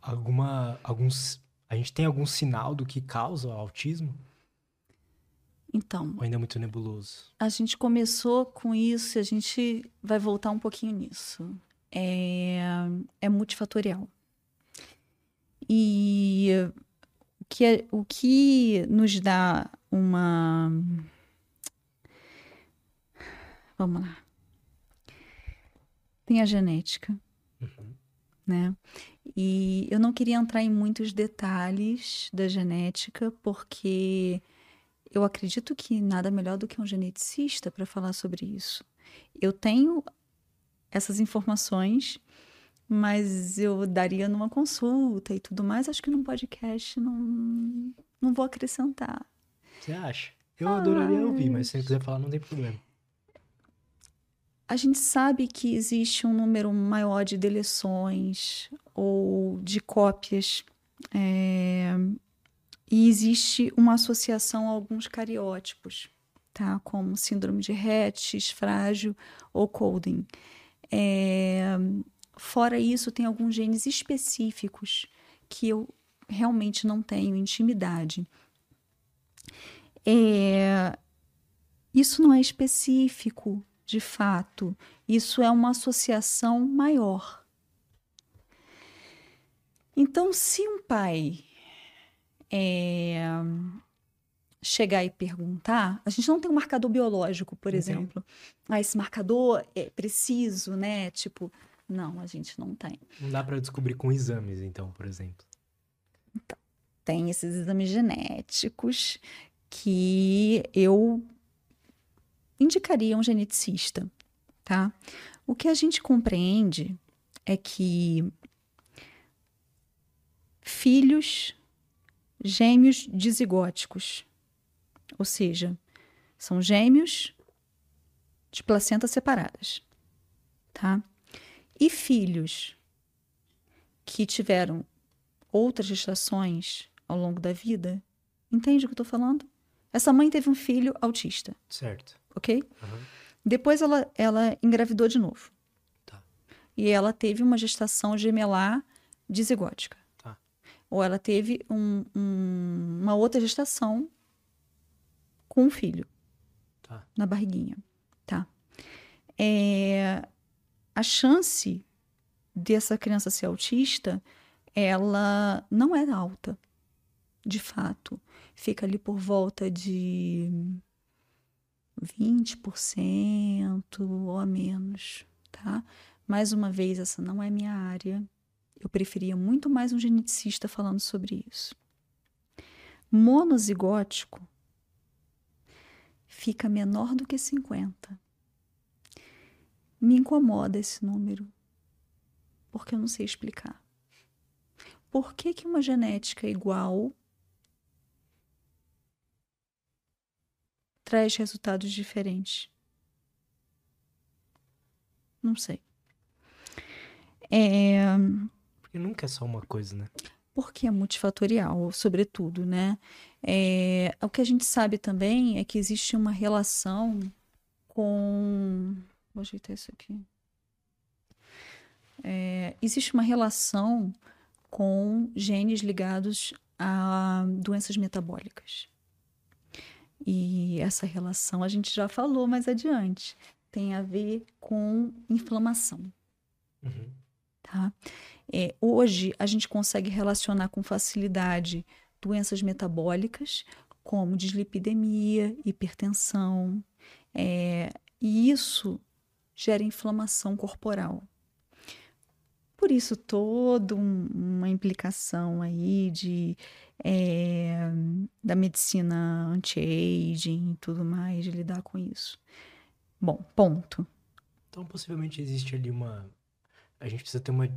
alguma alguns a gente tem algum sinal do que causa o autismo? Então. Ou ainda é muito nebuloso? A gente começou com isso e a gente vai voltar um pouquinho nisso. É, é multifatorial. E o que, é, o que nos dá uma. Vamos lá. Tem a genética, uhum. né? E eu não queria entrar em muitos detalhes da genética, porque eu acredito que nada melhor do que um geneticista para falar sobre isso. Eu tenho essas informações mas eu daria numa consulta e tudo mais. Acho que num podcast não, não vou acrescentar. Você acha? Eu adoraria ouvir, mas se você quiser falar, não tem problema. A gente sabe que existe um número maior de deleções ou de cópias. É, e existe uma associação a alguns cariótipos, tá? Como síndrome de Rett, frágil ou Colden. É, fora isso, tem alguns genes específicos que eu realmente não tenho intimidade. É, isso não é específico, de fato. Isso é uma associação maior. Então, se um pai é, chegar e perguntar, a gente não tem um marcador biológico, por exemplo. Ah, esse marcador é preciso, né? Tipo, não, a gente não tem. Não dá para descobrir com exames, então, por exemplo. Então, tem esses exames genéticos que eu indicaria um geneticista, tá? O que a gente compreende é que filhos gêmeos dizigóticos, ou seja, são gêmeos de placentas separadas, tá? E filhos que tiveram outras gestações ao longo da vida, entende o que eu estou falando? Essa mãe teve um filho autista. Certo. Ok? Uhum. Depois ela, ela engravidou de novo. Tá. E ela teve uma gestação gemelar dizigótica ou ela teve um, um, uma outra gestação com um filho tá. na barriguinha, tá? É, a chance dessa criança ser autista, ela não é alta, de fato. Fica ali por volta de 20% ou a menos, tá? Mais uma vez, essa não é minha área. Eu preferia muito mais um geneticista falando sobre isso. Monozigótico fica menor do que 50. Me incomoda esse número, porque eu não sei explicar. Por que, que uma genética igual traz resultados diferentes? Não sei. É, e nunca é só uma coisa, né? Porque é multifatorial, sobretudo, né? É, o que a gente sabe também é que existe uma relação com. Vou ajeitar isso aqui. É, existe uma relação com genes ligados a doenças metabólicas. E essa relação a gente já falou mais adiante. Tem a ver com inflamação. Uhum. Tá? É, hoje, a gente consegue relacionar com facilidade doenças metabólicas, como dislipidemia, hipertensão, é, e isso gera inflamação corporal. Por isso, toda um, uma implicação aí de, é, da medicina anti-aging e tudo mais, de lidar com isso. Bom, ponto. Então, possivelmente existe ali uma. A gente precisa ter uma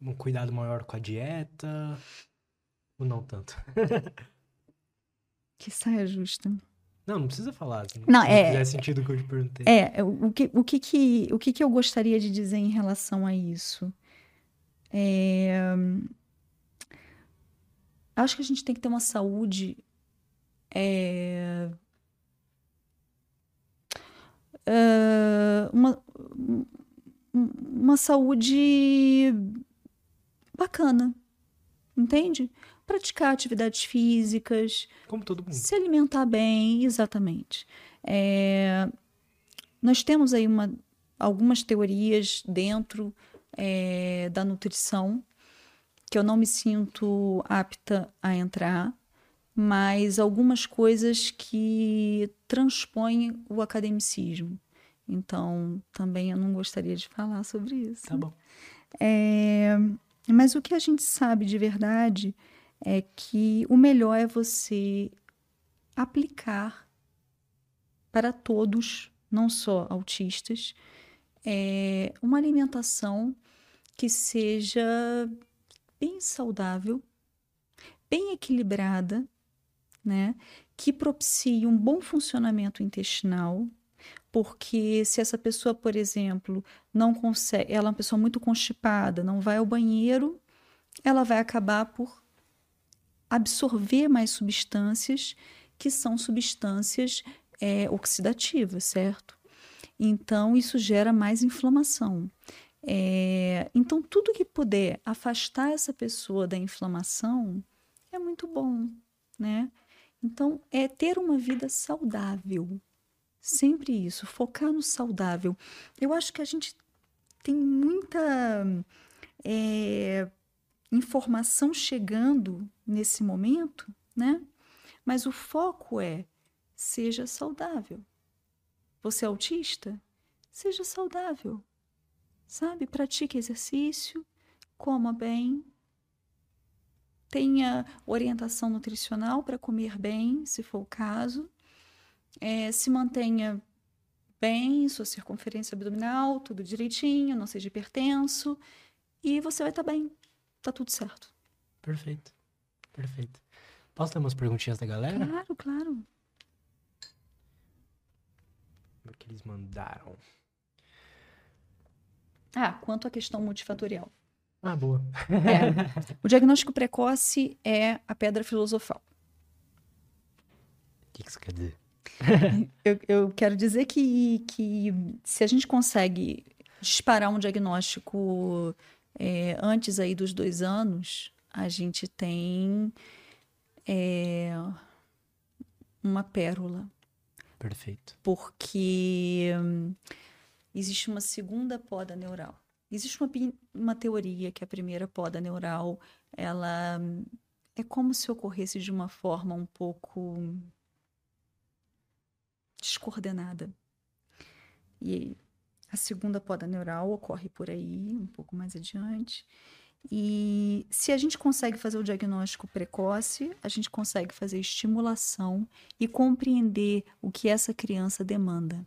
um cuidado maior com a dieta? Ou não tanto? que saia justa. Não, não precisa falar. Assim, não, se é. fizer sentido o que eu te perguntei. É, o que, o, que, que, o que, que eu gostaria de dizer em relação a isso? É, acho que a gente tem que ter uma saúde. É, é uma, uma saúde bacana. Entende? Praticar atividades físicas. Como todo mundo. Se alimentar bem, exatamente. É, nós temos aí uma, algumas teorias dentro é, da nutrição que eu não me sinto apta a entrar, mas algumas coisas que transpõem o academicismo. Então, também eu não gostaria de falar sobre isso. Tá bom. É, mas o que a gente sabe de verdade é que o melhor é você aplicar para todos, não só autistas, é uma alimentação que seja bem saudável, bem equilibrada, né? Que propicie um bom funcionamento intestinal, porque se essa pessoa, por exemplo, não consegue, ela é uma pessoa muito constipada, não vai ao banheiro, ela vai acabar por absorver mais substâncias que são substâncias é, oxidativas, certo? Então, isso gera mais inflamação. É, então, tudo que puder afastar essa pessoa da inflamação é muito bom, né? Então, é ter uma vida saudável. Sempre isso, focar no saudável. Eu acho que a gente tem muita é, informação chegando nesse momento, né? Mas o foco é seja saudável. Você é autista? Seja saudável. Sabe? Pratique exercício, coma bem, tenha orientação nutricional para comer bem, se for o caso é, se mantenha bem, sua circunferência abdominal, tudo direitinho, não seja hipertenso, e você vai estar tá bem. Tá tudo certo. Perfeito. Perfeito. Posso ter umas perguntinhas da galera? Claro, claro. O que eles mandaram? Ah, quanto à questão multifatorial. Ah, boa. É. O diagnóstico precoce é a pedra filosofal. O que isso quer dizer? eu, eu, quero dizer que, que se a gente consegue disparar um diagnóstico é, antes aí dos dois anos, a gente tem é, uma pérola. Perfeito. Porque hum, existe uma segunda poda neural. Existe uma, uma teoria que a primeira poda neural, ela é como se ocorresse de uma forma um pouco descoordenada. E a segunda poda neural ocorre por aí, um pouco mais adiante. E se a gente consegue fazer o diagnóstico precoce, a gente consegue fazer estimulação e compreender o que essa criança demanda.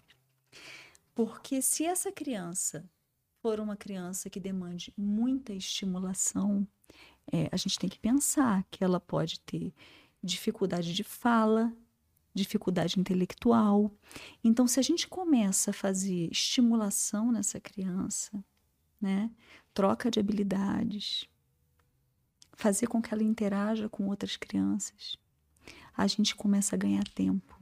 Porque se essa criança for uma criança que demande muita estimulação, é, a gente tem que pensar que ela pode ter dificuldade de fala, dificuldade intelectual. Então, se a gente começa a fazer estimulação nessa criança, né, troca de habilidades, fazer com que ela interaja com outras crianças, a gente começa a ganhar tempo.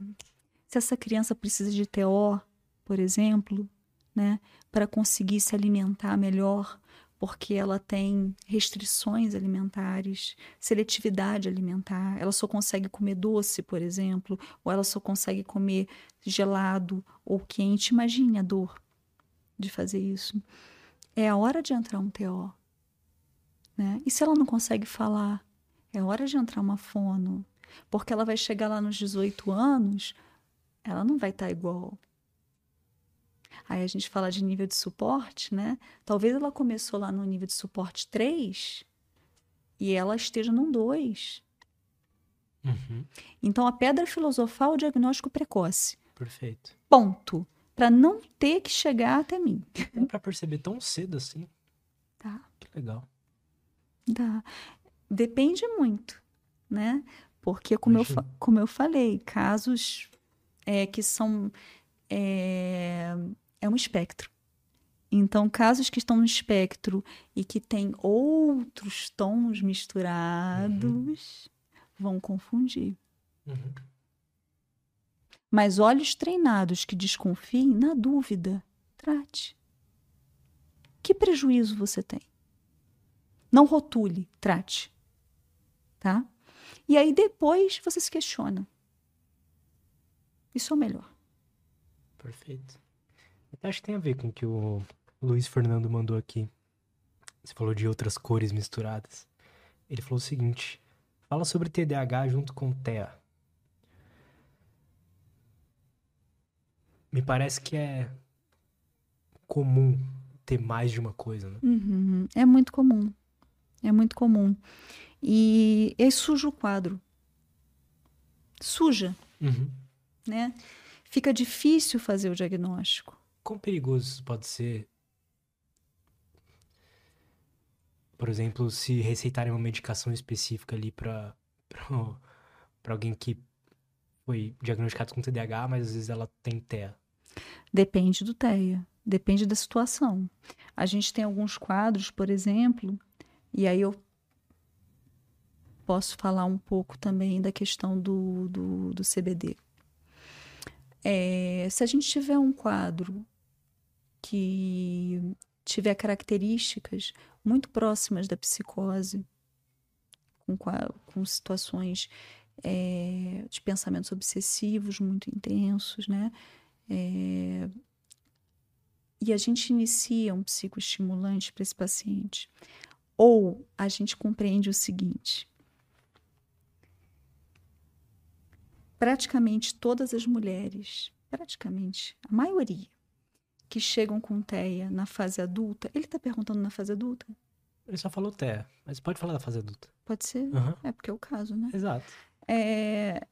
Se essa criança precisa de TO, por exemplo, né, para conseguir se alimentar melhor, porque ela tem restrições alimentares, seletividade alimentar. Ela só consegue comer doce, por exemplo, ou ela só consegue comer gelado ou quente. Imagine a dor de fazer isso. É a hora de entrar um TO. Né? E se ela não consegue falar, é hora de entrar uma fono. Porque ela vai chegar lá nos 18 anos, ela não vai estar tá igual. Aí a gente fala de nível de suporte, né? Talvez ela começou lá no nível de suporte 3 e ela esteja num 2. Uhum. Então a pedra filosofal é o diagnóstico precoce. Perfeito. Ponto. Para não ter que chegar até mim. Dá para perceber tão cedo assim. Tá. Que legal. Dá. Depende muito, né? Porque, como, eu, como eu falei, casos é, que são é, é um espectro. Então, casos que estão no espectro e que têm outros tons misturados uhum. vão confundir. Uhum. Mas olhos treinados que desconfiem, na dúvida, trate. Que prejuízo você tem? Não rotule, trate. Tá? E aí depois você se questiona. Isso é o melhor. Perfeito. Acho que tem a ver com o que o Luiz Fernando mandou aqui. Você falou de outras cores misturadas. Ele falou o seguinte: fala sobre TDAH junto com TEA. Me parece que é comum ter mais de uma coisa, né? Uhum. É muito comum. É muito comum. E é suja o quadro. Suja. Uhum. Né? Fica difícil fazer o diagnóstico quão perigoso pode ser Por exemplo, se receitarem uma medicação específica ali para alguém que foi diagnosticado com TDAH, mas às vezes ela tem TEA. Depende do TEA, depende da situação. A gente tem alguns quadros, por exemplo, e aí eu posso falar um pouco também da questão do, do, do CBD. É, se a gente tiver um quadro que tiver características muito próximas da psicose, com, com situações é, de pensamentos obsessivos muito intensos, né? É, e a gente inicia um psicoestimulante para esse paciente. Ou a gente compreende o seguinte: praticamente todas as mulheres, praticamente a maioria, que chegam com TEA na fase adulta, ele está perguntando na fase adulta? Ele só falou TEA, mas pode falar da fase adulta. Pode ser? Uhum. É porque é o caso, né? Exato. É...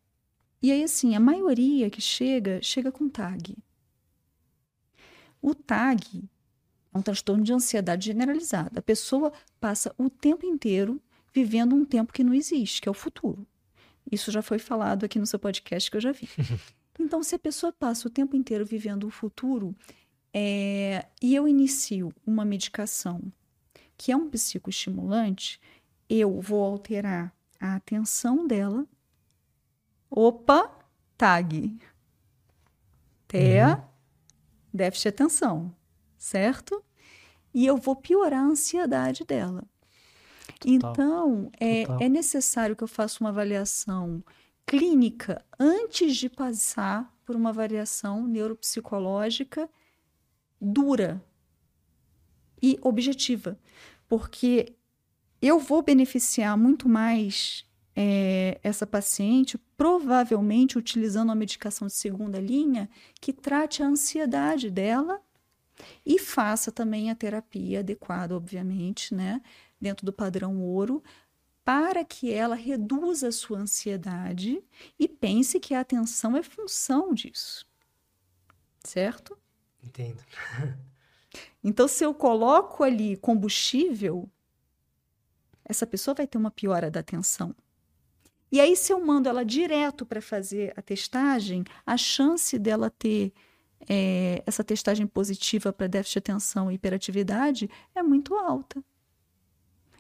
E aí, assim, a maioria que chega, chega com TAG. O TAG é um transtorno de ansiedade generalizada. A pessoa passa o tempo inteiro vivendo um tempo que não existe, que é o futuro. Isso já foi falado aqui no seu podcast que eu já vi. Então, se a pessoa passa o tempo inteiro vivendo o futuro é, e eu inicio uma medicação que é um psicoestimulante, eu vou alterar a atenção dela. Opa, tag. TEA, uhum. déficit de atenção, certo? E eu vou piorar a ansiedade dela. Total. Então, é, é necessário que eu faça uma avaliação clínica antes de passar por uma avaliação neuropsicológica dura e objetiva, porque eu vou beneficiar muito mais é, essa paciente, provavelmente utilizando uma medicação de segunda linha que trate a ansiedade dela e faça também a terapia adequada, obviamente, né, dentro do padrão ouro, para que ela reduza a sua ansiedade e pense que a atenção é função disso. Certo? Entendo. então, se eu coloco ali combustível, essa pessoa vai ter uma piora da atenção. E aí, se eu mando ela direto para fazer a testagem, a chance dela ter é, essa testagem positiva para déficit de atenção e hiperatividade é muito alta.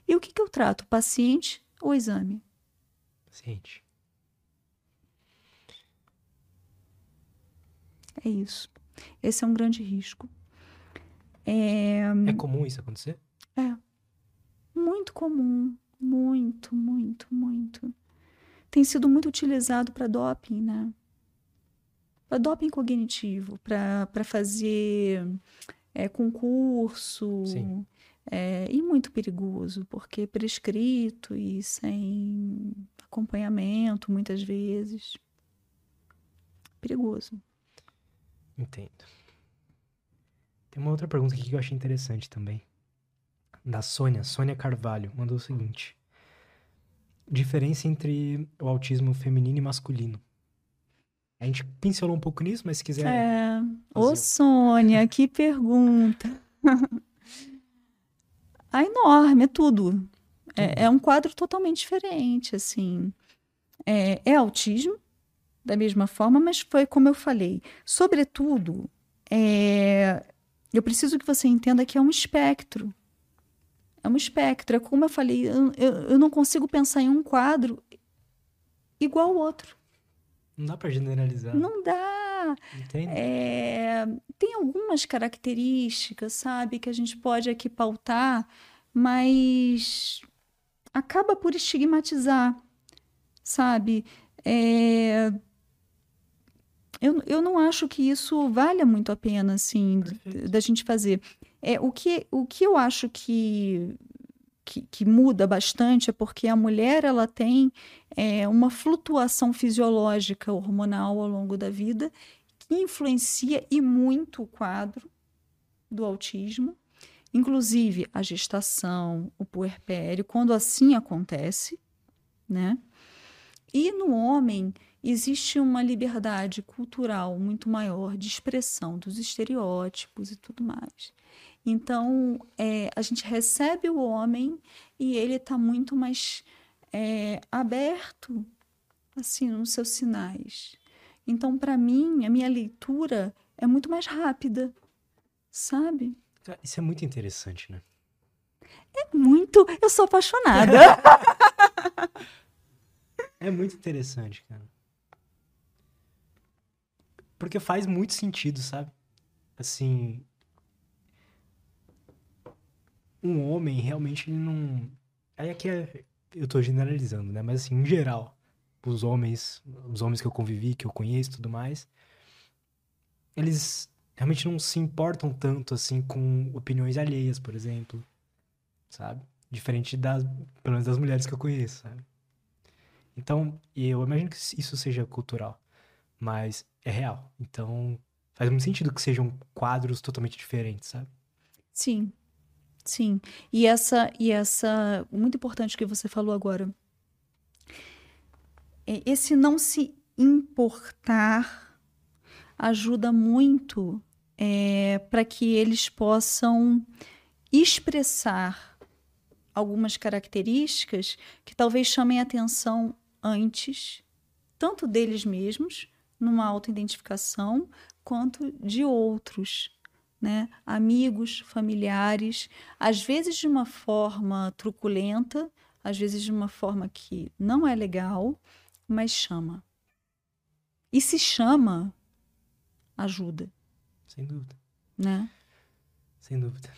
E o que, que eu trato? Paciente ou exame? Paciente. É isso. Esse é um grande risco. É, é comum isso acontecer? É. Muito comum. Muito, muito, muito. Tem sido muito utilizado para doping, né? Para doping cognitivo, para fazer é, concurso. Sim. É, e muito perigoso, porque prescrito e sem acompanhamento, muitas vezes. Perigoso. Entendo. Tem uma outra pergunta aqui que eu achei interessante também. Da Sônia, Sônia Carvalho, mandou o seguinte: Diferença entre o autismo feminino e masculino. A gente pincelou um pouco nisso, mas se quiser. É. Ô, Sônia, que pergunta. a enorme, é tudo. É, é, um quadro totalmente diferente, assim. É, é, autismo, da mesma forma, mas foi como eu falei. Sobretudo, é, eu preciso que você entenda que é um espectro. É um espectro. É como eu falei, eu, eu, eu não consigo pensar em um quadro igual ao outro. Não dá para generalizar. Não dá. É, tem algumas características, sabe, que a gente pode aqui pautar, mas acaba por estigmatizar, sabe? É, eu, eu não acho que isso valha muito a pena, assim, da gente fazer. É, o, que, o que eu acho que que, que, muda bastante é porque a mulher ela tem é, uma flutuação fisiológica hormonal ao longo da vida que influencia e muito o quadro do autismo, inclusive a gestação, o puerpério, quando assim acontece, né? E no homem existe uma liberdade cultural muito maior de expressão dos estereótipos e tudo mais. Então, é, a gente recebe o homem e ele está muito mais é, aberto, assim, nos seus sinais. Então, para mim, a minha leitura é muito mais rápida, sabe? Isso é muito interessante, né? É muito. Eu sou apaixonada. é muito interessante, cara. Porque faz muito sentido, sabe? Assim. Um homem realmente ele não. Aí aqui é... eu tô generalizando, né? Mas assim, em geral, os homens, os homens que eu convivi, que eu conheço e tudo mais, eles realmente não se importam tanto assim com opiniões alheias, por exemplo. Sabe? Diferente das, pelo menos das mulheres que eu conheço, sabe? Então, eu imagino que isso seja cultural, mas é real. Então, faz muito sentido que sejam quadros totalmente diferentes, sabe? Sim. Sim. E essa e essa muito importante que você falou agora. É, esse não se importar ajuda muito é, para que eles possam expressar algumas características que talvez chamem atenção antes, tanto deles mesmos, numa autoidentificação, quanto de outros, né? Amigos, familiares, às vezes de uma forma truculenta, às vezes de uma forma que não é legal, mas chama. E se chama, ajuda. Sem dúvida. Né? Sem dúvida.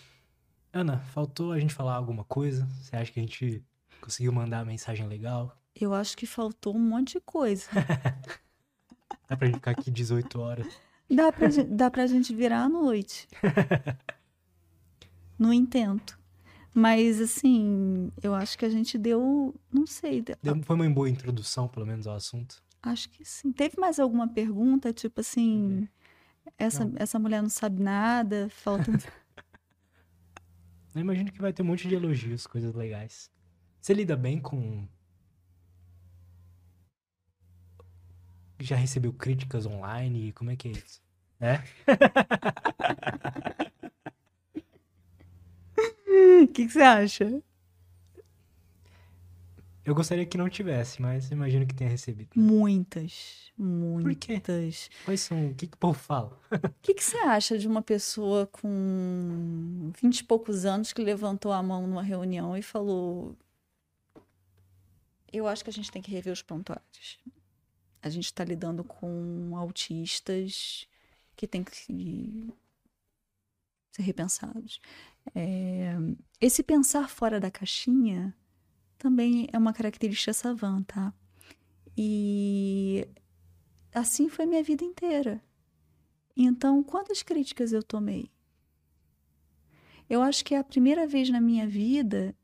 Ana, faltou a gente falar alguma coisa? Você acha que a gente conseguiu mandar a mensagem legal? Eu acho que faltou um monte de coisa. Dá pra gente ficar aqui 18 horas. Dá pra, dá pra gente virar à noite. no intento. Mas, assim, eu acho que a gente deu. Não sei. Deu, foi uma boa introdução, pelo menos, ao assunto. Acho que sim. Teve mais alguma pergunta? Tipo assim. Uhum. Essa, essa mulher não sabe nada, falta. Eu imagino que vai ter um monte de elogios, coisas legais. Você lida bem com. Já recebeu críticas online? Como é que é isso? É? O que, que você acha? Eu gostaria que não tivesse, mas imagino que tenha recebido. Né? Muitas, muitas. Quais são? O que, que o povo fala? O que, que você acha de uma pessoa com vinte e poucos anos que levantou a mão numa reunião e falou: Eu acho que a gente tem que rever os prontuários. A gente está lidando com autistas que têm que ser repensados. É... Esse pensar fora da caixinha também é uma característica savan, tá? E assim foi minha vida inteira. Então, quantas críticas eu tomei? Eu acho que é a primeira vez na minha vida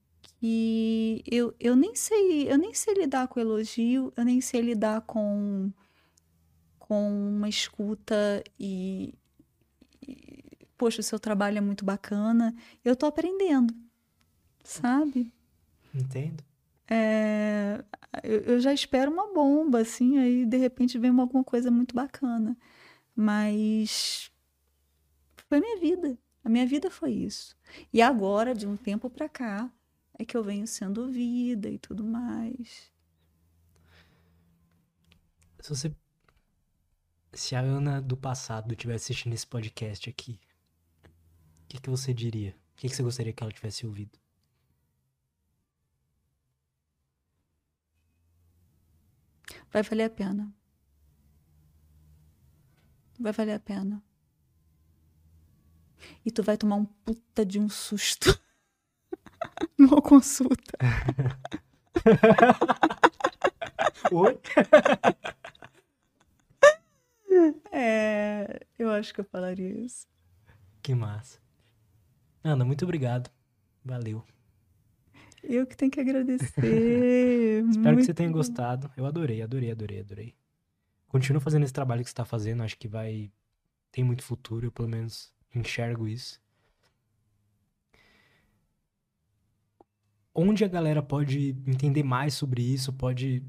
que eu, eu nem sei, eu nem sei lidar com elogio, eu nem sei lidar com com uma escuta e, e poxa, o seu trabalho é muito bacana. Eu tô aprendendo, sabe? Entendo. É, eu, eu, já espero uma bomba, assim, aí de repente vem alguma coisa muito bacana. Mas foi minha vida. A minha vida foi isso. E agora, de um tempo para cá, é que eu venho sendo ouvida e tudo mais. Se você. Se a Ana do passado tivesse assistindo esse podcast aqui, o que, que você diria? O que, que você gostaria que ela tivesse ouvido? Vai valer a pena. Vai valer a pena. E tu vai tomar um puta de um susto numa consulta. Oi? É, eu acho que eu falaria isso. Que massa. Ana, muito obrigado. Valeu. Eu que tenho que agradecer. Espero Muito que você tenha gostado. Eu adorei, adorei, adorei, adorei. Continua fazendo esse trabalho que você está fazendo. Acho que vai. Tem muito futuro. Eu, pelo menos, enxergo isso. Onde a galera pode entender mais sobre isso, pode.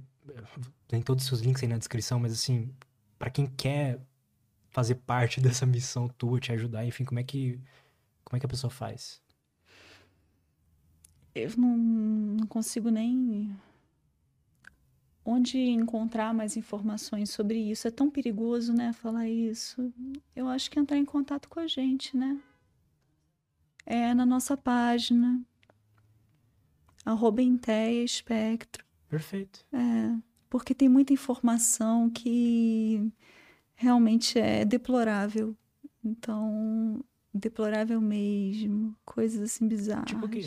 Tem todos os seus links aí na descrição, mas assim, para quem quer fazer parte dessa missão tua, te ajudar, enfim, como é que Como é que a pessoa faz? Eu não, não consigo nem onde encontrar mais informações sobre isso. É tão perigoso, né, falar isso. Eu acho que entrar em contato com a gente, né? É na nossa página, arroba Inteia Espectro. Perfeito. É, porque tem muita informação que realmente é deplorável. Então, deplorável mesmo. Coisas assim bizarras. Tipo o quê?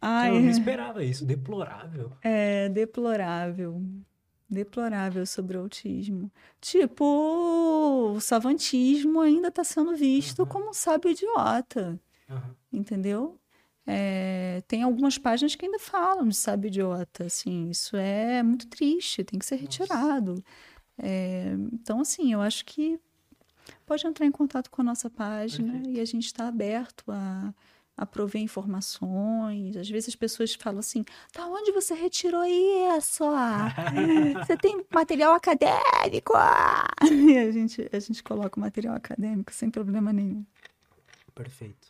Ai, eu não esperava isso. Deplorável. É, deplorável. Deplorável sobre o autismo. Tipo, o savantismo ainda está sendo visto Uhum. como um sábio idiota. Aham. Entendeu? É, tem algumas páginas que ainda falam de sábio idiota. Assim, isso é muito triste, tem que ser retirado. É, então, assim, eu acho que pode entrar em contato com a nossa página Perfeito. e a gente está aberto a, a prover informações. Às vezes as pessoas falam assim: da onde você retirou isso? Você tem material acadêmico? E a gente, a gente coloca o material acadêmico sem problema nenhum. Perfeito.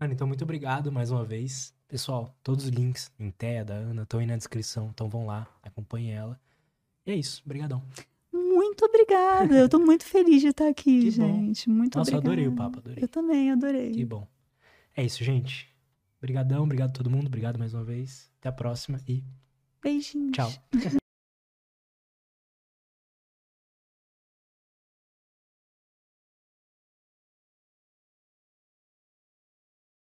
Ana, então muito obrigado mais uma vez. Pessoal, todos os links em Teia da Ana estão aí na descrição, então vão lá, acompanhem ela. E é isso, brigadão. Muito obrigada. Eu tô muito feliz de estar aqui, Que bom. gente. Muito Nossa, eu obrigada. adorei o papo, adorei. Eu também adorei. Que bom. É isso, gente. Brigadão, obrigado a todo mundo, obrigado mais uma vez. Até a próxima e Beijinhos. tchau.